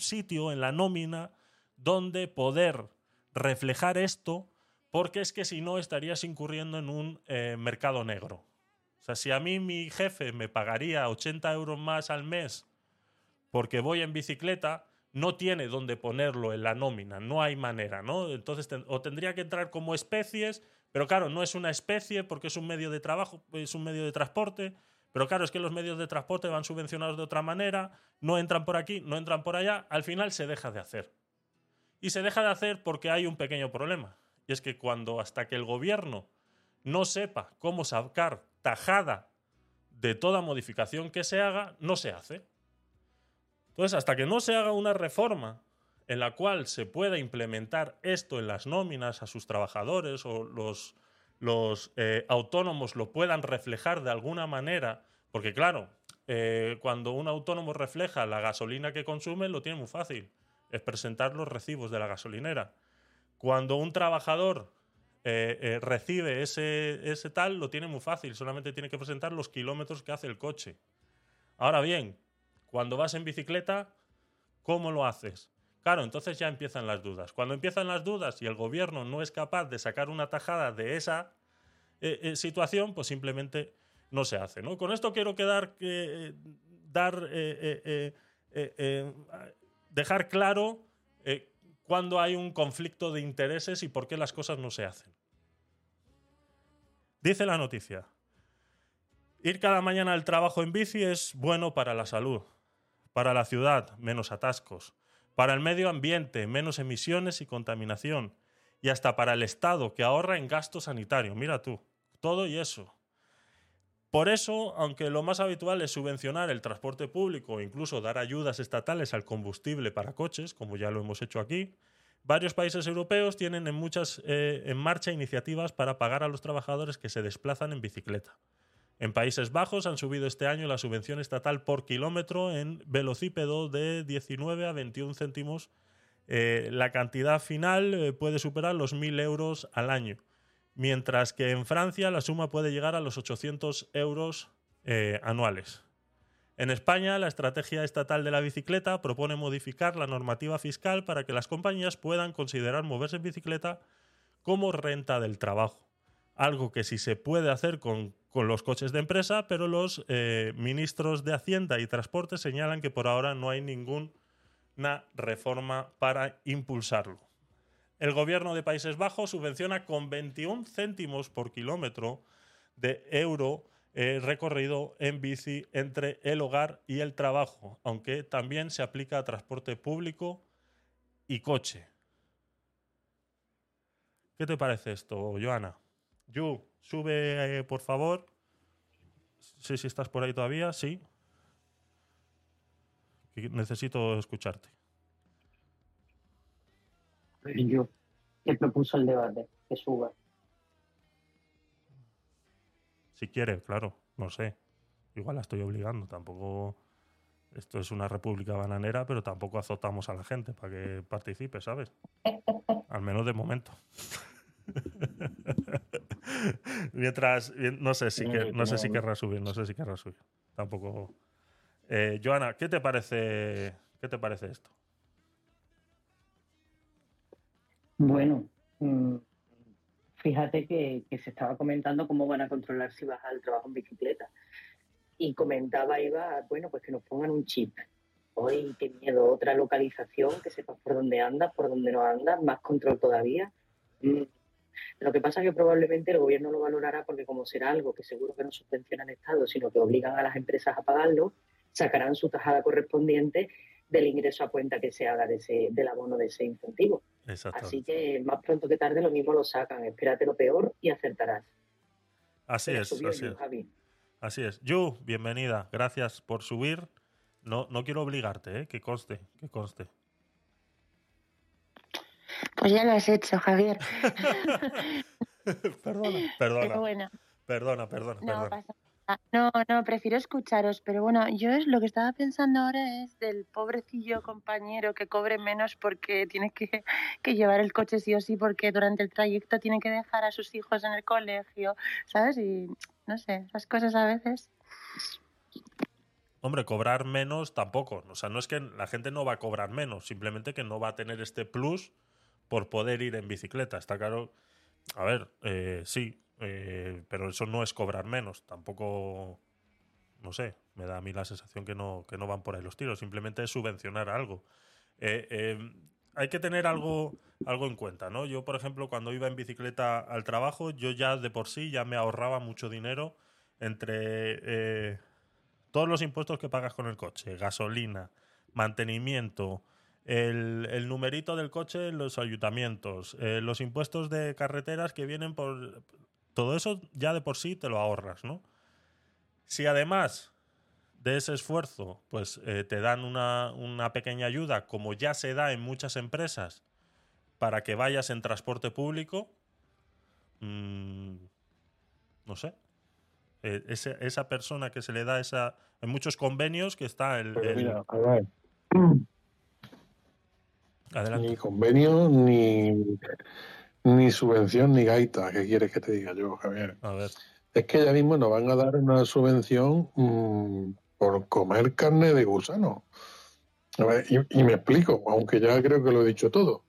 sitio en la nómina donde poder reflejar esto, porque es que si no estarías incurriendo en un eh, mercado negro. O sea, si a mí mi jefe me pagaría 80 euros más al mes porque voy en bicicleta, no tiene dónde ponerlo en la nómina, no hay manera, ¿no? Entonces, o tendría que entrar como especies, pero claro, no es una especie porque es un medio de trabajo, es un medio de transporte, pero claro, es que los medios de transporte van subvencionados de otra manera, no entran por aquí, no entran por allá, al final se deja de hacer. Y se deja de hacer porque hay un pequeño problema, y es que cuando hasta que el gobierno no sepa cómo sacar tajada de toda modificación que se haga, no se hace. Entonces, hasta que no se haga una reforma en la cual se pueda implementar esto en las nóminas a sus trabajadores o los, los eh, autónomos lo puedan reflejar de alguna manera, porque claro, eh, cuando un autónomo refleja la gasolina que consume, lo tiene muy fácil. es presentar los recibos de la gasolinera. Cuando un trabajador eh, eh, recibe ese, ese tal, lo tiene muy fácil, solamente tiene que presentar los kilómetros que hace el coche. Ahora bien, cuando vas en bicicleta, ¿cómo lo haces? Claro, entonces ya empiezan las dudas. Cuando empiezan las dudas y el gobierno no es capaz de sacar una tajada de esa eh, situación, pues simplemente no se hace. Con esto quiero quedar, dar, dejar claro cuando hay un conflicto de intereses y por qué las cosas no se hacen. Dice la noticia. Ir cada mañana al trabajo en bici es bueno para la salud, para la ciudad, menos atascos, para el medio ambiente, menos emisiones y contaminación, y hasta para el Estado, que ahorra en gasto sanitario. Mira tú, todo y eso. Por eso, aunque lo más habitual es subvencionar el transporte público o incluso dar ayudas estatales al combustible para coches, como ya lo hemos hecho aquí, varios países europeos tienen en, muchas, eh, en marcha iniciativas para pagar a los trabajadores que se desplazan en bicicleta. En Países Bajos han subido este año la subvención estatal por kilómetro en velocípedo de 19 a 21 céntimos. Eh, la cantidad final eh, puede superar los 1.000 euros al año, mientras que en Francia la suma puede llegar a los 800 euros eh, anuales. En España, la estrategia estatal de la bicicleta propone modificar la normativa fiscal para que las compañías puedan considerar moverse en bicicleta como renta del trabajo algo que sí se puede hacer con, con los coches de empresa, pero los eh, ministros de Hacienda y Transporte señalan que por ahora no hay ninguna reforma para impulsarlo. El gobierno de Países Bajos subvenciona con 21 céntimos por kilómetro de euro eh, recorrido en bici entre el hogar y el trabajo, aunque también se aplica a transporte público y coche. ¿Qué te parece esto, Joana? Yu, sube, eh, por favor. Sí, si estás por ahí todavía, sí. Necesito escucharte. Yo, que propuso el debate, que suba. Si quiere, claro, no sé. Igual la estoy obligando, tampoco. Esto es una república bananera, pero tampoco azotamos a la gente para que participe, ¿sabes? Al menos de momento. Mientras, no sé si que, no sé si querrá subir, no sé si querrá subir. Tampoco. Eh, Joana, ¿qué te parece? ¿Qué te parece esto? Bueno, mm, fíjate que, que se estaba comentando cómo van a controlar si vas al trabajo en bicicleta. Y comentaba Iba, bueno, pues que nos pongan un chip. Hoy, qué miedo, otra localización, que sepas por dónde andas, por dónde no andas, más control todavía. Mm. Lo que pasa es que probablemente el gobierno lo valorará porque como será algo que seguro que no subvenciona el Estado, sino que obligan a las empresas a pagarlo, sacarán su tajada correspondiente del ingreso a cuenta que se haga de ese, del abono de ese incentivo. Exacto. Así que más pronto que tarde lo mismo lo sacan. Espérate lo peor y acertarás. Así Pero es, subió así yo, es. Javi. Así es. Yu, bienvenida. Gracias por subir. No, no quiero obligarte, ¿eh? que conste, que conste. Pues ya lo has hecho, Javier. perdona, Pero perdona, bueno, perdona, perdona, no perdona. pasa nada. No, no, prefiero escucharos, pero bueno, yo es lo que estaba pensando ahora es del pobrecillo compañero que cobre menos porque tiene que, que llevar el coche sí o sí, porque durante el trayecto tiene que dejar a sus hijos en el colegio, ¿sabes? Y no sé, esas cosas a veces. Hombre, cobrar menos tampoco. O sea, no es que la gente no va a cobrar menos, simplemente que no va a tener este plus por poder ir en bicicleta. Está claro. A ver, eh, sí, eh, pero eso no es cobrar menos. Tampoco, no sé, me da a mí la sensación que no, que no van por ahí los tiros. Simplemente es subvencionar algo. Eh, eh, hay que tener algo, algo en cuenta, ¿no? Yo, por ejemplo, cuando iba en bicicleta al trabajo, yo ya de por sí ya me ahorraba mucho dinero entre todos los impuestos que pagas con el coche, gasolina, mantenimiento, el, el numerito del coche en los ayuntamientos, los impuestos de carreteras que vienen por... Todo eso ya de por sí te lo ahorras, ¿no? Si además de ese esfuerzo, pues eh, te dan una, una pequeña ayuda, como ya se da en muchas empresas, para que vayas en transporte público, mm, no sé. Eh, ese- esa persona que se le da esa... En muchos convenios que está el... Pero el- mira, a ver. Adelante. Ni convenio, ni, ni subvención, ni gaita. ¿Qué quieres que te diga yo, Javier? A ver. Es que ya mismo nos van a dar una subvención mm, por comer carne de gusano. A ver, y, y me explico, aunque ya creo que lo he dicho todo.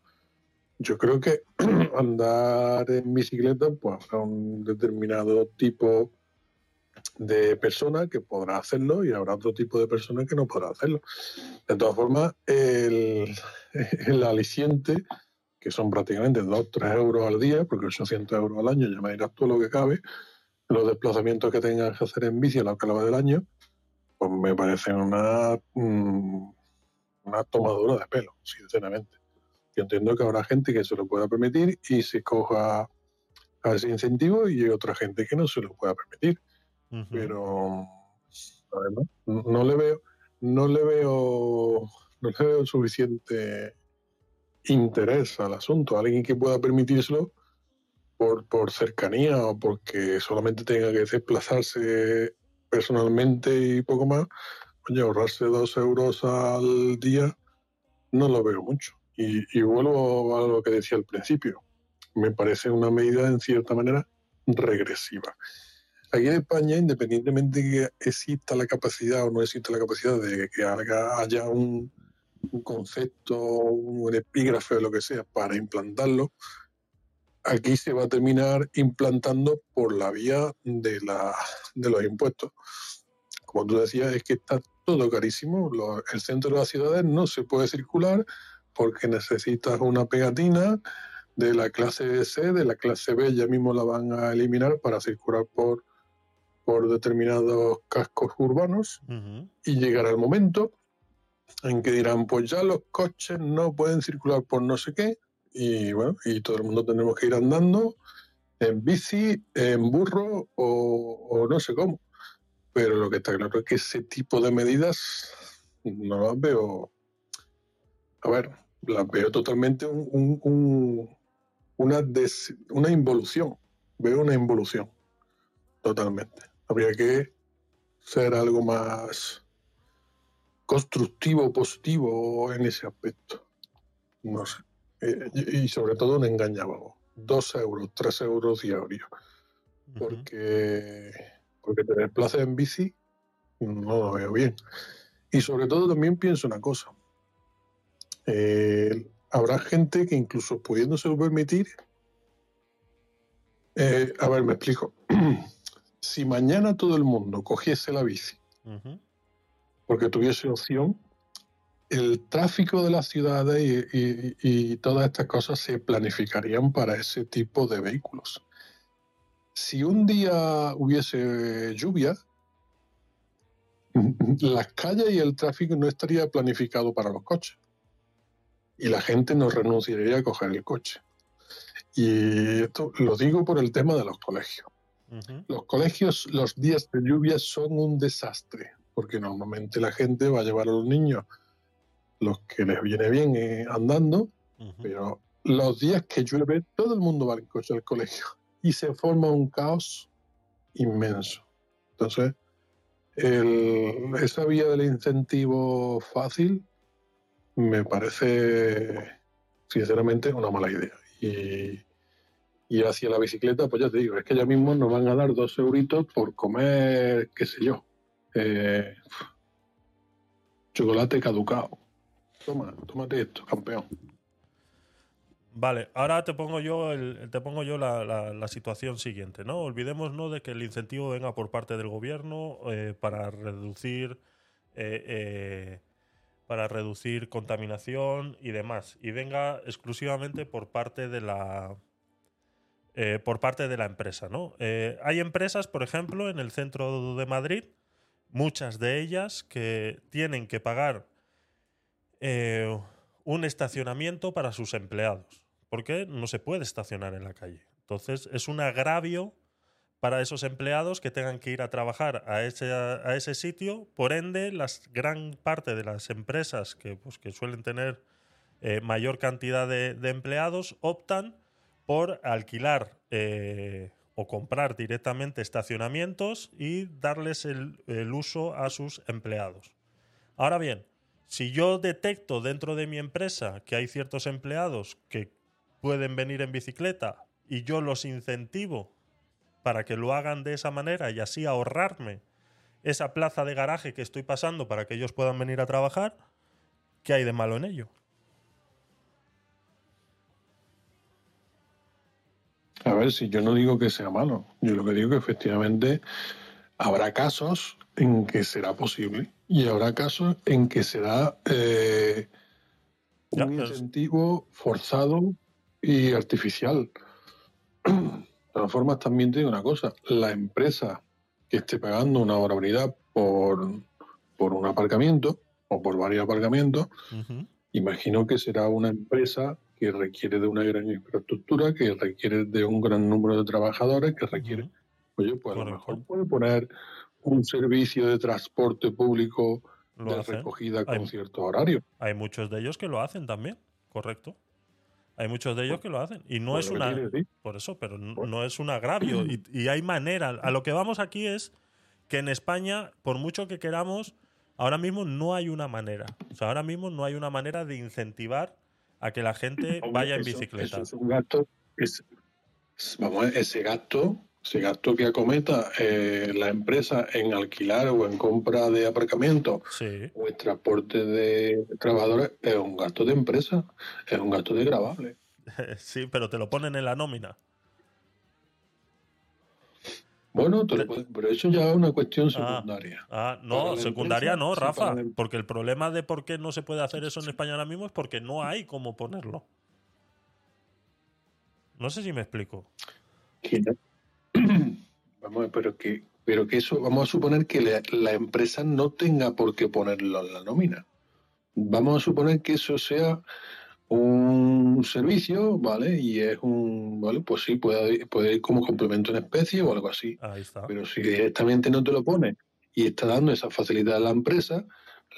Yo creo que andar en bicicleta, pues habrá un determinado tipo de persona que podrá hacerlo y habrá otro tipo de persona que no podrá hacerlo. De todas formas, el, el aliciente, que son prácticamente 2, 3 euros al día, porque 800 euros al año, ya me dirás tú lo que cabe, los desplazamientos que tengas que hacer en bici a lo que lo del año, pues me parecen una, mm, una tomadura de pelo, sinceramente. Yo entiendo que habrá gente que se lo pueda permitir y se coja a ese incentivo y hay otra gente que no se lo pueda permitir. Pero no, no le veo, no le veo, no le veo suficiente interés al asunto. Alguien que pueda permitírselo por, por cercanía o porque solamente tenga que desplazarse personalmente y poco más, oye, ahorrarse dos euros al día no lo veo mucho. Y, vuelvo a lo que decía al principio. Me parece una medida en cierta manera regresiva. Aquí en España, independientemente de que exista la capacidad o no exista la capacidad de que haya un, un concepto, un epígrafe o lo que sea para implantarlo, aquí se va a terminar implantando por la vía de, la, de los impuestos. Como tú decías, es que está todo carísimo. Lo- el centro de las ciudades no se puede circular porque necesitas una pegatina de la clase C, de la clase B, ya mismo la van a eliminar para circular por, por determinados cascos urbanos y llegará el momento en que dirán, pues ya los coches no pueden circular por no sé qué, y bueno, y todo el mundo tenemos que ir andando en bici, en burro o, no sé cómo. Pero lo que está claro es que ese tipo de medidas no las veo, a ver, las veo totalmente un- un- un- una, una involución, veo una involución, totalmente. Habría que ser algo más constructivo, positivo en ese aspecto. No sé. Eh, y sobre todo un engañábamos. Dos euros, tres euros diarios. Porque, porque te desplaces en bici no lo veo bien. Y sobre todo también pienso una cosa. Eh, habrá gente que incluso pudiéndose permitir... eh, a ver, me explico. si mañana todo el mundo cogiese la bici porque tuviese opción, el tráfico de las ciudades y, y- y todas estas cosas se planificarían para ese tipo de vehículos. Si un día hubiese lluvia, las calles y el tráfico no estaría planificado para los coches. Y la gente no renunciaría a coger el coche. Y esto lo digo por el tema de los colegios. Los colegios, los días de lluvia son un desastre, porque normalmente la gente va a llevar a los niños los que les viene bien eh, andando, pero los días que llueve, todo el mundo va en coche al colegio y se forma un caos inmenso. Entonces, el- esa vía del incentivo fácil me parece, sinceramente, una mala idea. Y, y hacia la bicicleta, pues ya te digo, es que ya mismo nos van a dar dos euritos por comer, qué sé yo, eh, chocolate caducado. Toma, tómate esto, campeón. Vale, ahora te pongo yo, te pongo yo la, situación siguiente, ¿no? Olvidémonos de que el incentivo venga por parte del gobierno eh, para reducir eh, para reducir contaminación y demás, y venga exclusivamente por parte de la por parte de la empresa, ¿no? Hay empresas, por ejemplo, en el centro de Madrid, muchas de ellas que tienen que pagar eh, un estacionamiento para sus empleados, porque no se puede estacionar en la calle. Entonces es un agravio para esos empleados que tengan que ir a trabajar a ese, a ese sitio. Por ende, las gran parte de las empresas que, pues, que suelen tener eh, mayor cantidad de, de empleados optan por alquilar eh, o comprar directamente estacionamientos y darles el, el uso a sus empleados. Ahora bien, Si yo detecto dentro de mi empresa que hay ciertos empleados que pueden venir en bicicleta y yo los incentivo para que lo hagan de esa manera y así ahorrarme esa plaza de garaje que estoy pasando para que ellos puedan venir a trabajar, ¿qué hay de malo en ello? A ver, si yo no digo que sea malo, yo lo que digo que efectivamente habrá casos en que será posible y habrá casos en que será eh, Ya, un pero es- incentivo forzado y artificial. De todas formas, también te digo una cosa, la empresa que esté pagando una barbaridad por, por un aparcamiento o por varios aparcamientos, imagino que será una empresa que requiere de una gran infraestructura, que requiere de un gran número de trabajadores, que requiere, oye, pues a lo Correcto. mejor puede poner un servicio de transporte público Lo de hacen. recogida con Hay- ciertos horarios. Hay muchos de ellos que lo hacen también, correcto. Hay muchos de ellos que lo hacen. Y no Pues es una. Por eso, pero Pues- no es un agravio. Y, y hay manera. A lo que vamos aquí es que en España, por mucho que queramos, ahora mismo no hay una manera. O sea, ahora mismo no hay una manera de incentivar a que la gente vaya en bicicleta. es un gasto, es- vamos, ese gasto, ese gasto que acometa eh, la empresa en alquilar o en compra de aparcamientos Sí. o en transporte de trabajadores es un gasto de empresa, es un gasto de gravable. sí, pero te lo ponen en la nómina. Bueno, te lo puedes- pero eso ya es una cuestión Ah. secundaria. Ah, no, secundaria empresa, no, Rafa. Porque el problema de por qué no se puede hacer eso en España ahora mismo es porque no hay cómo ponerlo. No sé si me explico. Vamos a ver, pero que, pero que eso, vamos a suponer que la, la empresa no tenga por qué ponerlo en la nómina. Vamos a suponer que eso sea un servicio, ¿vale? Y es un, ¿vale? Pues sí, puede, puede ir como complemento en especie o algo así. Ahí está. Pero si directamente no te lo pone y está dando esa facilidad a la empresa,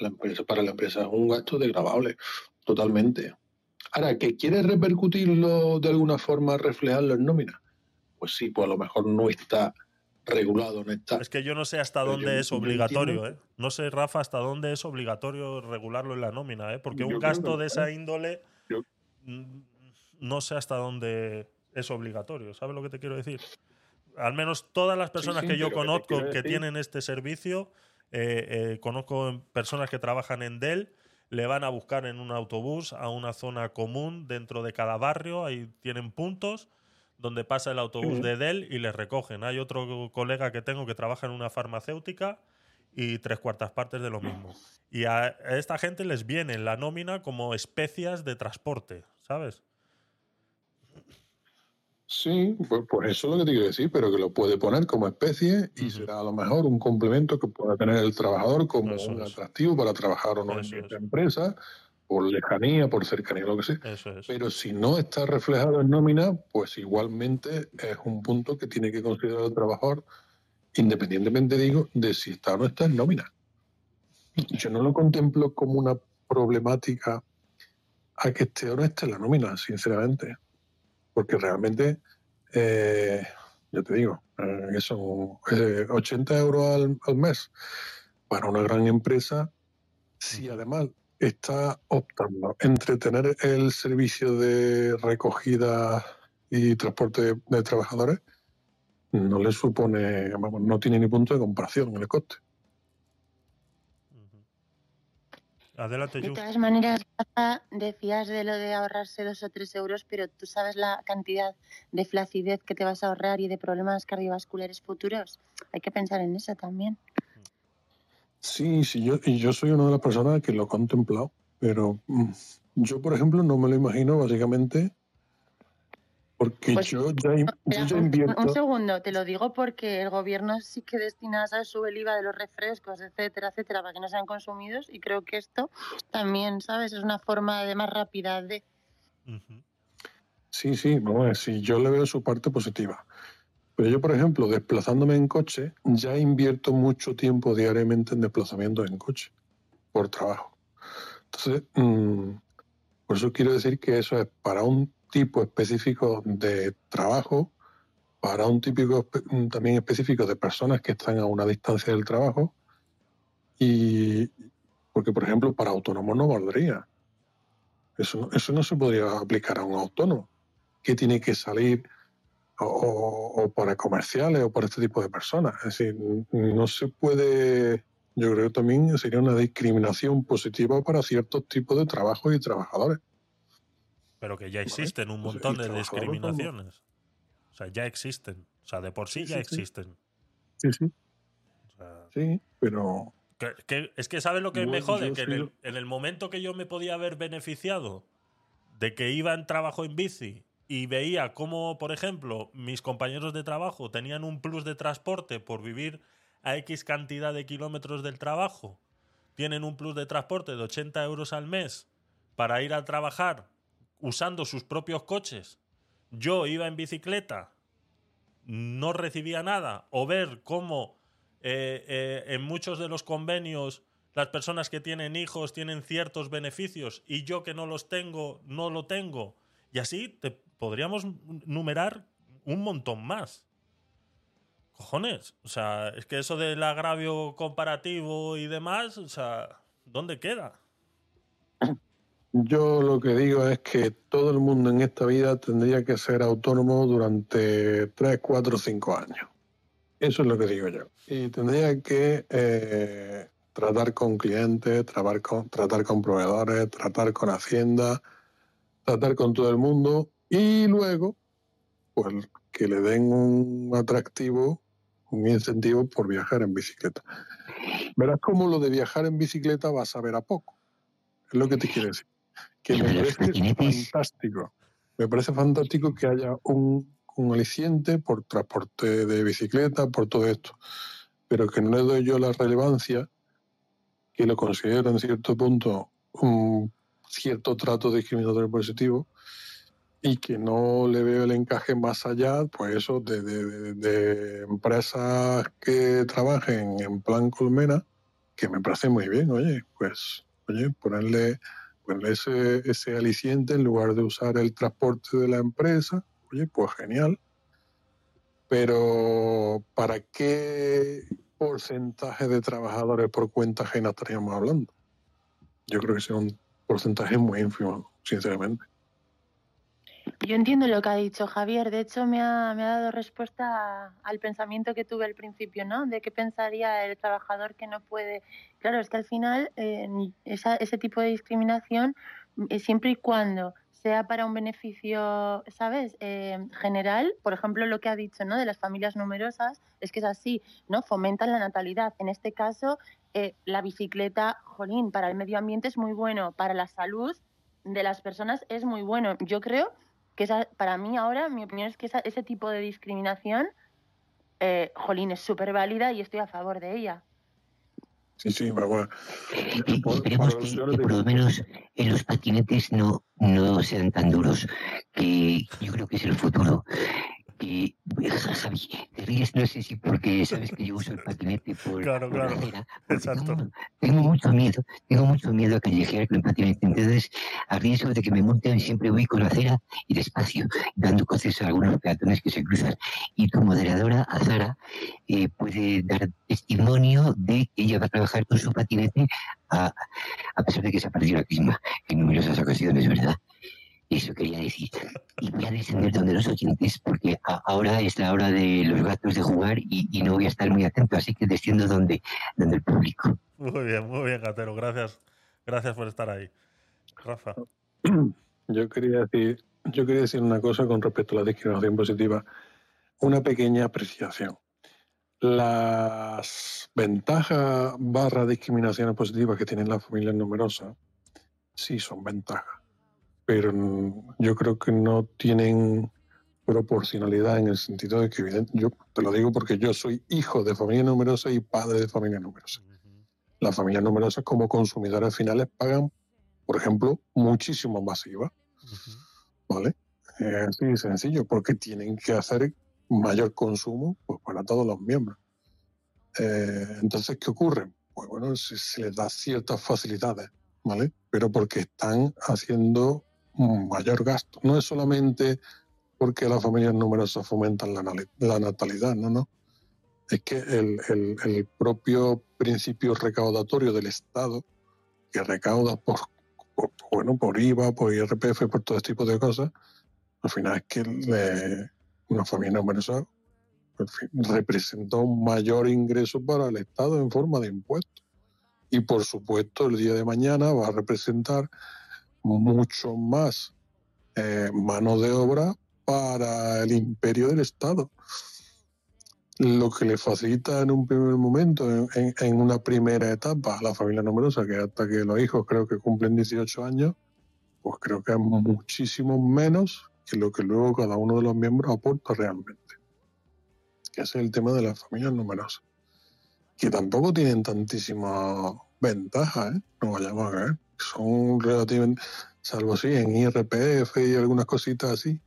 la empresa para la empresa es un gasto desgravable, totalmente. Ahora, ¿que quiere repercutirlo de alguna forma, reflejarlo en nómina? Pues sí, pues a lo mejor no está regulado, no está. Es que yo no sé hasta Pero dónde es obligatorio, ¿eh? No sé, Rafa, hasta dónde es obligatorio regularlo en la nómina, ¿eh? Porque Yo un gasto que de esa índole Yo- mm, no sé hasta dónde es obligatorio. ¿Sabes lo que te quiero decir? Al menos todas las personas sí, que yo conozco que decir- tienen este servicio, eh, eh, conozco personas que trabajan en Dell, le van a buscar en un autobús a una zona común dentro de cada barrio, ahí tienen puntos donde pasa el autobús de Dell y les recogen. Hay otro colega que tengo que trabaja en una farmacéutica y tres cuartas partes de lo mismo. Y a, esta gente les viene en la nómina como especias de transporte, ¿sabes? Sí, pues, pues eso es lo que te quiero decir, pero que lo puede poner como especie y será a lo mejor un complemento que pueda tener el trabajador como Eso un es. atractivo para trabajar o no Eso en es. esa empresa, por lejanía, por cercanía, lo que sea. Es. Pero si no está reflejado en nómina, pues igualmente es un punto que tiene que considerar el trabajador, independientemente, digo, de si está o no está en nómina. Yo no lo contemplo como una problemática a que esté o no esté en la nómina, sinceramente. Porque realmente, eh, ya te digo, eh, que son eh, 80 euros al, al mes para una gran empresa, si además está optando entre tener el servicio de recogida y transporte de trabajadores, no le supone, vamos, no tiene ni punto de comparación en el coste. Adelante, De todas maneras, decías de lo de ahorrarse dos o tres euros, pero tú sabes la cantidad de flacidez que te vas a ahorrar y de problemas cardiovasculares futuros. Hay que pensar en eso también. Sí, sí, yo, y yo soy una de las personas que lo he contemplado, pero mm, yo, por ejemplo, no me lo imagino básicamente porque Pues, yo ya, in- yo Espera, ya un, invierto. un segundo, te lo digo porque el gobierno sí que destina, ¿sabes? Sube el IVA de los refrescos, etcétera, etcétera, para que no sean consumidos y creo que esto también, ¿sabes? Es una forma de más rápida de... Sí, sí, vamos a ver, sí, yo le veo su parte positiva. Pero yo, por ejemplo, desplazándome en coche, ya invierto mucho tiempo diariamente en desplazamientos en coche, por trabajo. Entonces, mm, por eso quiero decir que eso es para un tipo específico de trabajo, para un típico también específico de personas que están a una distancia del trabajo y, Porque, por ejemplo, para autónomos no valdría. Eso, no- eso no se podría aplicar a un autónomo que tiene que salir o, o- para comerciales o para este tipo de personas. Es decir, no se puede. Yo creo que también sería una discriminación positiva para ciertos tipos de trabajos y trabajadores. Pero que ya existen un montón de discriminaciones. O sea, ya existen. O sea, de por sí, Sí, ya sí, existen. Sí, sí. O sea, Sí, pero que- que- es que ¿sabes lo que me jode? Que en el, en el momento que yo me podía haber beneficiado de que iba en trabajo en bici y veía cómo, por ejemplo, mis compañeros de trabajo tenían un plus de transporte por vivir a X cantidad de kilómetros del trabajo, tienen un plus de transporte de 80 euros al mes para ir a trabajar usando sus propios coches. Yo iba en bicicleta, no recibía nada, o ver cómo eh, eh, en muchos de los convenios las personas que tienen hijos tienen ciertos beneficios y yo que no los tengo, no lo tengo. Y así te podríamos numerar un montón más. Cojones, o sea, es que eso del agravio comparativo y demás, o sea, ¿dónde queda? Yo lo que digo es que todo el mundo en esta vida tendría que ser autónomo durante 3, 4, 5 años. Eso es lo que digo yo. Y tendría que eh, tratar con clientes, tratar con, tratar con proveedores, tratar con Hacienda, tratar con todo el mundo y luego, pues que le den un atractivo, un incentivo por viajar en bicicleta. Verás cómo lo de viajar en bicicleta va a saber a poco. Es lo que te quiero decir. Que me parece fantástico. Me parece fantástico que haya un, un aliciente por transporte de bicicleta, por todo esto. Pero que no le doy yo la relevancia que lo considero en cierto punto un cierto trato discriminatorio positivo y que no le veo el encaje más allá, pues eso, de, de- de- de empresas que trabajen en plan colmena, que me parece muy bien, oye, pues, oye, ponerle, ponerle ese, aliciente en lugar de usar el transporte de la empresa, oye, pues genial. Pero, ¿para qué porcentaje de trabajadores por cuenta ajena estaríamos hablando? Yo creo que sea un porcentaje muy ínfimo, sinceramente. Yo entiendo lo que ha dicho Javier. De hecho, me ha, me ha dado respuesta al pensamiento que tuve al principio, ¿no? De qué pensaría el trabajador que no puede. Claro, es que al final eh, ese tipo de discriminación, eh, siempre y cuando sea para un beneficio, ¿sabes? Eh, general, por ejemplo, lo que ha dicho, ¿no? De las familias numerosas, es que es así, ¿no? Fomentan la natalidad. En este caso, eh, la bicicleta, jolín, para el medio ambiente es muy bueno, para la salud de las personas es muy bueno. Yo creo que esa, para mí ahora, mi opinión es que esa- ese tipo de discriminación, eh, jolín, es súper válida y estoy a favor de ella. Sí, sí, pero bueno. Y esperemos que, que por lo menos en los patinetes no, no sean tan duros, que yo creo que es el futuro. Que, ja- Javi, te ríes, no sé si porque sabes que yo uso el patinete por, Claro, por la claro. acera, porque Exacto. Tengo, tengo mucho miedo, tengo mucho miedo a callejear con el patinete. Entonces, a riesgo de que me monten, siempre voy con la acera y despacio, dando coces a algunos peatones que se cruzan. Y tu moderadora, Azara, eh, puede dar testimonio de que ella va a trabajar con su patinete a, a pesar de que se ha perdido la crisma en numerosas ocasiones, ¿verdad? Eso quería decir. Y voy a descender donde los oyentes, porque a- ahora es la hora de los gatos de jugar y, y no voy a estar muy atento, así que desciendo donde, donde el público. Muy bien, muy bien, Gatero. Gracias. Gracias por estar ahí. Rafa. Yo quería decir, yo quería decir una cosa con respecto a la discriminación positiva, una pequeña apreciación. Las ventajas barra discriminaciones positivas que tienen las familias numerosas, sí son ventajas, pero yo creo que no tienen proporcionalidad en el sentido de que, evidente, yo te lo digo porque yo soy hijo de familia numerosa y padre de familia numerosa. Las familias numerosas como consumidores finales pagan, por ejemplo, muchísimo más IVA. ¿Vale? Es así de sencillo, porque tienen que hacer mayor consumo pues, para todos los miembros. Eh, entonces, ¿qué ocurre? Pues bueno, se, se les da ciertas facilidades, ¿vale? Pero porque están haciendo mayor gasto. No es solamente porque las familias numerosas fomentan la, natalidad, no, no. Es que el, el- propio principio recaudatorio del Estado que recaudas por, bueno, por IVA, por IRPF, por todo este tipo de cosas, al final es que una familia numerosa representa un mayor ingreso para el Estado en forma de impuestos. Y por supuesto, el día de mañana va a representar mucho más eh, mano de obra para el imperio del Estado. Lo que le facilita en un primer momento, en, en- en una primera etapa, a la familia numerosa, que hasta que los hijos creo que cumplen 18 años, pues creo que es muchísimo menos que lo que luego cada uno de los miembros aporta realmente. Que ese es el tema de las familias numerosas. Que tampoco tienen tantísimas ventajas, ¿eh? No vayamos a ver. Son relativamente, salvo sí, en IRPF y algunas cositas así,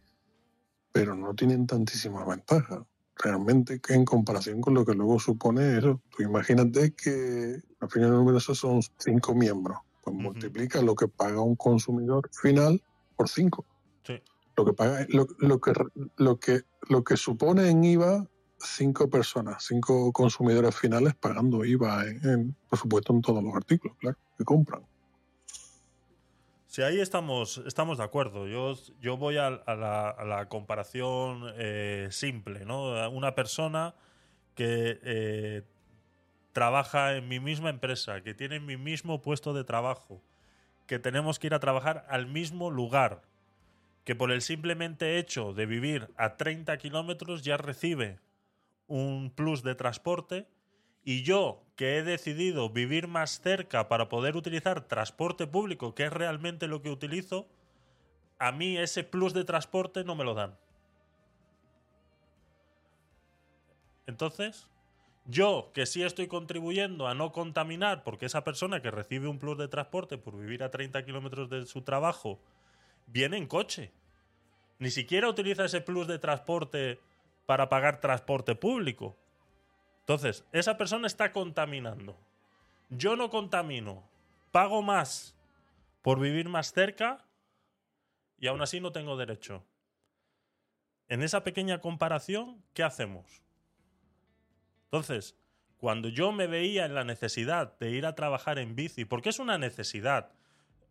pero no tienen tantísimas ventajas. Realmente que en comparación con lo que luego supone eso. Tú imagínate que la familia numerosa son cinco miembros. Pues multiplica lo que paga un consumidor final por cinco. Sí. Lo que paga, lo, lo que lo que lo que supone en IVA cinco personas, cinco consumidores finales pagando IVA en, en, por supuesto en todos los artículos, claro, que compran. Sí, ahí estamos, estamos de acuerdo. Yo, yo voy a, la comparación eh, simple, ¿no? Una persona que eh, trabaja en mi misma empresa, que tiene mi mismo puesto de trabajo, que tenemos que ir a trabajar al mismo lugar, que por el simplemente hecho de vivir a 30 kilómetros ya recibe un plus de transporte y yo que he decidido vivir más cerca para poder utilizar transporte público, que es realmente lo que utilizo, a mí ese plus de transporte no me lo dan. Entonces, yo que sí estoy contribuyendo a no contaminar, porque esa persona que recibe un plus de transporte por vivir a 30 kilómetros de su trabajo, viene en coche. Ni siquiera utiliza ese plus de transporte para pagar transporte público. Entonces, esa persona está contaminando. Yo no contamino. Pago más por vivir más cerca y aún así no tengo derecho. En esa pequeña comparación, ¿qué hacemos? Entonces, cuando yo me veía en la necesidad de ir a trabajar en bici, porque es una necesidad,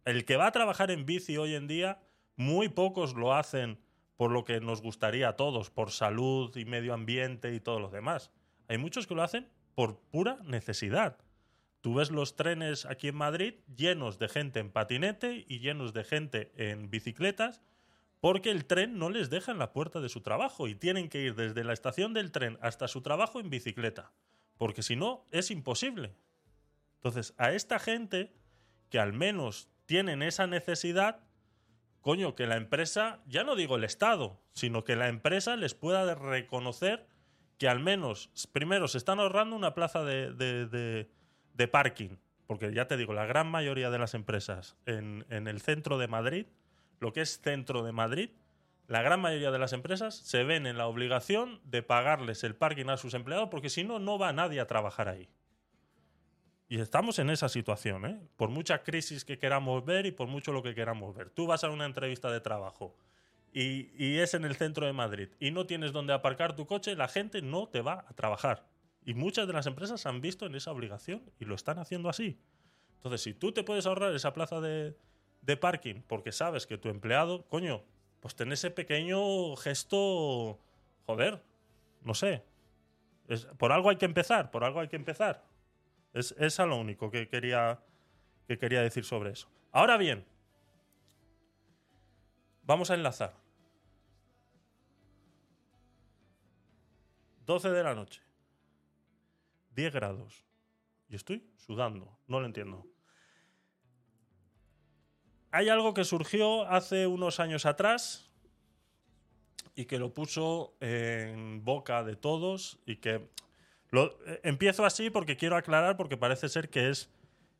el que va a trabajar en bici hoy en día, muy pocos lo hacen por lo que nos gustaría a todos, por salud y medio ambiente y todo lo demás. Hay muchos que lo hacen por pura necesidad. Tú ves los trenes aquí en Madrid llenos de gente en patinete y llenos de gente en bicicletas porque el tren no les deja en la puerta de su trabajo y tienen que ir desde la estación del tren hasta su trabajo en bicicleta, porque si no es imposible. Entonces, a esta gente que al menos tienen esa necesidad, coño, que la empresa, ya no digo el Estado, sino que la empresa les pueda reconocer que al menos, primero, se están ahorrando una plaza de, de- parking, porque ya te digo, la gran mayoría de las empresas en, en el centro de Madrid, lo que es centro de Madrid, la gran mayoría de las empresas se ven en la obligación de pagarles el parking a sus empleados, porque si no, no va nadie a trabajar ahí. Y estamos en esa situación, ¿eh? Por mucha crisis que queramos ver y por mucho lo que queramos ver. Tú vas a una entrevista de trabajo y, es en el centro de Madrid y no tienes donde aparcar tu coche, la gente no te va a trabajar. Y muchas de las empresas han visto en esa obligación y lo están haciendo así. Entonces, si tú te puedes ahorrar esa plaza de, parking porque sabes que tu empleado, coño, pues ten ese pequeño gesto, joder, no sé. Por algo hay que empezar, por algo hay que empezar. Es, es lo único que quería, que quería decir sobre eso. Ahora bien, vamos a enlazar. 12 de la noche. 10 grados. Y estoy sudando. No lo entiendo. Hay algo que surgió hace unos años atrás y que lo puso en boca de todos y que lo, eh, empiezo así porque quiero aclarar porque parece ser que es,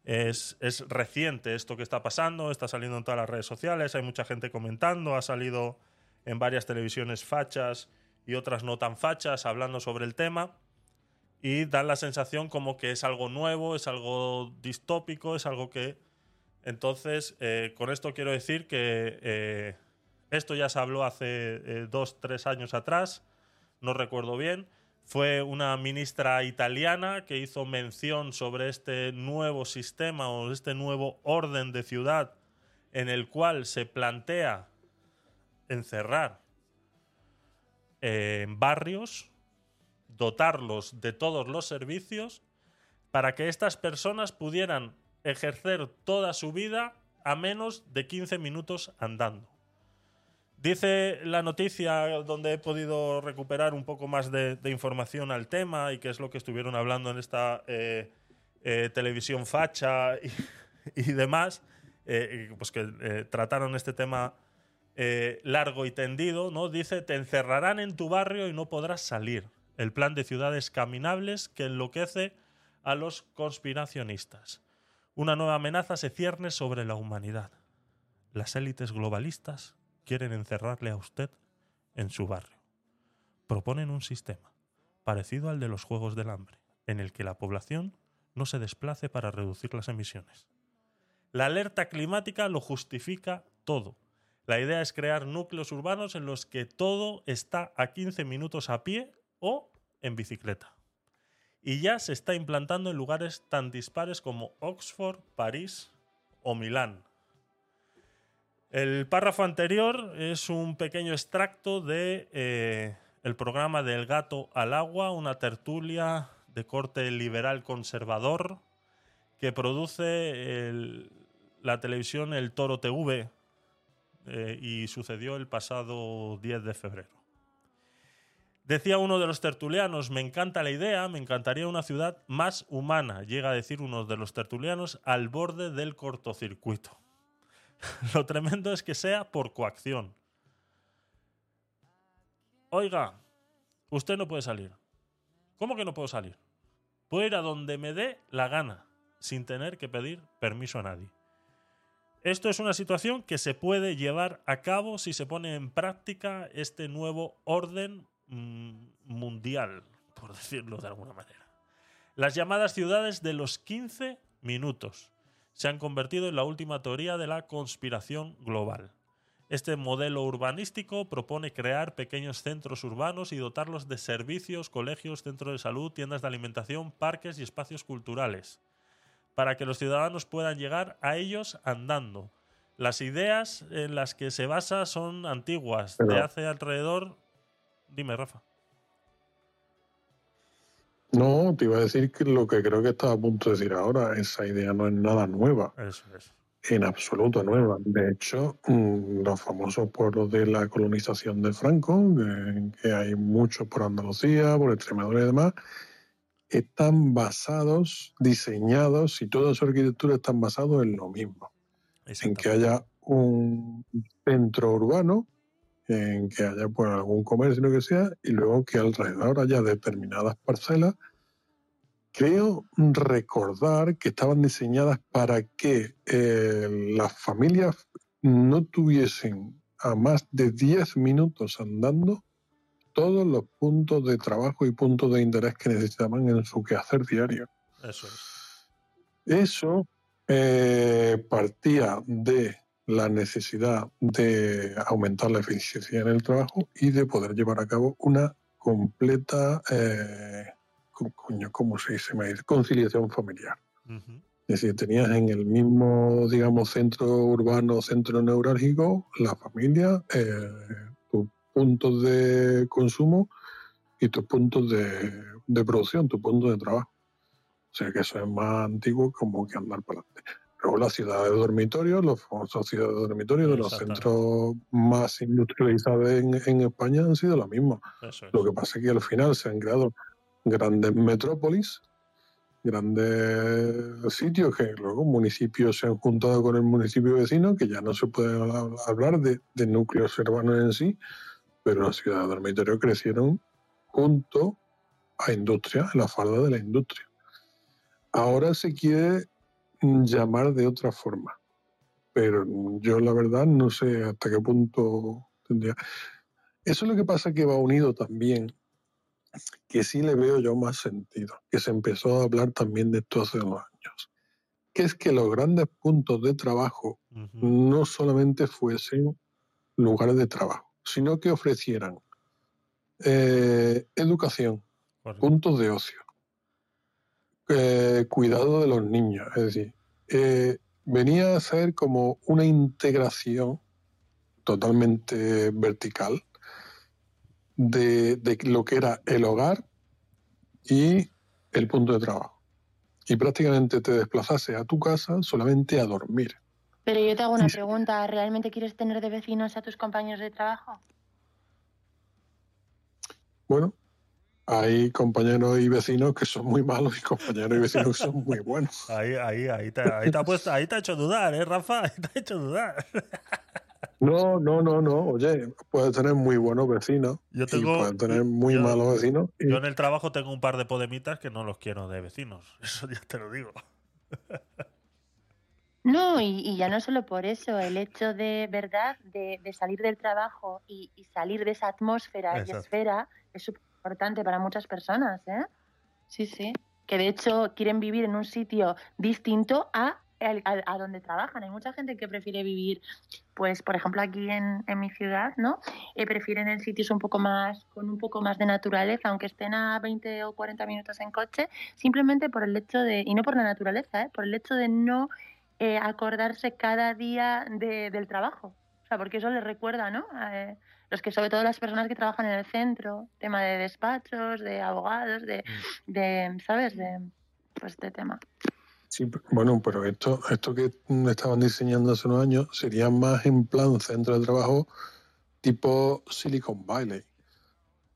es, es reciente esto que está pasando, está saliendo en todas las redes sociales, hay mucha gente comentando, ha salido en varias televisiones fachas y otras no tan fachas hablando sobre el tema y dan la sensación como que es algo nuevo, es algo distópico, es algo que... Entonces, eh, con esto quiero decir que eh, esto ya se habló hace eh, dos, tres años atrás, no recuerdo bien, Fue una ministra italiana que hizo mención sobre este nuevo sistema o este nuevo orden de ciudad en el cual se plantea encerrar eh, barrios, dotarlos de todos los servicios para que estas personas pudieran ejercer toda su vida a menos de 15 minutos andando. Dice la noticia donde he podido recuperar un poco más de, información al tema y que es lo que estuvieron hablando en esta eh, eh, televisión facha y, demás, eh, pues que trataron este tema eh, largo y tendido, ¿no? Dice, te encerrarán en tu barrio y no podrás salir. El plan de ciudades caminables que enloquece a los conspiracionistas. Una nueva amenaza se cierne sobre la humanidad. Las élites globalistas quieren encerrarle a usted en su barrio. Proponen un sistema parecido al de los Juegos del Hambre, en el que la población no se desplace para reducir las emisiones. La alerta climática lo justifica todo. La idea es crear núcleos urbanos en los que todo está a 15 minutos a pie o en bicicleta. Y ya se está implantando en lugares tan dispares como Oxford, París o Milán. El párrafo anterior es un pequeño extracto de eh, el programa del gato al agua, una tertulia de corte liberal conservador que produce la televisión El Toro TV eh, y sucedió el pasado 10 de febrero. Decía uno de los tertulianos, me encanta la idea, me encantaría una ciudad más humana, llega a decir uno de los tertulianos, al borde del cortocircuito. Lo tremendo es que sea por coacción. Oiga, usted no puede salir. ¿Cómo que no puedo salir? Puedo ir a donde me dé la gana, sin tener que pedir permiso a nadie. Esto es una situación que se puede llevar a cabo si se pone en práctica este nuevo orden mm, mundial, por decirlo de alguna manera. Las llamadas ciudades de los 15 minutos se han convertido en la última teoría de la conspiración global. Este modelo urbanístico propone crear pequeños centros urbanos y dotarlos de servicios, colegios, centros de salud, tiendas de alimentación, parques y espacios culturales, para que los ciudadanos puedan llegar a ellos andando. Las ideas en las que se basa son antiguas, de hace alrededor... Dime, Rafa. No, te iba a decir que lo que creo que estaba a punto de decir ahora, esa idea no es nada nueva, Eso es. en absoluto nueva. De hecho, mm, los famosos pueblos de la colonización de Franco, que hay muchos por Andalucía, por Extremadura y demás, están basados, diseñados, y toda su arquitectura están basados en lo mismo. En que haya un centro urbano, en que haya pues, algún comercio, lo que sea, y luego que alrededor haya determinadas parcelas. Creo recordar que estaban diseñadas para que eh, las familias no tuviesen a más de 10 minutos andando todos los puntos de trabajo y puntos de interés que necesitaban en su quehacer diario. Eso es. Eso eh, partía de la necesidad de aumentar la eficiencia en el trabajo y de poder llevar a cabo una completa, eh, co- coño, ¿cómo se dice? Conciliación familiar. Es decir, tenías en el mismo, digamos, centro urbano, centro neurálgico, la familia, eh, puntos de consumo y tus puntos de, de producción, tus puntos de trabajo. O sea que eso es más antiguo como que andar para adelante. Luego las ciudades de dormitorios, los famosos ciudades de dormitorios de los centros más industrializados en, en España han sido lo mismo. Eso es. Lo que pasa es que al final se han creado grandes metrópolis, grandes sitios que luego municipios se han juntado con el municipio vecino, que ya no se puede habla- hablar de, de núcleos urbanos en sí, pero las ciudades de dormitorio crecieron junto a industria, en la falda de la industria. Ahora se quiere llamar de otra forma, pero yo la verdad no sé hasta qué punto tendría. Eso es lo que pasa que va unido también que sí le veo yo más sentido, que se empezó a hablar también de esto hace unos años, que es que los grandes puntos de trabajo no solamente fuesen lugares de trabajo, sino que ofrecieran eh, educación, puntos de ocio, eh, cuidado de los niños, es decir, eh, venía a ser como una integración totalmente vertical de, de lo que era el hogar y el punto de trabajo. Y prácticamente te desplazase a tu casa solamente a dormir. Pero yo te hago una pregunta. ¿Realmente quieres tener de vecinos a tus compañeros de trabajo? Bueno, hay compañeros y vecinos que son muy malos y compañeros y vecinos que son muy buenos. Ahí, ahí, ahí te, ahí te ha puesto, ahí te ha hecho dudar, ¿eh, Rafa? Ahí te ha hecho dudar. No, no, no, no. Oye, puedes tener muy buenos vecinos Yo y tengo- puedes tener muy yo- malos vecinos. y- Yo en el trabajo tengo un par de podemitas que no los quiero de vecinos. Eso ya te lo digo. No, y, y ya no solo por eso, el hecho de verdad de, de salir del trabajo y, y salir de esa atmósfera y esfera es súper importante para muchas personas, ¿eh? Sí, sí. Que de hecho quieren vivir en un sitio distinto a, a donde trabajan. Hay mucha gente que prefiere vivir, pues, por ejemplo, aquí en, en mi ciudad, ¿no? Eh, prefieren en sitios un poco más, con un poco más de naturaleza, aunque estén a 20 o 40 minutos en coche, simplemente por el hecho de, y no por la naturaleza, ¿eh? por el hecho de no eh, acordarse cada día de- del trabajo. O sea, porque eso les recuerda, ¿no? Eh, los que, sobre todo las personas que trabajan en el centro, tema de despachos, de abogados, de, de ¿sabes? De, pues, de tema. Sí, bueno, pero esto, esto que mm, estaban diseñando hace unos años sería más en plan centro de trabajo tipo Silicon Valley.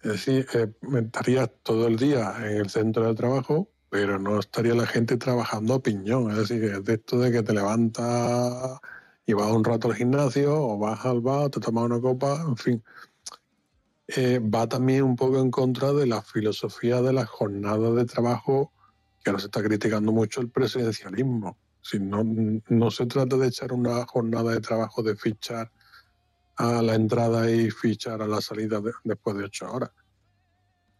Es decir, eh, estarías todo el día en el centro del trabajo, pero no estaría la gente trabajando a piñón. Es decir, es de esto de que te levantas y vas un rato al gimnasio o vas al bar, te tomas una copa, en fin. Eh, va también un poco en contra de la filosofía de las jornadas de trabajo que ahora se está criticando mucho el presidencialismo. Si no, no se trata de echar una jornada de trabajo de fichar a la entrada y fichar a la salida de- después de ocho horas.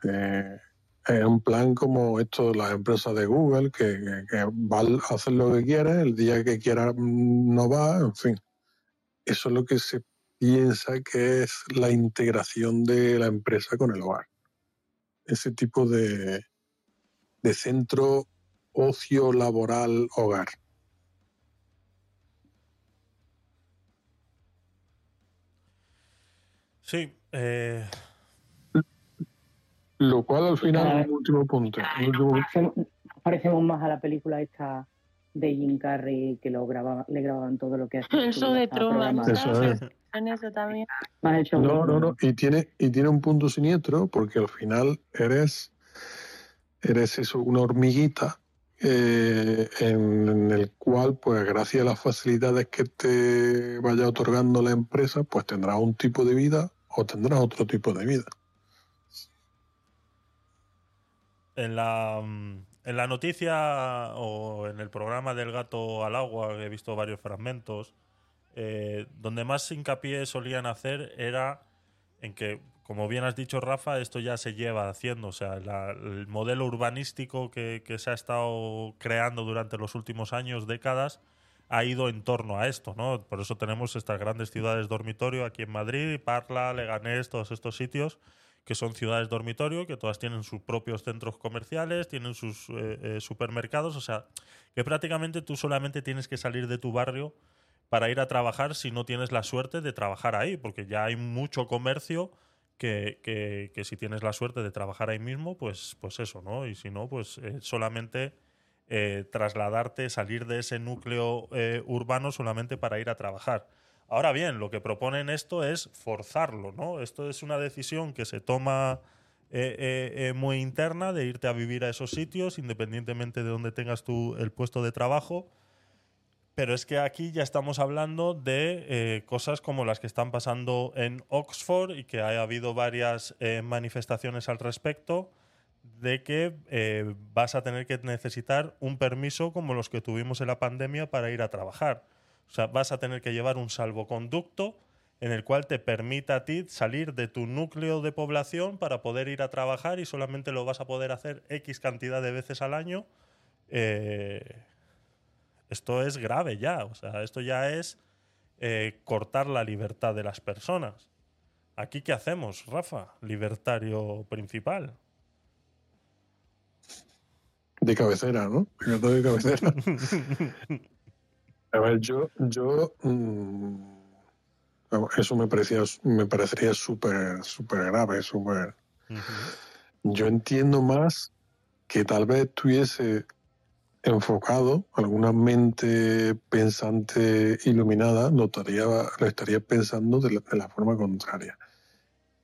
Eh, un plan como esto las empresas de Google, que, que, que va a hacer lo que quiere, el día que quiera mm, no va, en fin. Eso es lo que se piensa que es la integración de la empresa con el hogar. Ese tipo de, de centro ocio laboral hogar. Sí, eh, Lo cual al final, Cada- un último punto. último- Parecemos, parecemos más a la película esta de Jim Carrey que lo grababa, le grababan todo lo que hacía. El show de Truman, Eso es. En eso también. No, no, no. Y tiene, y tiene un punto siniestro porque al final eres, eres eso, una hormiguita eh, en, en el cual, pues gracias a las facilidades que te vaya otorgando la empresa, pues tendrás un tipo de vida o tendrás otro tipo de vida. En la, mm, en la noticia o en el programa del gato al agua, que he visto varios fragmentos, eh, donde más hincapié solían hacer era en que, como bien has dicho, Rafa, esto ya se lleva haciendo. O sea, la- el modelo urbanístico que, que se ha estado creando durante los últimos años, décadas, ha ido en torno a esto, ¿no? Por eso tenemos estas grandes ciudades dormitorio aquí en Madrid, Parla, Leganés, todos estos sitios que son ciudades dormitorio, que todas tienen sus propios centros comerciales, tienen sus eh, eh, supermercados, o sea, que prácticamente tú solamente tienes que salir de tu barrio para ir a trabajar si no tienes la suerte de trabajar ahí, porque ya hay mucho comercio que, que- si tienes la suerte de trabajar ahí mismo, pues, pues eso, ¿no? Y si no, pues eh, solamente trasladarte, salir de ese núcleo urbano solamente para ir a trabajar. Ahora bien, lo que proponen esto es forzarlo, ¿no? Esto es una decisión que se toma eh, eh, eh, muy interna de irte a vivir a esos sitios, independientemente de donde tengas tú el puesto de trabajo. Pero es que aquí ya estamos hablando de cosas como las que están pasando en Oxford y que ha habido varias manifestaciones al respecto de que vas a tener que necesitar un permiso como los que tuvimos en la pandemia para ir a trabajar. O sea, vas a tener que llevar un salvoconducto en el cual te permita a ti salir de tu núcleo de población para poder ir a trabajar y solamente lo vas a poder hacer X cantidad de veces al año. Eh, esto es grave ya, o sea, esto ya es eh, cortar la libertad de las personas. ¿Aquí qué hacemos, Rafa? Libertario principal. de cabecera, ¿no? De cabecera. A ver, yo, yo mm, eso me parecía, me parecería súper, súper grave, súper. Yo entiendo más que tal vez estuviese enfocado, alguna mente pensante iluminada lo estaría, lo estaría pensando de la, de la forma contraria.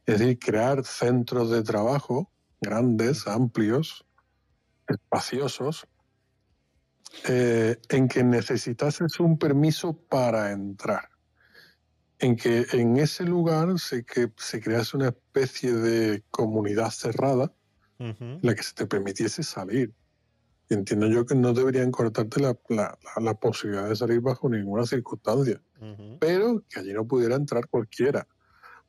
Es decir, crear centros de trabajo grandes, amplios, espaciosos, eh, en que necesitases un permiso para entrar. En que en ese lugar se, que se crease una especie de comunidad cerrada en la que se te permitiese salir. Entiendo yo que no deberían cortarte la, la- la- la posibilidad de salir bajo ninguna circunstancia, pero que allí no pudiera entrar cualquiera.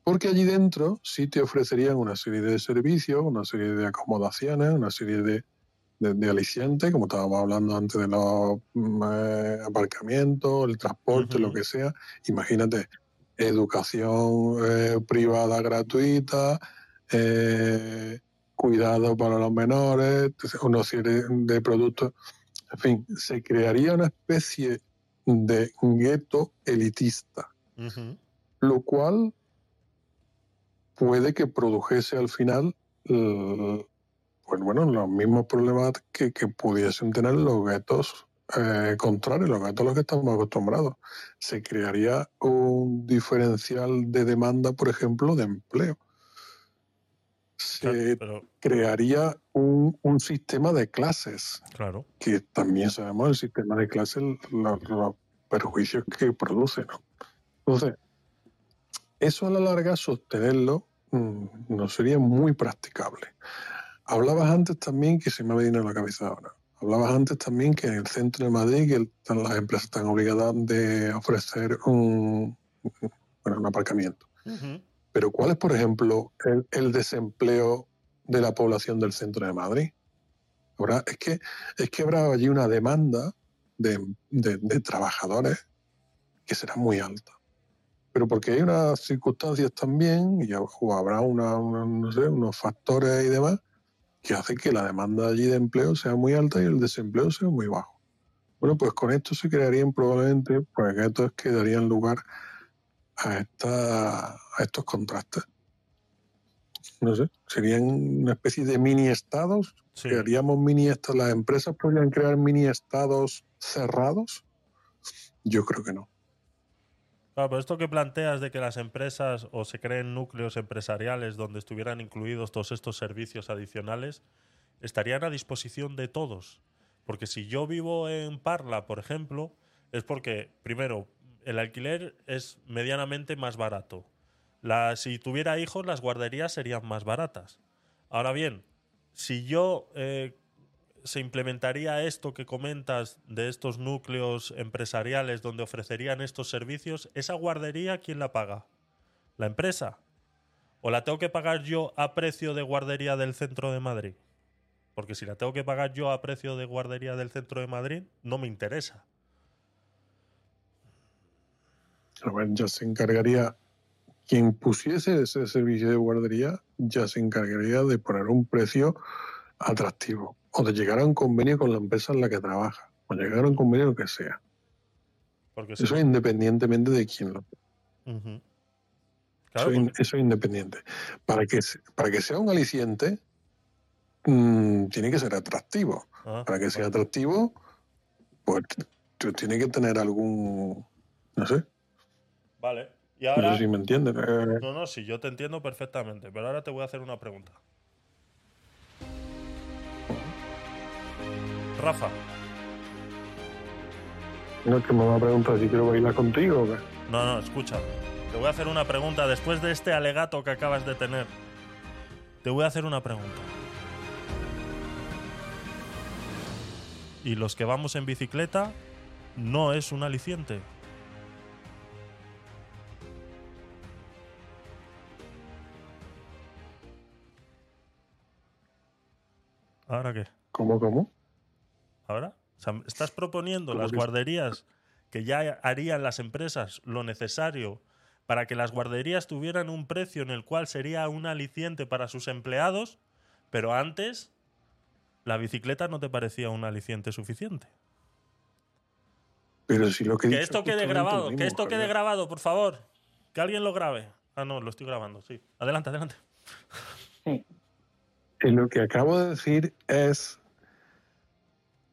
Porque allí dentro sí te ofrecerían una serie de servicios, una serie de acomodaciones, una serie de, de, de alicientes, como estábamos hablando antes de los mm, eh, aparcamientos, el transporte, lo que sea. Imagínate, educación eh, privada gratuita, eh, cuidado para los menores, una serie de productos. En fin, se crearía una especie de gueto elitista, lo cual puede que produjese al final pues bueno, los mismos problemas que, que pudiesen tener los guetos eh, contrarios, los guetos a los que estamos acostumbrados. Se crearía un diferencial de demanda, por ejemplo, de empleo. Se crearía un, un sistema de clases, Claro. que también sabemos el sistema de clases, los, los perjuicios que produce. ¿no? Entonces, eso a la larga, sostenerlo, mm, no sería muy practicable. Hablabas antes también, que se me ha venido a la cabeza ahora, hablabas antes también que en el centro de Madrid que están- las empresas están obligadas de ofrecer un, bueno, un aparcamiento. Pero ¿cuál es, por ejemplo, el, el desempleo de la población del centro de Madrid? Ahora, es que, es que habrá allí una demanda de, de- de trabajadores que será muy alta. Pero porque hay unas circunstancias también, y o habrá una, una- no sé, unos factores y demás, que hacen que la demanda allí de empleo sea muy alta y el desempleo sea muy bajo. Bueno, pues con esto se crearían probablemente guetos que darían lugar a, esta, a estos contrastes. No sé, serían una especie de mini estados. Crearíamos mini estados. ¿Las empresas podrían crear mini estados cerrados? Yo creo que no. Claro, pero esto que planteas de que las empresas o se creen núcleos empresariales donde estuvieran incluidos todos estos servicios adicionales, estarían a disposición de todos. Porque si yo vivo en Parla, por ejemplo, es porque, primero, el alquiler es medianamente más barato. Si tuviera hijos, las guarderías serían más baratas. Ahora bien, si yo eh, se implementaría esto que comentas de estos núcleos empresariales donde ofrecerían estos servicios, ¿esa guardería quién la paga? ¿La empresa? ¿O la tengo que pagar yo a precio de guardería del centro de Madrid? Porque si la tengo que pagar yo a precio de guardería del centro de Madrid, no me interesa. Ya se encargaría, quien pusiese ese servicio de guardería, ya se encargaría de poner un precio atractivo o de llegar a un convenio con la empresa en la que trabaja o llegar a un convenio lo que sea. Porque Eso no- independientemente de quién lo eso, Claro, in- porque- eso es independiente. Para que, para que sea un aliciente, mm, tiene que ser atractivo. Ah, para que sea atractivo, pues tiene que tener algún, no sé, Vale. Y no ahora... sé si me entiendes. No, no, sí, yo te entiendo perfectamente, pero ahora te voy a hacer una pregunta. Rafa, no es que me va a preguntar si quiero bailar contigo o qué. no, no, escucha. Te voy a hacer una pregunta después de este alegato que acabas de tener. Te voy a hacer una pregunta. Y los que vamos en bicicleta no es un aliciente. ¿Ahora qué? ¿Cómo, cómo? ¿Ahora? O sea, estás proponiendo ¿Cómo las que sí? guarderías que ya harían las empresas lo necesario para que las guarderías tuvieran un precio en el cual sería un aliciente para sus empleados, pero antes la bicicleta no te parecía un aliciente suficiente. Pero si lo que esto es quede grabado, que esto quede grabado, por favor. Que alguien lo grabe. Ah, no, lo estoy grabando, sí. Adelante, adelante. Y lo que acabo de decir es,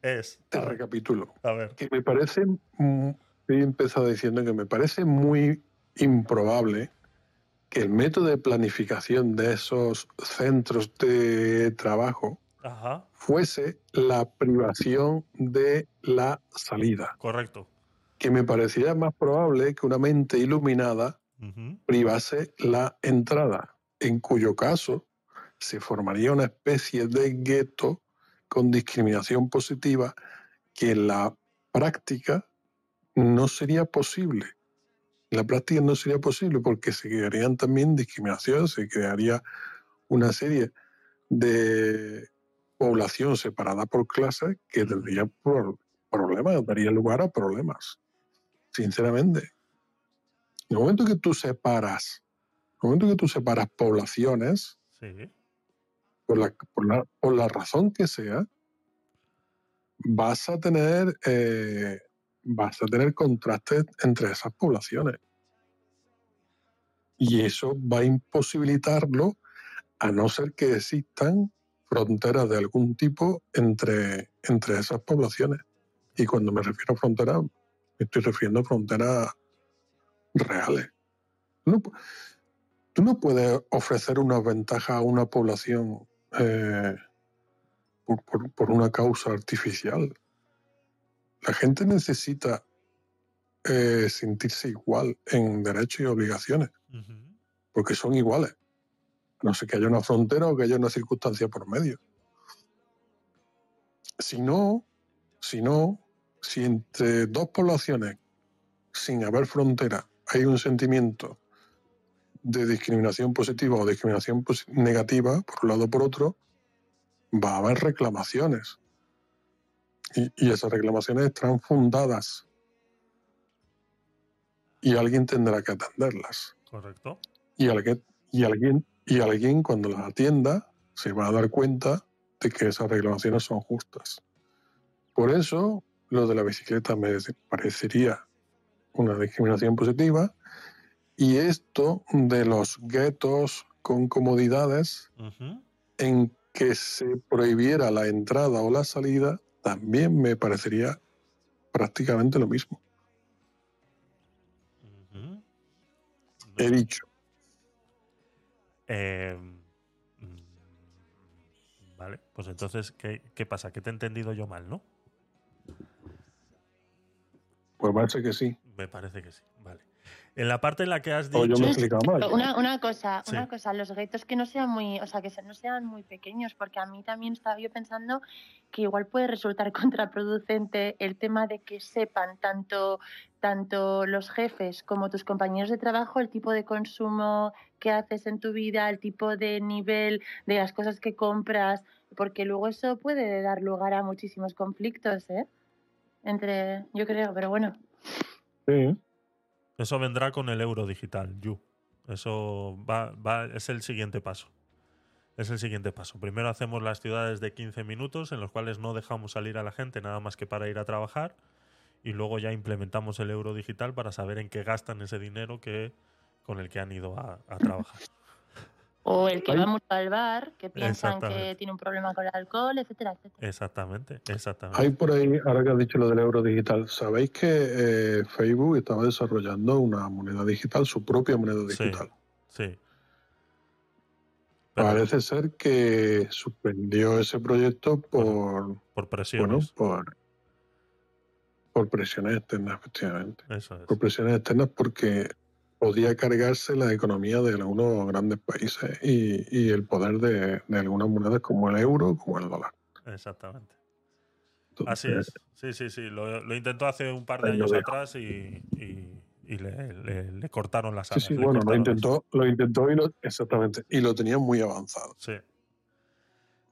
Es. te recapitulo, A ver. que me parece, he empezado diciendo que me parece muy improbable que el método de planificación de esos centros de trabajo Ajá, fuese la privación de la salida, correcto. que me parecería más probable que una mente iluminada privase la entrada, en cuyo caso se formaría una especie de gueto con discriminación positiva que en la práctica no sería posible. La práctica no sería posible porque se crearían también discriminaciones, se crearía una serie de población separada por clases que tendría pro- problemas, daría lugar a problemas, sinceramente. En el momento que tú separas, el momento que tú separas poblaciones. Por la, por la, por la razón que sea, vas a tener eh, vas a tener contrastes entre esas poblaciones. Y eso va a imposibilitarlo a no ser que existan fronteras de algún tipo entre, entre esas poblaciones. Y cuando me refiero a fronteras, me estoy refiriendo a fronteras reales. No, tú no puedes ofrecer una ventaja a una población eh, por, por- por una causa artificial. La gente necesita eh, sentirse igual en derechos y obligaciones, porque son iguales. A no ser que haya una frontera o que haya una circunstancia por medio. Si no, si no, si entre dos poblaciones, sin haber frontera, hay un sentimiento de discriminación positiva o discriminación negativa, por un lado o por otro, va a haber reclamaciones. Y, y esas reclamaciones estarán fundadas. Y alguien tendrá que atenderlas. Correcto. Y alguien, y alguien, y alguien cuando las atienda se va a dar cuenta de que esas reclamaciones son justas. Por eso, lo de la bicicleta me parecería una discriminación positiva. Y esto de los guetos con comodidades en que se prohibiera la entrada o la salida, también me parecería prácticamente lo mismo. He dicho, Eh, mm, vale, pues entonces, ¿qué, qué pasa? Que te he entendido yo mal, ¿no? pues parece que sí. Me parece que sí. Vale. En la parte en la que has yo dicho. me he explicado mal. Una, una cosa, Sí. una cosa, los guetos que no sean muy, o sea, que no sean muy pequeños, porque a mí también estaba yo pensando que igual puede resultar contraproducente el tema de que sepan tanto, tanto los jefes como tus compañeros de trabajo el tipo de consumo que haces en tu vida, el tipo de nivel de las cosas que compras, porque luego eso puede dar lugar a muchísimos conflictos, ¿eh? Entre, yo creo, pero bueno. Sí. Eso vendrá con el euro digital, Yu. Eso va, va, es el siguiente paso. Es el siguiente paso. Primero hacemos las ciudades de 15 minutos en los cuales no dejamos salir a la gente nada más que para ir a trabajar y luego ya implementamos el euro digital para saber en qué gastan ese dinero que con el que han ido a, a trabajar. O el que Ay. va mucho al bar, que piensan que tiene un problema con el alcohol, etcétera, etcétera. Exactamente, exactamente. Hay por ahí, ahora que has dicho lo del euro digital, ¿sabéis que eh, Facebook estaba desarrollando una moneda digital, su propia moneda Sí. digital? Sí. Pero Parece ser que suspendió ese proyecto por, por bueno, presiones. por, por presiones externas, efectivamente. Eso es. Por presiones externas porque podía cargarse la economía de algunos grandes países y, y el poder de, de algunas monedas como el euro, como el dólar. Exactamente. Así es. Sí, sí, sí. Lo, lo intentó hace un par de años atrás y, y- y le, le- le cortaron las Sí, alas. sí, le bueno, lo intentó, lo intentó y lo, exactamente, y lo tenía muy avanzado. Sí.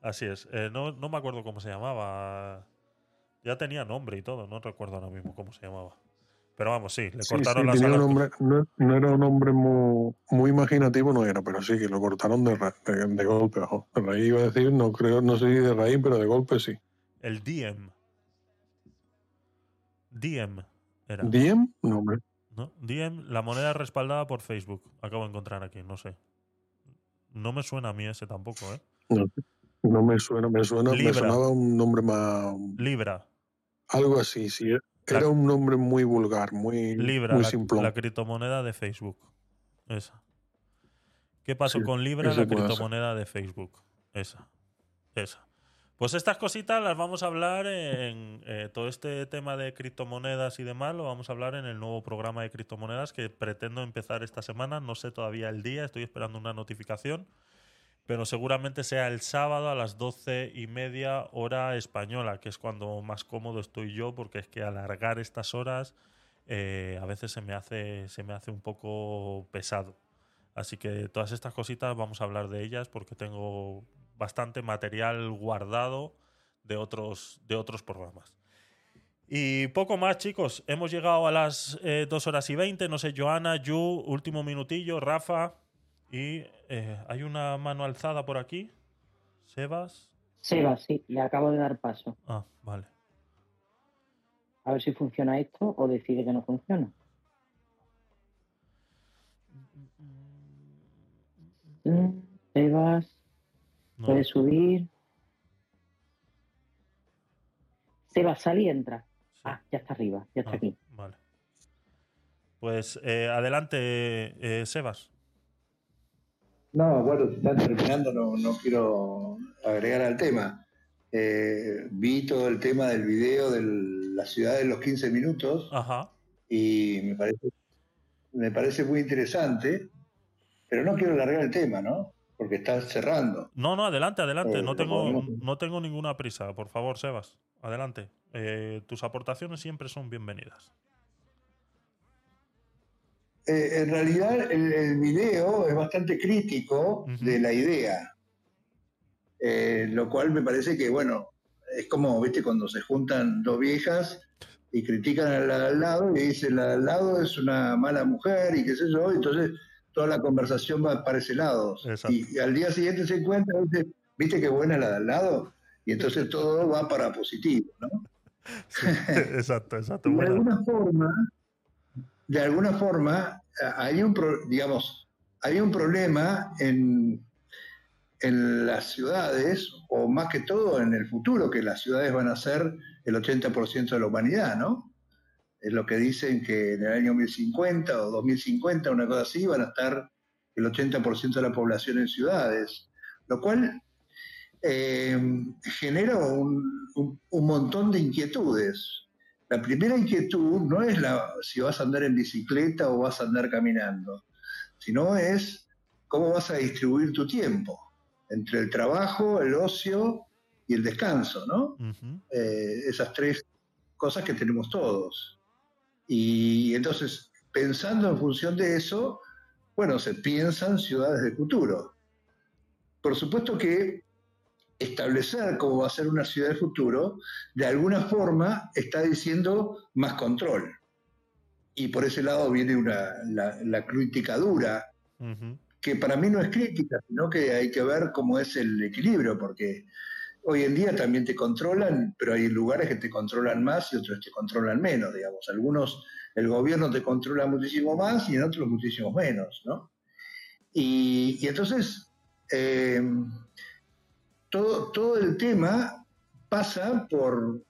Así es. Eh, no, no me acuerdo cómo se llamaba. Ya tenía nombre y todo. No recuerdo ahora mismo cómo se llamaba. Pero vamos, sí, le Sí, cortaron sí, las alas. un hombre, no, no era un hombre muy, muy imaginativo, no era, pero sí que lo cortaron de, ra- de, de golpe. ojo. De raíz iba a decir, no creo, no sé si de raíz, pero de golpe sí. El DM. DM era. ¿Diem? No, hombre. ¿no? DM, la moneda respaldada por Facebook. Acabo de encontrar aquí, no sé. No me suena a mí ese tampoco, ¿eh? No, no me suena, me suena, me sonaba un nombre más, Libra. algo así, sí. Era La- un nombre muy vulgar, muy, Libra, muy la, simplón. la criptomoneda de Facebook. Esa. ¿Qué pasó Sí, con Libra, la ser. criptomoneda de Facebook? Esa. Esa. Pues estas cositas las vamos a hablar en eh, todo este tema de criptomonedas y demás, lo vamos a hablar en el nuevo programa de criptomonedas que pretendo empezar esta semana. No sé todavía el día, estoy esperando una notificación, pero seguramente sea el sábado a las doce y media hora española, que es cuando más cómodo estoy yo, porque es que alargar estas horas eh, a veces se me hace se me hace un poco pesado. Así que todas estas cositas vamos a hablar de ellas porque tengo bastante material guardado de otros, de otros programas. Y poco más, chicos. Hemos llegado a las eh, 2 horas y 20. No sé, Joana, Yu, último minutillo, Rafa. Y eh, hay una mano alzada por aquí. Sebas. Sebas, sí, le acabo de dar paso. Ah, vale. A ver si funciona esto o decide que no funciona. Sebas, No. puedes subir. Sebas, sal y entra. Ah, ya está arriba, ya está Ah, aquí. Vale. Pues eh, adelante, eh, Sebas. No, bueno, si están terminando, no, no quiero agregar al tema. Eh, vi todo el tema del video de la ciudad de los 15 minutos Ajá. y me parece, me parece muy interesante, pero no quiero alargar el tema, ¿no? Porque está cerrando. No, no, adelante, adelante. Eh, No tengo, podemos- no tengo ninguna prisa. Por favor, Sebas. Adelante. Eh, tus aportaciones siempre son bienvenidas. Eh, en realidad el, el video es bastante crítico de la idea, Eh, lo cual me parece que, bueno, es como, viste, cuando se juntan dos viejas y critican a la de al lado y dicen la al lado es una mala mujer y qué sé yo, entonces toda la conversación va para ese lado. Y, y al día siguiente se encuentra, dice, viste qué buena la de al lado, y entonces todo va para positivo, ¿no? exacto, exacto. de alguna forma, de alguna forma, eh, hay un, digamos, un problema en, en las ciudades, o más que todo en el futuro, que las ciudades van a ser el 80% de la humanidad, ¿no? Es lo que dicen que en el año 1050 o 2050, una cosa así, van a estar el 80% de la población en ciudades, lo cual eh, genera un- un montón de inquietudes. La primera inquietud no es la, si vas a andar en bicicleta o vas a andar caminando, sino es cómo vas a distribuir tu tiempo entre el trabajo, el ocio y el descanso, ¿no? Eh, esas tres cosas que tenemos todos. Y entonces, pensando en función de eso, bueno, se piensan ciudades de futuro. Por supuesto que establecer cómo va a ser una ciudad de futuro, de alguna forma está diciendo más control. Y por ese lado viene una, la, la crítica dura, que para mí no es crítica, sino que hay que ver cómo es el equilibrio, porque hoy en día también te controlan, pero hay lugares que te controlan más y otros te controlan menos, digamos. Algunos, el gobierno te controla muchísimo más y en otros muchísimo menos, ¿no? Y, y entonces, eh, todo, todo el tema pasa por,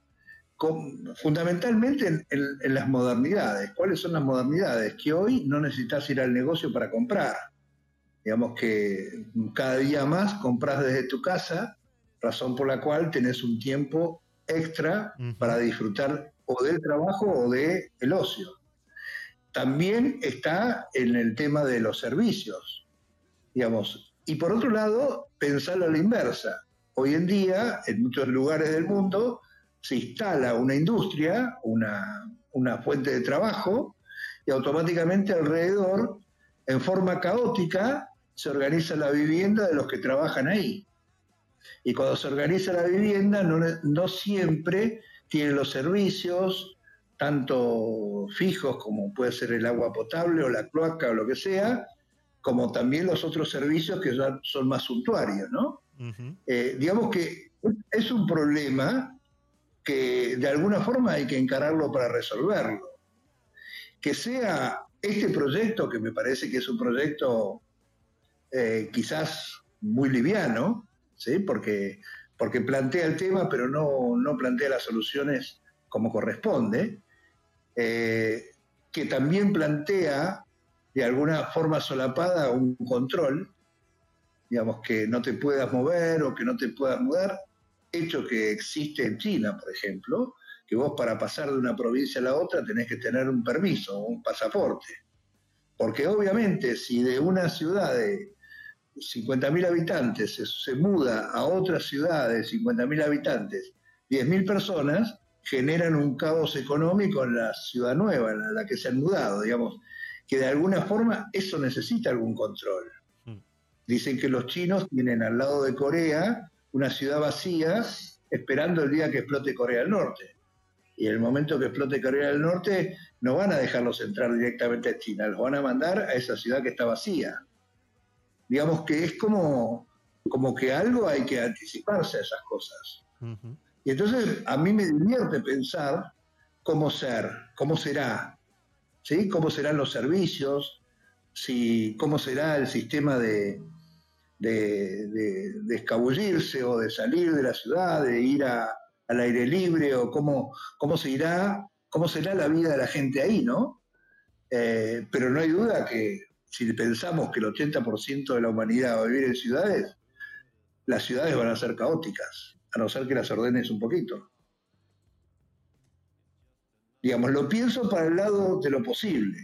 con- fundamentalmente en, en- en las modernidades. ¿Cuáles son las modernidades? Que hoy no necesitas ir al negocio para comprar. Digamos que cada día más compras desde tu casa, razón por la cual tenés un tiempo extra para disfrutar o del trabajo o del el ocio. También está en el tema de los servicios, digamos. Y por otro lado, pensarlo a la inversa. Hoy en día, en muchos lugares del mundo, se instala una industria, una, una fuente de trabajo, y automáticamente alrededor, en forma caótica, se organiza la vivienda de los que trabajan ahí. Y cuando se organiza la vivienda, no, no siempre tiene los servicios tanto fijos como puede ser el agua potable o la cloaca o lo que sea, como también los otros servicios que ya son más suntuarios, ¿no? Eh, digamos que es un problema que de alguna forma hay que encararlo para resolverlo. Que sea este proyecto, que me parece que es un proyecto eh, quizás muy liviano, ¿sí? porque, porque plantea el tema, pero no, no plantea las soluciones como corresponde, eh, que también plantea de alguna forma solapada un control, digamos, que no te puedas mover o que no te puedas mudar, hecho que existe en China, por ejemplo, que vos para pasar de una provincia a la otra tenés que tener un permiso, un pasaporte. Porque obviamente si de una ciudad de 50.000 habitantes se, muda a otra ciudad de 50.000 habitantes, 10.000 personas generan un caos económico en la ciudad nueva, en la que se han mudado, digamos, que de alguna forma eso necesita algún control. Dicen que los chinos tienen al lado de Corea una ciudad vacía esperando el día que explote Corea del Norte. Y en el momento que explote Corea del Norte, no van a dejarlos entrar directamente a China, los van a mandar a esa ciudad que está vacía. Digamos que es como, como que algo hay que anticiparse a esas cosas. Y entonces a mí me divierte pensar cómo ser, cómo será, ¿sí? cómo serán los servicios, si, cómo será el sistema de, de, de- escabullirse o de salir de la ciudad, de ir a- al aire libre, o cómo, cómo, se cómo será la vida de la gente ahí, ¿no? Eh, pero no hay duda que si pensamos que el 80% de la humanidad va a vivir en ciudades, las ciudades van a ser caóticas, a no ser que las ordenes un poquito. Digamos, lo pienso para el lado de lo posible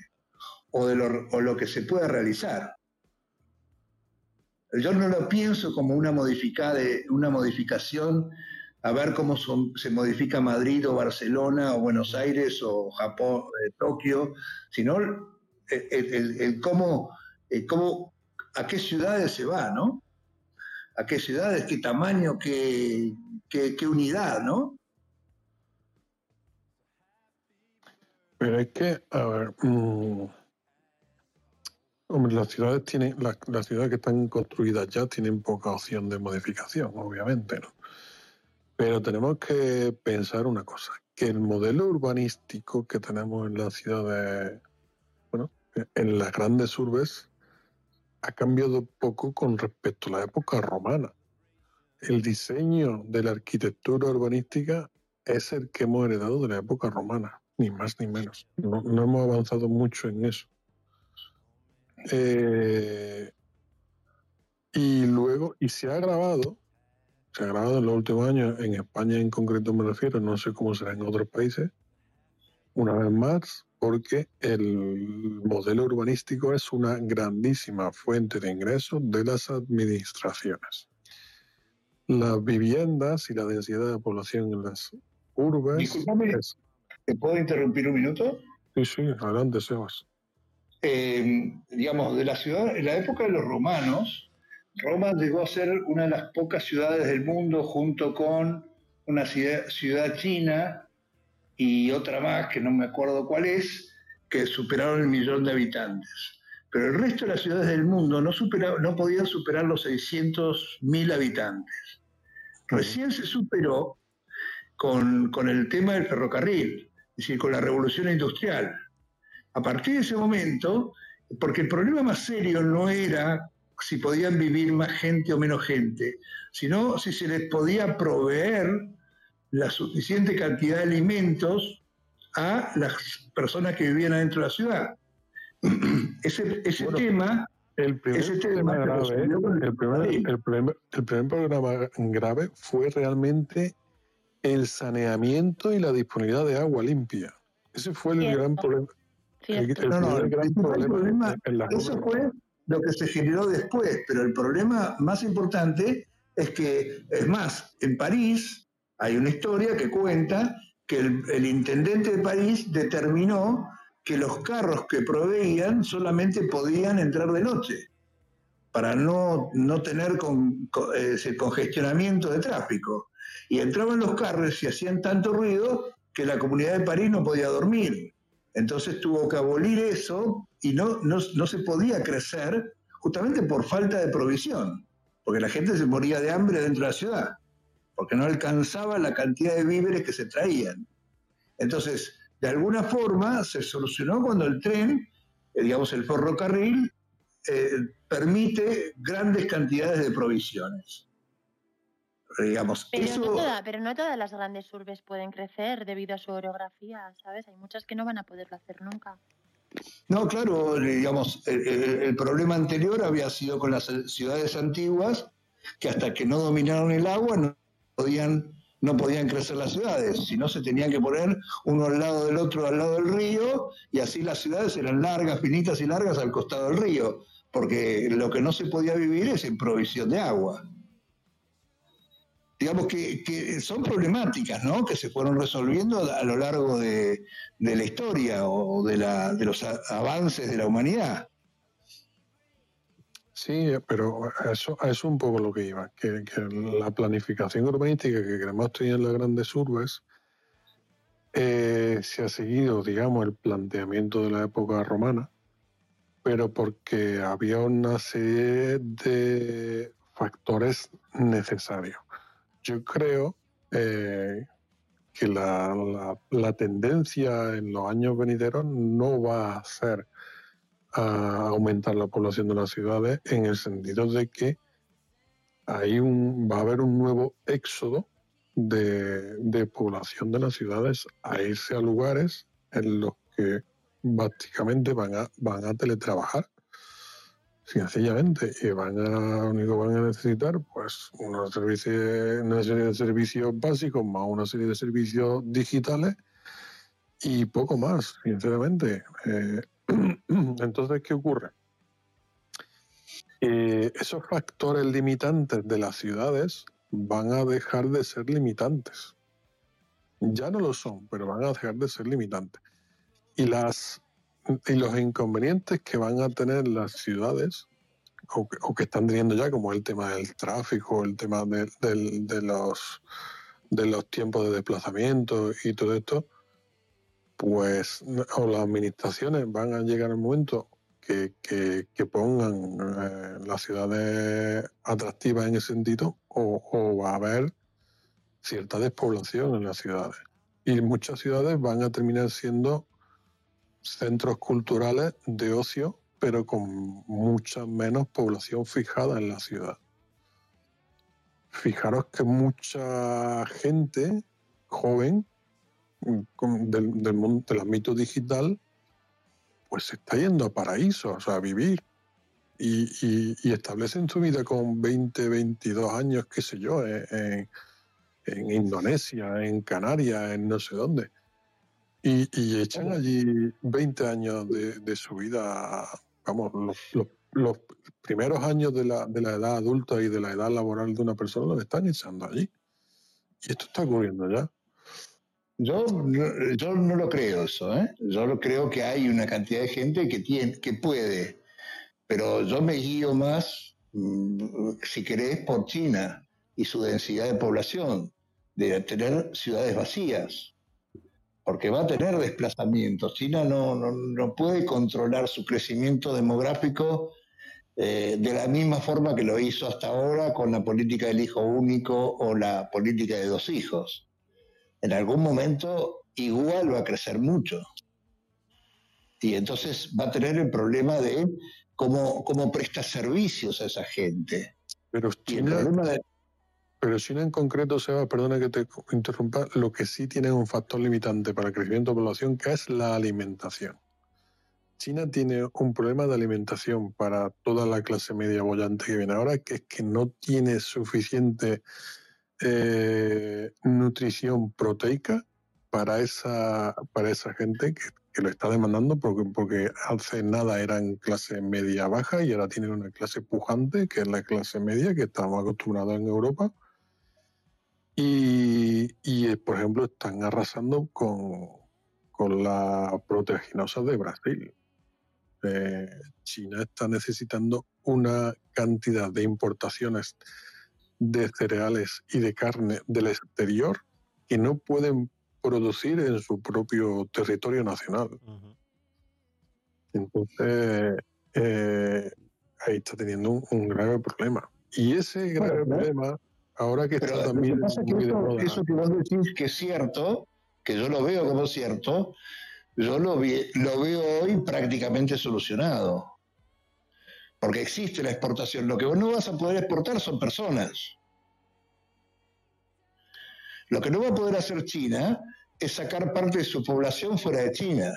o de lo, o lo que se pueda realizar. Yo no lo pienso como una, modificada, una modificación a ver cómo se modifica Madrid o Barcelona o Buenos Aires o Japón, eh, Tokio, sino el, el- el- el cómo, el cómo, a qué ciudades se va, ¿no? A qué ciudades, qué tamaño, qué, qué, qué unidad, ¿no? Pero es que, a ver, mm, hombre, las ciudades tienen, las, las ciudades que están construidas ya tienen poca opción de modificación, obviamente, ¿no? Pero tenemos que pensar una cosa, que el modelo urbanístico que tenemos en las ciudades, bueno, en las grandes urbes, ha cambiado poco con respecto a la época romana. El diseño de la arquitectura urbanística es el que hemos heredado de la época romana, ni más ni menos. No, no hemos avanzado mucho en eso. Eh, y luego, y se ha grabado, se ha grabado en los últimos años, en España en concreto me refiero, no sé cómo será en otros países, una vez más, porque el modelo urbanístico es una grandísima fuente de ingresos de las administraciones. Las viviendas y la densidad de población en las urbes. Disculpame, es- ¿te puedo interrumpir un minuto? Sí, sí, adelante, Sebas. Eh, digamos, de la ciudad, en la época de los romanos, Roma llegó a ser una de las pocas ciudades del mundo junto con una ciudad, ciudad china y otra más, que no me acuerdo cuál es, que superaron el millón de habitantes. Pero el resto de las ciudades del mundo no, no podían superar los 600.000 habitantes. Recién se superó con, con el tema del ferrocarril, es decir, con la revolución industrial. A partir de ese momento, porque el problema más serio no era si podían vivir más gente o menos gente, sino si se les podía proveer la suficiente cantidad de alimentos a las personas que vivían adentro de la ciudad. Ese, ese tema, El primer ese tema grave, el primer, ferrocarril. el primer- el primer problema grave fue realmente el saneamiento y la disponibilidad de agua limpia. Ese fue el Cierto. gran problema. No, no, el gran problema, eso fue lo que se generó después, pero el problema más importante es que, es más, en París hay una historia que cuenta que el, el intendente de París determinó que los carros que proveían solamente podían entrar de noche para no, no tener con- con- ese congestionamiento de tráfico. Y entraban los carros y hacían tanto ruido que la comunidad de París no podía dormir. Entonces tuvo que abolir eso y no, no, se podía crecer justamente por falta de provisión, porque la gente se moría de hambre dentro de la ciudad, porque no alcanzaba la cantidad de víveres que se traían. Entonces, de alguna forma se solucionó cuando el tren, eh, digamos el ferrocarril, eh, permite grandes cantidades de provisiones. Digamos, Pero, eso... no toda- pero no todas las grandes urbes pueden crecer debido a su orografía, ¿sabes? Hay muchas que no van a poderlo hacer nunca. No, claro, digamos, el, el- problema anterior había sido con las ciudades antiguas, que hasta que no dominaron el agua no podían, no podían crecer las ciudades, sino se tenían que poner uno al lado del otro, al lado del río, y así las ciudades eran largas, finitas y largas al costado del río, porque lo que no se podía vivir es en provisión de agua. Digamos que, que son problemáticas, ¿no? Que se fueron resolviendo a lo largo de, la historia o de, la, de los avances de la humanidad. Sí, pero eso, eso es un poco lo que iba, que, que la planificación urbanística que queremos tener en las grandes urbes eh, se ha seguido, digamos, el planteamiento de la época romana, pero porque había una serie de factores necesarios. Yo creo eh, que la, tendencia en los años venideros no va a ser a aumentar la población de las ciudades en el sentido de que hay va a haber un nuevo éxodo de, de población de las ciudades a irse a lugares en los que básicamente van a, van a teletrabajar sencillamente y van a único van a necesitar pues una serie de servicios básicos más una serie de servicios digitales y poco más sinceramente. Eh, entonces qué ocurre Eh, esos factores limitantes de las ciudades van a dejar de ser limitantes. Ya no lo son pero van a dejar de ser limitantes. Y las y los inconvenientes que van a tener las ciudades o que, o que están teniendo ya como el tema del tráfico el tema de, de los de los tiempos de desplazamiento y todo esto pues o las administraciones van a llegar al momento que, que- que pongan eh, las ciudades atractivas en ese sentido o, o va a haber cierta despoblación en las ciudades. Y muchas ciudades van a terminar siendo centros culturales de ocio, pero con mucha menos población fijada en la ciudad. Fijaros que mucha gente joven del, del mundo del ámbito digital, pues se está yendo a paraísos, a vivir. Y, y- y establecen su vida con 20, 22 años, qué sé yo, en- en Indonesia, en Canarias, en no sé dónde. Y, y echan allí 20 años de, de su vida, vamos, los, los- los primeros años de la, de la edad adulta y de la edad laboral de una persona los están echando allí. Y esto está ocurriendo ya. Yo, yo no lo creo eso, ¿eh? Yo creo que hay una cantidad de gente que tiene, que puede, pero yo me guío más, mm, si querés, por China y su densidad de población, de tener ciudades vacías, porque va a tener desplazamientos. China no, no, no puede controlar su crecimiento demográfico eh, de la misma forma que lo hizo hasta ahora con la política del hijo único o la política de dos hijos en algún momento igual va a crecer mucho. Y entonces va a tener el problema de cómo, cómo presta servicios a esa gente. Pero Y el China, problema de- pero China en concreto, Seba, perdona que te interrumpa, lo que sí tiene un factor limitante para el crecimiento de población, que es la alimentación. China tiene un problema de alimentación para toda la clase media bollante que viene ahora, que es que no tiene suficiente eh, nutrición proteica para esa, para esa gente que, que lo está demandando, porque, porque hace nada eran clase media baja y ahora tienen una clase pujante, que es la clase media que estamos acostumbrados en Europa. Y, y, eh, por ejemplo, están arrasando con, con la proteaginosa de Brasil. Eh, China está necesitando una cantidad de importaciones de cereales y de carne del exterior que no pueden producir en su propio territorio nacional. Entonces, eh, ahí está teniendo un, un grave problema. Y ese grave Bueno, problema, ahora que está también que pasa es que eso, eso que vos decís que es cierto, que yo lo veo como cierto, yo lo, vi- lo veo hoy prácticamente solucionado. Porque existe la exportación. Lo que vos no vas a poder exportar son personas. Lo que no va a poder hacer China es sacar parte de su población fuera de China.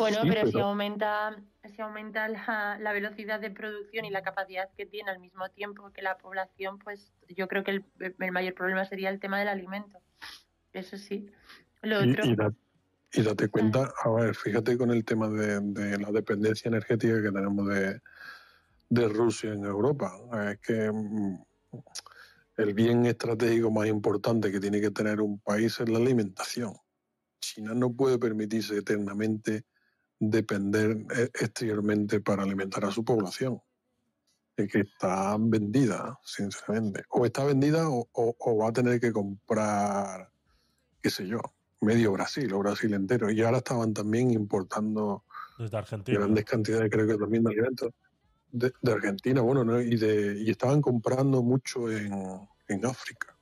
Bueno, Sí, pero, si aumenta, si aumenta la, la velocidad de producción y la capacidad que tiene al mismo tiempo que la población, pues yo creo que el, el mayor problema sería el tema del alimento. Eso sí. Lo Y, otro, y da- y date cuenta, a ver, fíjate con el tema de, de la dependencia energética que tenemos de, de Rusia en Europa. Es que mm, el bien estratégico más importante que tiene que tener un país es la alimentación. China no puede permitirse eternamente depender eh, exteriormente para alimentar a su población. Es que está vendida, sinceramente. O está vendida o, o- o va a tener que comprar, qué sé yo, medio Brasil o Brasil entero. Y ahora estaban también importando Desde Argentina. grandes cantidades, creo que también de alimentos de, de Argentina, bueno, ¿no? y, de, y estaban comprando mucho en, en África.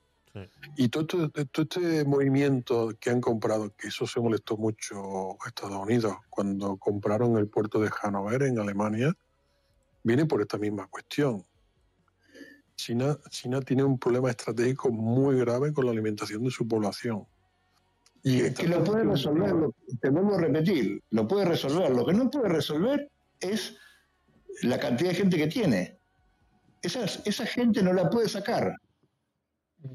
Y todo, esto- todo este movimiento que han comprado, que eso se molestó mucho a Estados Unidos cuando compraron el puerto de Hannover en Alemania, viene por esta misma cuestión. China, China tiene un problema estratégico muy grave con la alimentación de su población. Y que lo puede resolver, lo- te vuelvo a repetir, lo puede resolver. Lo que no puede resolver es la cantidad de gente que tiene. Esa, esa gente no la puede sacar.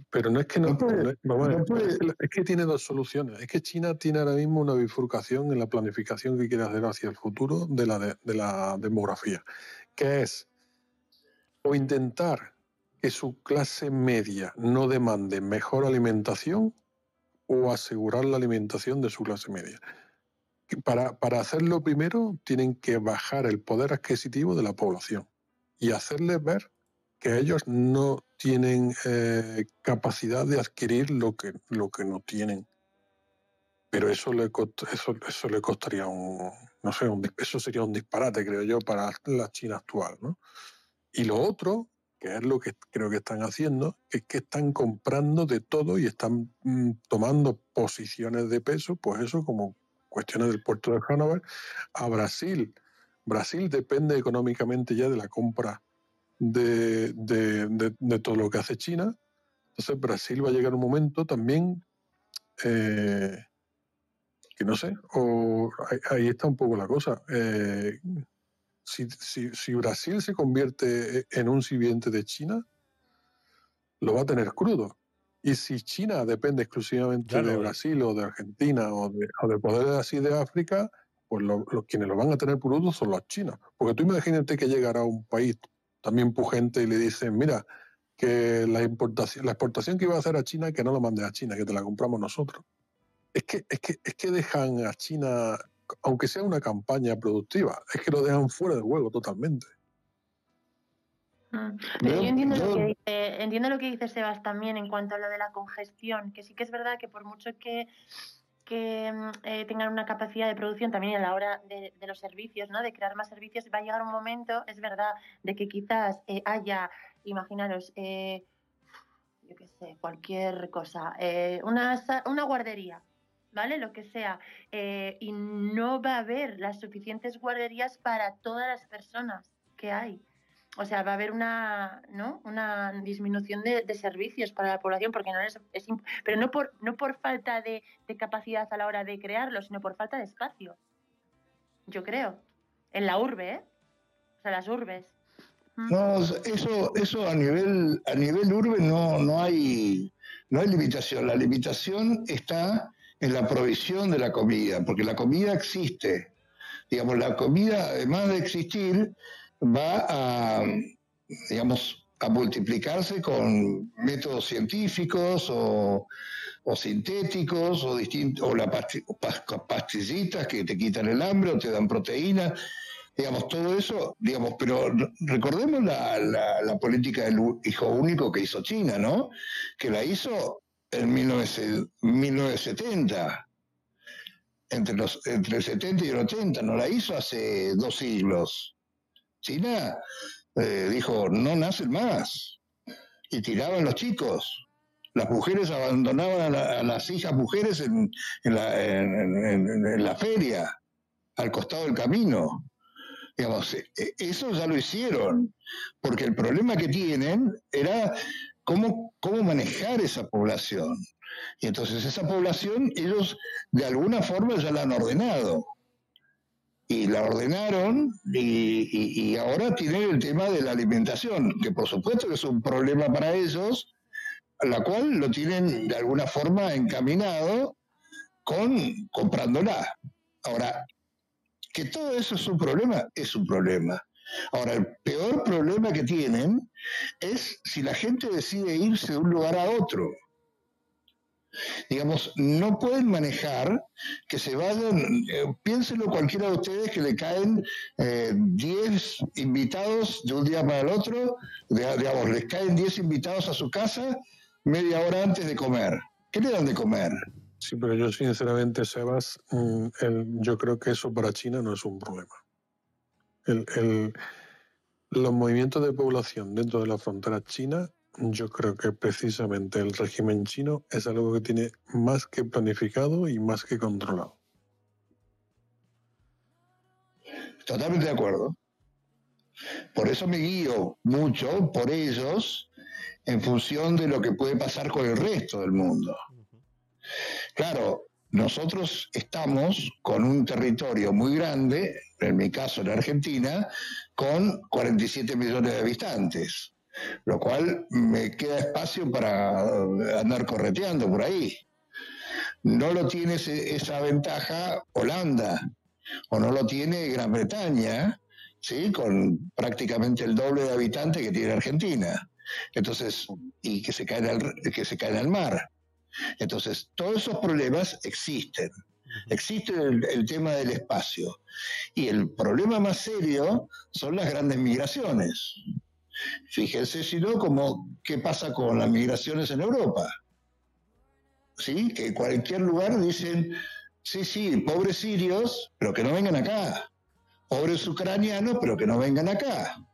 Pero no es que no, No puede- no es- vamos no puede- es, que, es que tiene dos soluciones. Es que China tiene ahora mismo una bifurcación en la planificación que quiere hacer hacia el futuro de la, de, de la demografía, que es o intentar que su clase media no demande mejor alimentación o asegurar la alimentación de su clase media. Para, para hacerlo primero tienen que bajar el poder adquisitivo de la población y hacerles ver que ellos no tienen eh, capacidad de adquirir lo que, lo que no tienen. Pero eso le, eso, eso le costaría un, no sé, eso sería un disparate, creo yo, para la China actual, ¿no? Y lo otro, que es lo que creo que están haciendo, es que están comprando de todo y están mm, tomando posiciones de peso, pues eso como cuestiones del puerto de Hannover, a Brasil. Brasil depende económicamente ya de la compra de, de- de- de todo lo que hace China. Entonces Brasil va a llegar un momento también eh, que no sé, o ahí, ahí está un poco la cosa. Eh, si, si- si Brasil se convierte en un sirviente de China, lo va a tener crudo. Y si China depende exclusivamente lo de. Brasil o de Argentina o de, o de poderes así de África, pues lo- los quienes lo van a tener crudo son los chinos. Porque tú imagínate que llegará un país también pujante y le dicen, mira, que la importación, la exportación que iba a hacer a China, que no lo mandes a China, que te la compramos nosotros. Es que, es que, es que dejan a China, aunque sea una campaña productiva, es que lo dejan fuera de juego totalmente. Mm. Pero Yo- yo entiendo, yo- Lo que dice, entiendo lo que dice Sebas también en cuanto a lo de la congestión, que sí que es verdad que por mucho que, que mm, eh, tengan una capacidad de producción también a la hora de, los servicios, ¿no? de crear más servicios, va a llegar un momento, es verdad, de que quizás eh, haya, imaginaros, eh, yo qué sé, cualquier cosa, eh, una, una guardería, ¿vale? Lo que sea, y no va a haber las suficientes guarderías para todas las personas que hay. O sea, va a haber una, ¿no? una disminución de, de servicios para la población, porque no es, es pero no por, no por falta de, de capacidad a la hora de crearlo, sino por falta de espacio. Yo creo. En la urbe, ¿eh? O sea, las urbes. No, eso, eso a nivel, a nivel urbe no, no hay, no hay limitación. La limitación está en la provisión de la comida, porque la comida existe. Digamos, la comida, además de existir, va a, digamos, a multiplicarse con métodos científicos o, o sintéticos o, distin- o la pasti- o pas- pastillitas que te quitan el hambre o te dan proteína digamos, todo eso, digamos, pero recordemos la, la- la política del hijo único que hizo China, ¿no? Que la hizo en 19 1970, entre, los, entre el 70 y el 80, no la hizo hace dos siglos. China eh, dijo, no nacen más. Y tiraban los chicos. Las mujeres abandonaban a, la- las hijas mujeres en la feria, al costado del camino. Digamos, eh, eh, eso ya lo hicieron, porque el problema que tienen era cómo, cómo manejar esa población. Y entonces esa población ellos de alguna forma ya la han ordenado. Y la ordenaron y, y- ahora tienen el tema de la alimentación, que por supuesto que es un problema para ellos, la cual lo tienen de alguna forma encaminado con comprándola. Ahora, que todo eso es un problema, es un problema. Ahora, el peor problema que tienen es si la gente decide irse de un lugar a otro. Digamos, no pueden manejar que se vayan, eh, piénselo cualquiera de ustedes que le caen eh, 10 invitados de un día para el otro, de- digamos, les caen 10 invitados a su casa media hora antes de comer. ¿Qué le dan de comer? Sí, pero yo sinceramente, Sebas, mm, yo creo que eso para China no es un problema. El- el- los movimientos de población dentro de la frontera china, yo creo que precisamente el régimen chino es algo que tiene más que planificado y más que controlado. Totalmente de acuerdo. Por eso me guío mucho por ellos en función de lo que puede pasar con el resto del mundo. Claro, nosotros estamos con un territorio muy grande, en mi caso en Argentina, con 47 millones de habitantes, lo cual me queda espacio para andar correteando por ahí. No lo tiene esa ventaja Holanda, o no lo tiene Gran Bretaña, ¿sí? con prácticamente el doble de habitantes que tiene Argentina. Entonces, y que se caen al, que se caen al mar. Entonces, todos esos problemas existen. Existe el, el tema del espacio. Y el problema más serio son las grandes migraciones. Fíjense, si no, como qué pasa con las migraciones en Europa. ¿Sí? Que en cualquier lugar dicen, sí, sí, pobres sirios, pero que no vengan acá. Pobres ucranianos, pero que no vengan acá.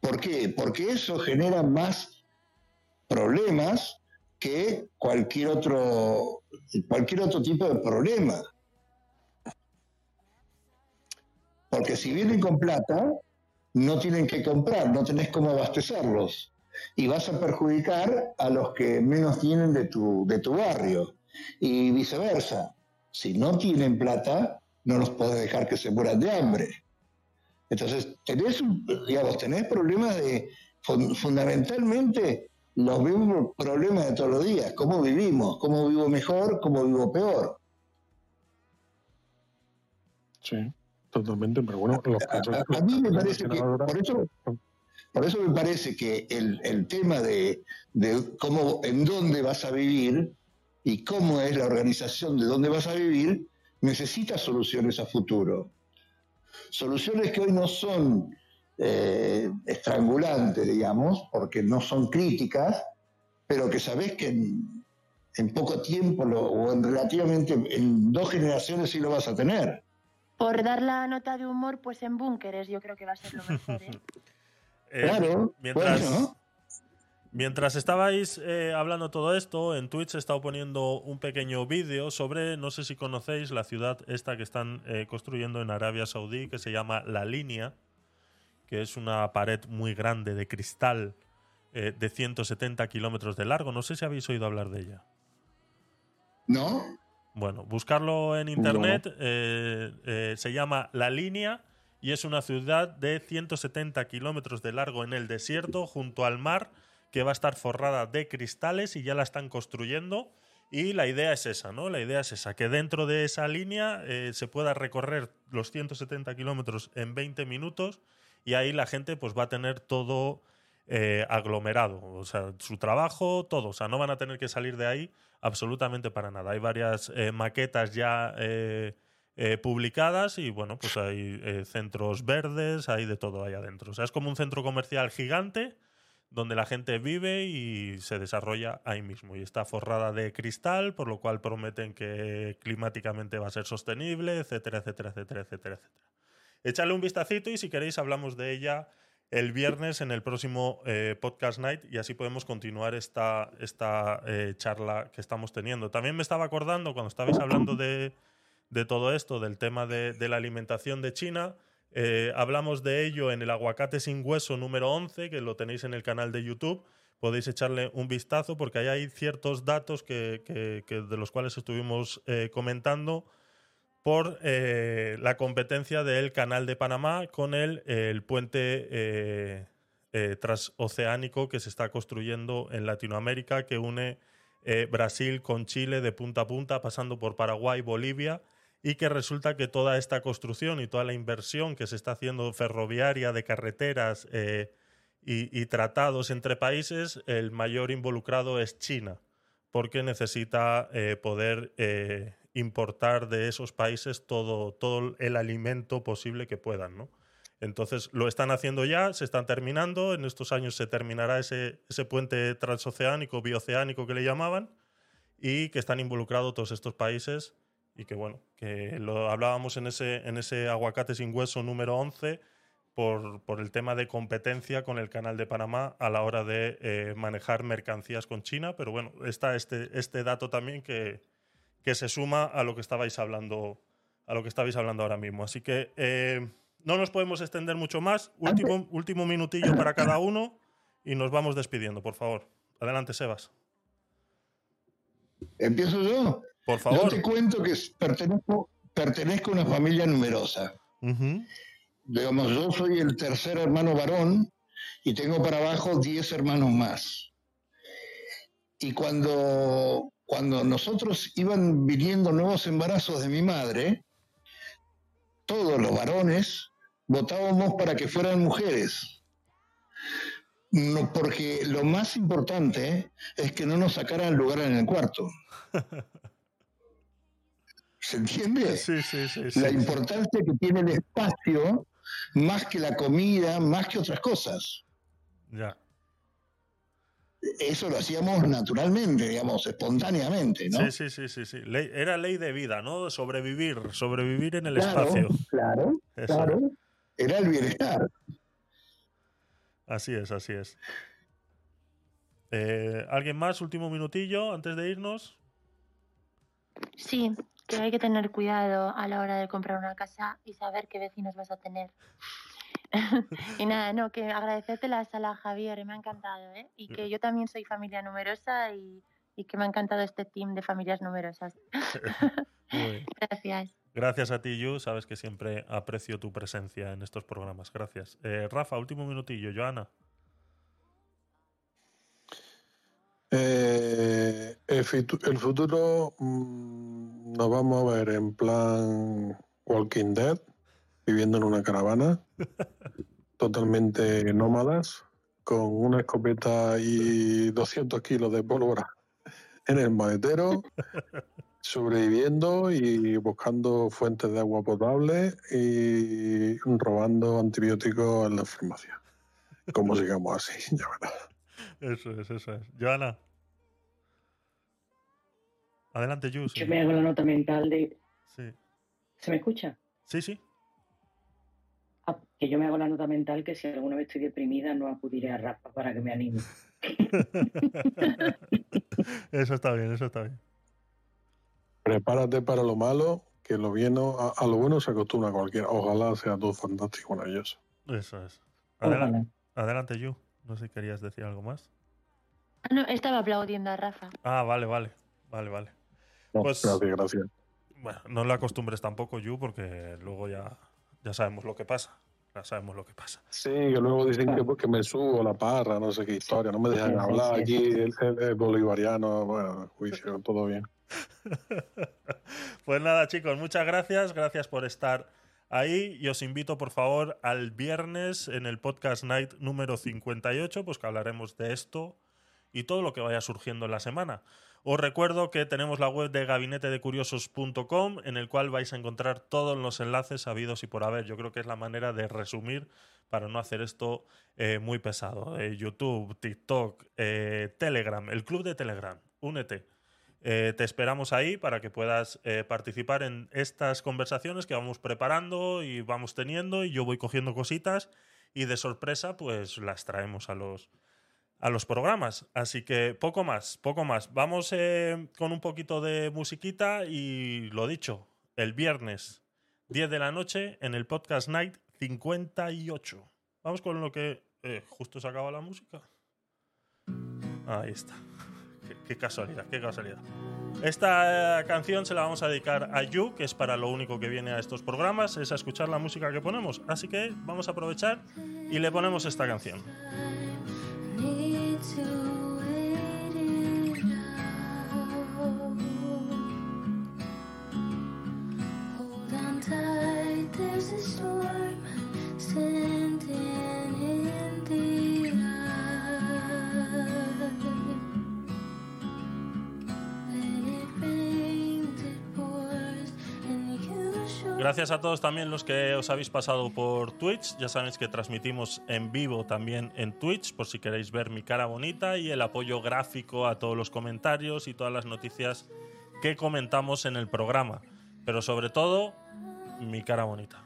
¿Por qué? Porque eso genera más problemas que cualquier otro, cualquier otro tipo de problema. Porque si vienen con plata, no tienen que comprar, no tenés cómo abastecerlos. Y vas a perjudicar a los que menos tienen de tu, de tu barrio. Y viceversa. Si no tienen plata, no los podés dejar que se mueran de hambre. Entonces, tenés, digamos, tenés problemas de, fun- fundamentalmente, los mismos problemas de todos los días. ¿Cómo vivimos? ¿Cómo vivo mejor? ¿Cómo vivo peor? Sí, totalmente, pero bueno, los A, a- a mí me parece que, por eso, por eso me parece que el, el tema de, de cómo, en dónde vas a vivir y cómo es la organización de dónde vas a vivir, necesita soluciones a futuro. Soluciones que hoy no son eh, estrangulantes, digamos, porque no son críticas, pero que sabés que en, en poco tiempo lo- o en relativamente en dos generaciones sí lo vas a tener. Por dar la nota de humor, pues en búnkeres yo creo que va a ser lo mejor. ¿eh? Eh, Claro, mientras, bueno. mientras estabais eh, hablando todo esto, en Twitch he estado poniendo un pequeño vídeo sobre, no sé si conocéis, la ciudad esta que están eh, construyendo en Arabia Saudí, que se llama La Línea, que es una pared muy grande de cristal eh, de 170 kilómetros de largo. No sé si habéis oído hablar de ella. ¿No? Bueno, buscarlo en internet. eh, eh, se llama La Línea y es una ciudad de 170 kilómetros de largo en el desierto, junto al mar, que va a estar forrada de cristales y ya la están construyendo. Y la idea es esa, ¿no? La idea es esa, que dentro de esa línea eh, se pueda recorrer los 170 kilómetros en 20 minutos y ahí la gente pues va a tener todo aglomerado, o sea, su trabajo, todo, o sea, no van a tener que salir de ahí absolutamente para nada. Hay varias eh, maquetas ya eh, eh, publicadas y bueno, pues hay centros verdes, hay de todo ahí adentro. O sea, es como un centro comercial gigante donde la gente vive y se desarrolla ahí mismo. Y está forrada de cristal, por lo cual prometen que climáticamente va a ser sostenible, etcétera, etcétera, etcétera, etcétera, etcétera. Un vistacito y si queréis hablamos de ella el viernes en el próximo eh, Podcast Night y así podemos continuar esta, esta eh, charla que estamos teniendo. También me estaba acordando cuando estabais hablando de, de todo esto, del tema de, de la alimentación de China, eh, hablamos de ello en el aguacate sin hueso número 11, que lo tenéis en el canal de YouTube. Podéis echarle un vistazo porque ahí hay ciertos datos que, de los cuales estuvimos comentando por eh, la competencia del canal de Panamá con el, puente eh, eh, transoceánico que se está construyendo en Latinoamérica que une eh, Brasil con Chile de punta a punta, pasando por Paraguay, Bolivia, y que resulta que toda esta construcción y toda la inversión que se está haciendo ferroviaria, de carreteras eh, y, tratados entre países, el mayor involucrado es China, porque necesita eh, poder importar de esos países todo, todo el alimento posible que puedan, ¿no? Entonces lo están haciendo ya, se están terminando, en estos años se terminará ese, ese puente transoceánico, bioceánico que le llamaban, y que están involucrados todos estos países y que bueno, que lo hablábamos en ese, en ese aguacate sin hueso número 11 por, por el tema de competencia con el canal de Panamá a la hora de eh, manejar mercancías con China, pero bueno, está este, este dato también que, que se suma a lo que estabais hablando a lo que estabais hablando ahora mismo. Así que eh, no nos podemos extender mucho más. Último, último minutillo para cada uno y nos vamos despidiendo, por favor. Adelante, Sebas. ¿Empiezo yo? Por favor. Yo te cuento que pertenezco, pertenezco a una familia numerosa. Digamos, yo soy el tercer hermano varón y tengo para abajo 10 hermanos más. Y cuando, cuando nosotros iban viniendo nuevos embarazos de mi madre, todos los varones votábamos para que fueran mujeres. No, porque lo más importante es que no nos sacaran lugar en el cuarto. ¿Se entiende? Sí, sí, sí. La importancia que tiene el espacio más que la comida, más que otras cosas. Ya. Eso lo hacíamos naturalmente, digamos, espontáneamente, ¿no? Sí, sí, sí, sí, sí. Ley- era ley de vida, ¿no? Sobrevivir, sobrevivir en el Claro, espacio. claro, Eso. claro. Era el bienestar. Así es, así es. Eh, ¿Alguien más? Último minutillo antes de irnos. Sí, que hay que tener cuidado a la hora de comprar una casa y saber qué vecinos vas a tener. y nada, no, que agradecerte la sala, Javier, me ha encantado, ¿eh? Y que yo también soy familia numerosa y, y que me ha encantado este team de familias numerosas. Gracias. Gracias a ti, Yu. Sabes que siempre aprecio tu presencia en estos programas. Gracias. Eh, Rafa, último minutillo. Joana. Eh, el futuro mm, nos vamos a ver en plan Walking Dead, viviendo en una caravana, totalmente nómadas, con una escopeta y 200 kilos de pólvora en el maletero, sobreviviendo y buscando fuentes de agua potable y robando antibióticos en la farmacia. Como sigamos así, ya verás. Eso es, eso es. Joana. Adelante, Yu. sí. Yo me hago la nota mental de. Sí. ¿Se me escucha? Sí, sí. Ah, que yo me hago la nota mental que si alguna vez estoy deprimida no acudiré a Rafa para que me anime. Eso está bien, eso está bien. Prepárate para lo malo, que lo bueno, a, a lo bueno se acostumbra cualquiera. Ojalá sea todo fantástico, maravilloso. Eso es. Adelante, adelante Yu. No sé si querías decir algo más. Ah, No, estaba aplaudiendo a Rafa. Ah, vale, vale. Vale, vale. No, Pues- gracias, gracias. Bueno, no le acostumbres tampoco, Yu, porque luego ya, ya sabemos lo que pasa. Ya sabemos lo que pasa. Sí, que luego dicen que porque me subo la parra, no sé qué historia, no me dejan Sí, hablar sí, aquí, el, el- el bolivariano, bueno, juicio, todo bien. Pues nada, chicos, muchas gracias. Gracias por estar ahí. Y os invito, por favor, al viernes en el podcast night número 58, pues que hablaremos de esto y todo lo que vaya surgiendo en la semana. Os recuerdo que tenemos la web de gabinetedecuriosos.com en el cual vais a encontrar todos los enlaces habidos y por haber. Yo creo que es la manera de resumir para no hacer esto eh, muy pesado. Eh, YouTube, TikTok, eh, Telegram, el club de Telegram, únete. Te esperamos ahí para que puedas participar en estas conversaciones que vamos preparando y vamos teniendo y yo voy cogiendo cositas y de sorpresa pues las traemos a los, a los programas. Así que poco más, poco más. Vamos eh, con un poquito de musiquita y lo dicho, el viernes 10 de la noche en el Podcast Night 58. Vamos con lo que eh, justo se acaba la música. Ahí está. Qué, casualidad, qué casualidad. Esta eh, canción se la vamos a dedicar a Yu, que es para lo único que viene a estos programas, es a escuchar la música que ponemos. Así que vamos a aprovechar y le ponemos esta canción. Hold on tight, there's a storm Gracias a todos también los que os habéis pasado por Twitch. Ya sabéis que transmitimos en vivo también en Twitch, por si queréis ver mi cara bonita y el apoyo gráfico a todos los comentarios y todas las noticias que comentamos en el programa. Pero sobre todo, mi cara bonita.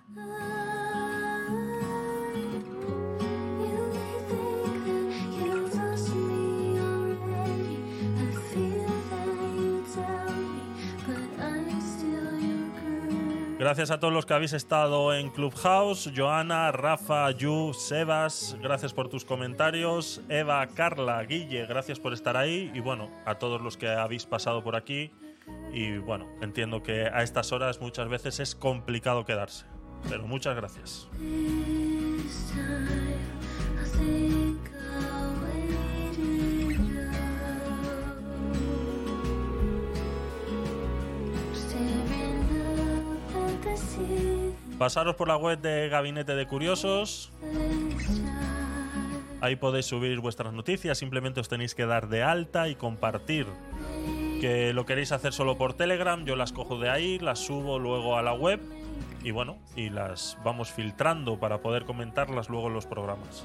Gracias a todos los que habéis estado en Clubhouse. Joana, Rafa, Yu, Sebas, gracias por tus comentarios. Eva, Carla, Guille, gracias por estar ahí. Y bueno, a todos los que habéis pasado por aquí. Y bueno, entiendo que a estas horas muchas veces es complicado quedarse. Pero muchas gracias. Pasaros por la web de Gabinete de Curiosos. Ahí podéis subir vuestras noticias, simplemente os tenéis que dar de alta y compartir. Que lo queréis hacer solo por Telegram, yo las cojo de ahí, las subo luego a la web y bueno, y las vamos filtrando para poder comentarlas luego en los programas.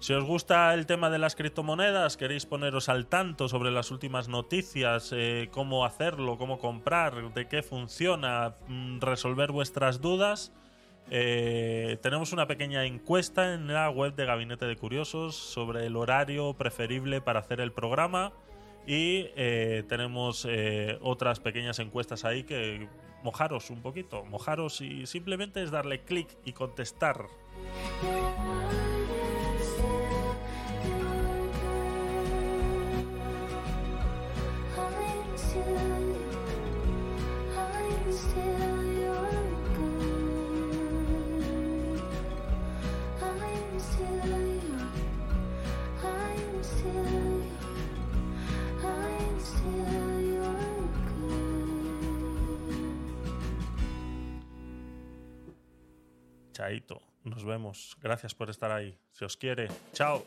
Si os gusta el tema de las criptomonedas, queréis poneros al tanto sobre las últimas noticias, eh, cómo hacerlo, cómo comprar, de qué funciona, mm, resolver vuestras dudas, eh, tenemos una pequeña encuesta en la web de Gabinete de Curiosos sobre el horario preferible para hacer el programa y eh, tenemos eh, otras pequeñas encuestas ahí que mojaros un poquito, mojaros y simplemente es darle clic y contestar. Chaito, nos vemos. Gracias por estar ahí. Se os quiere. Chao.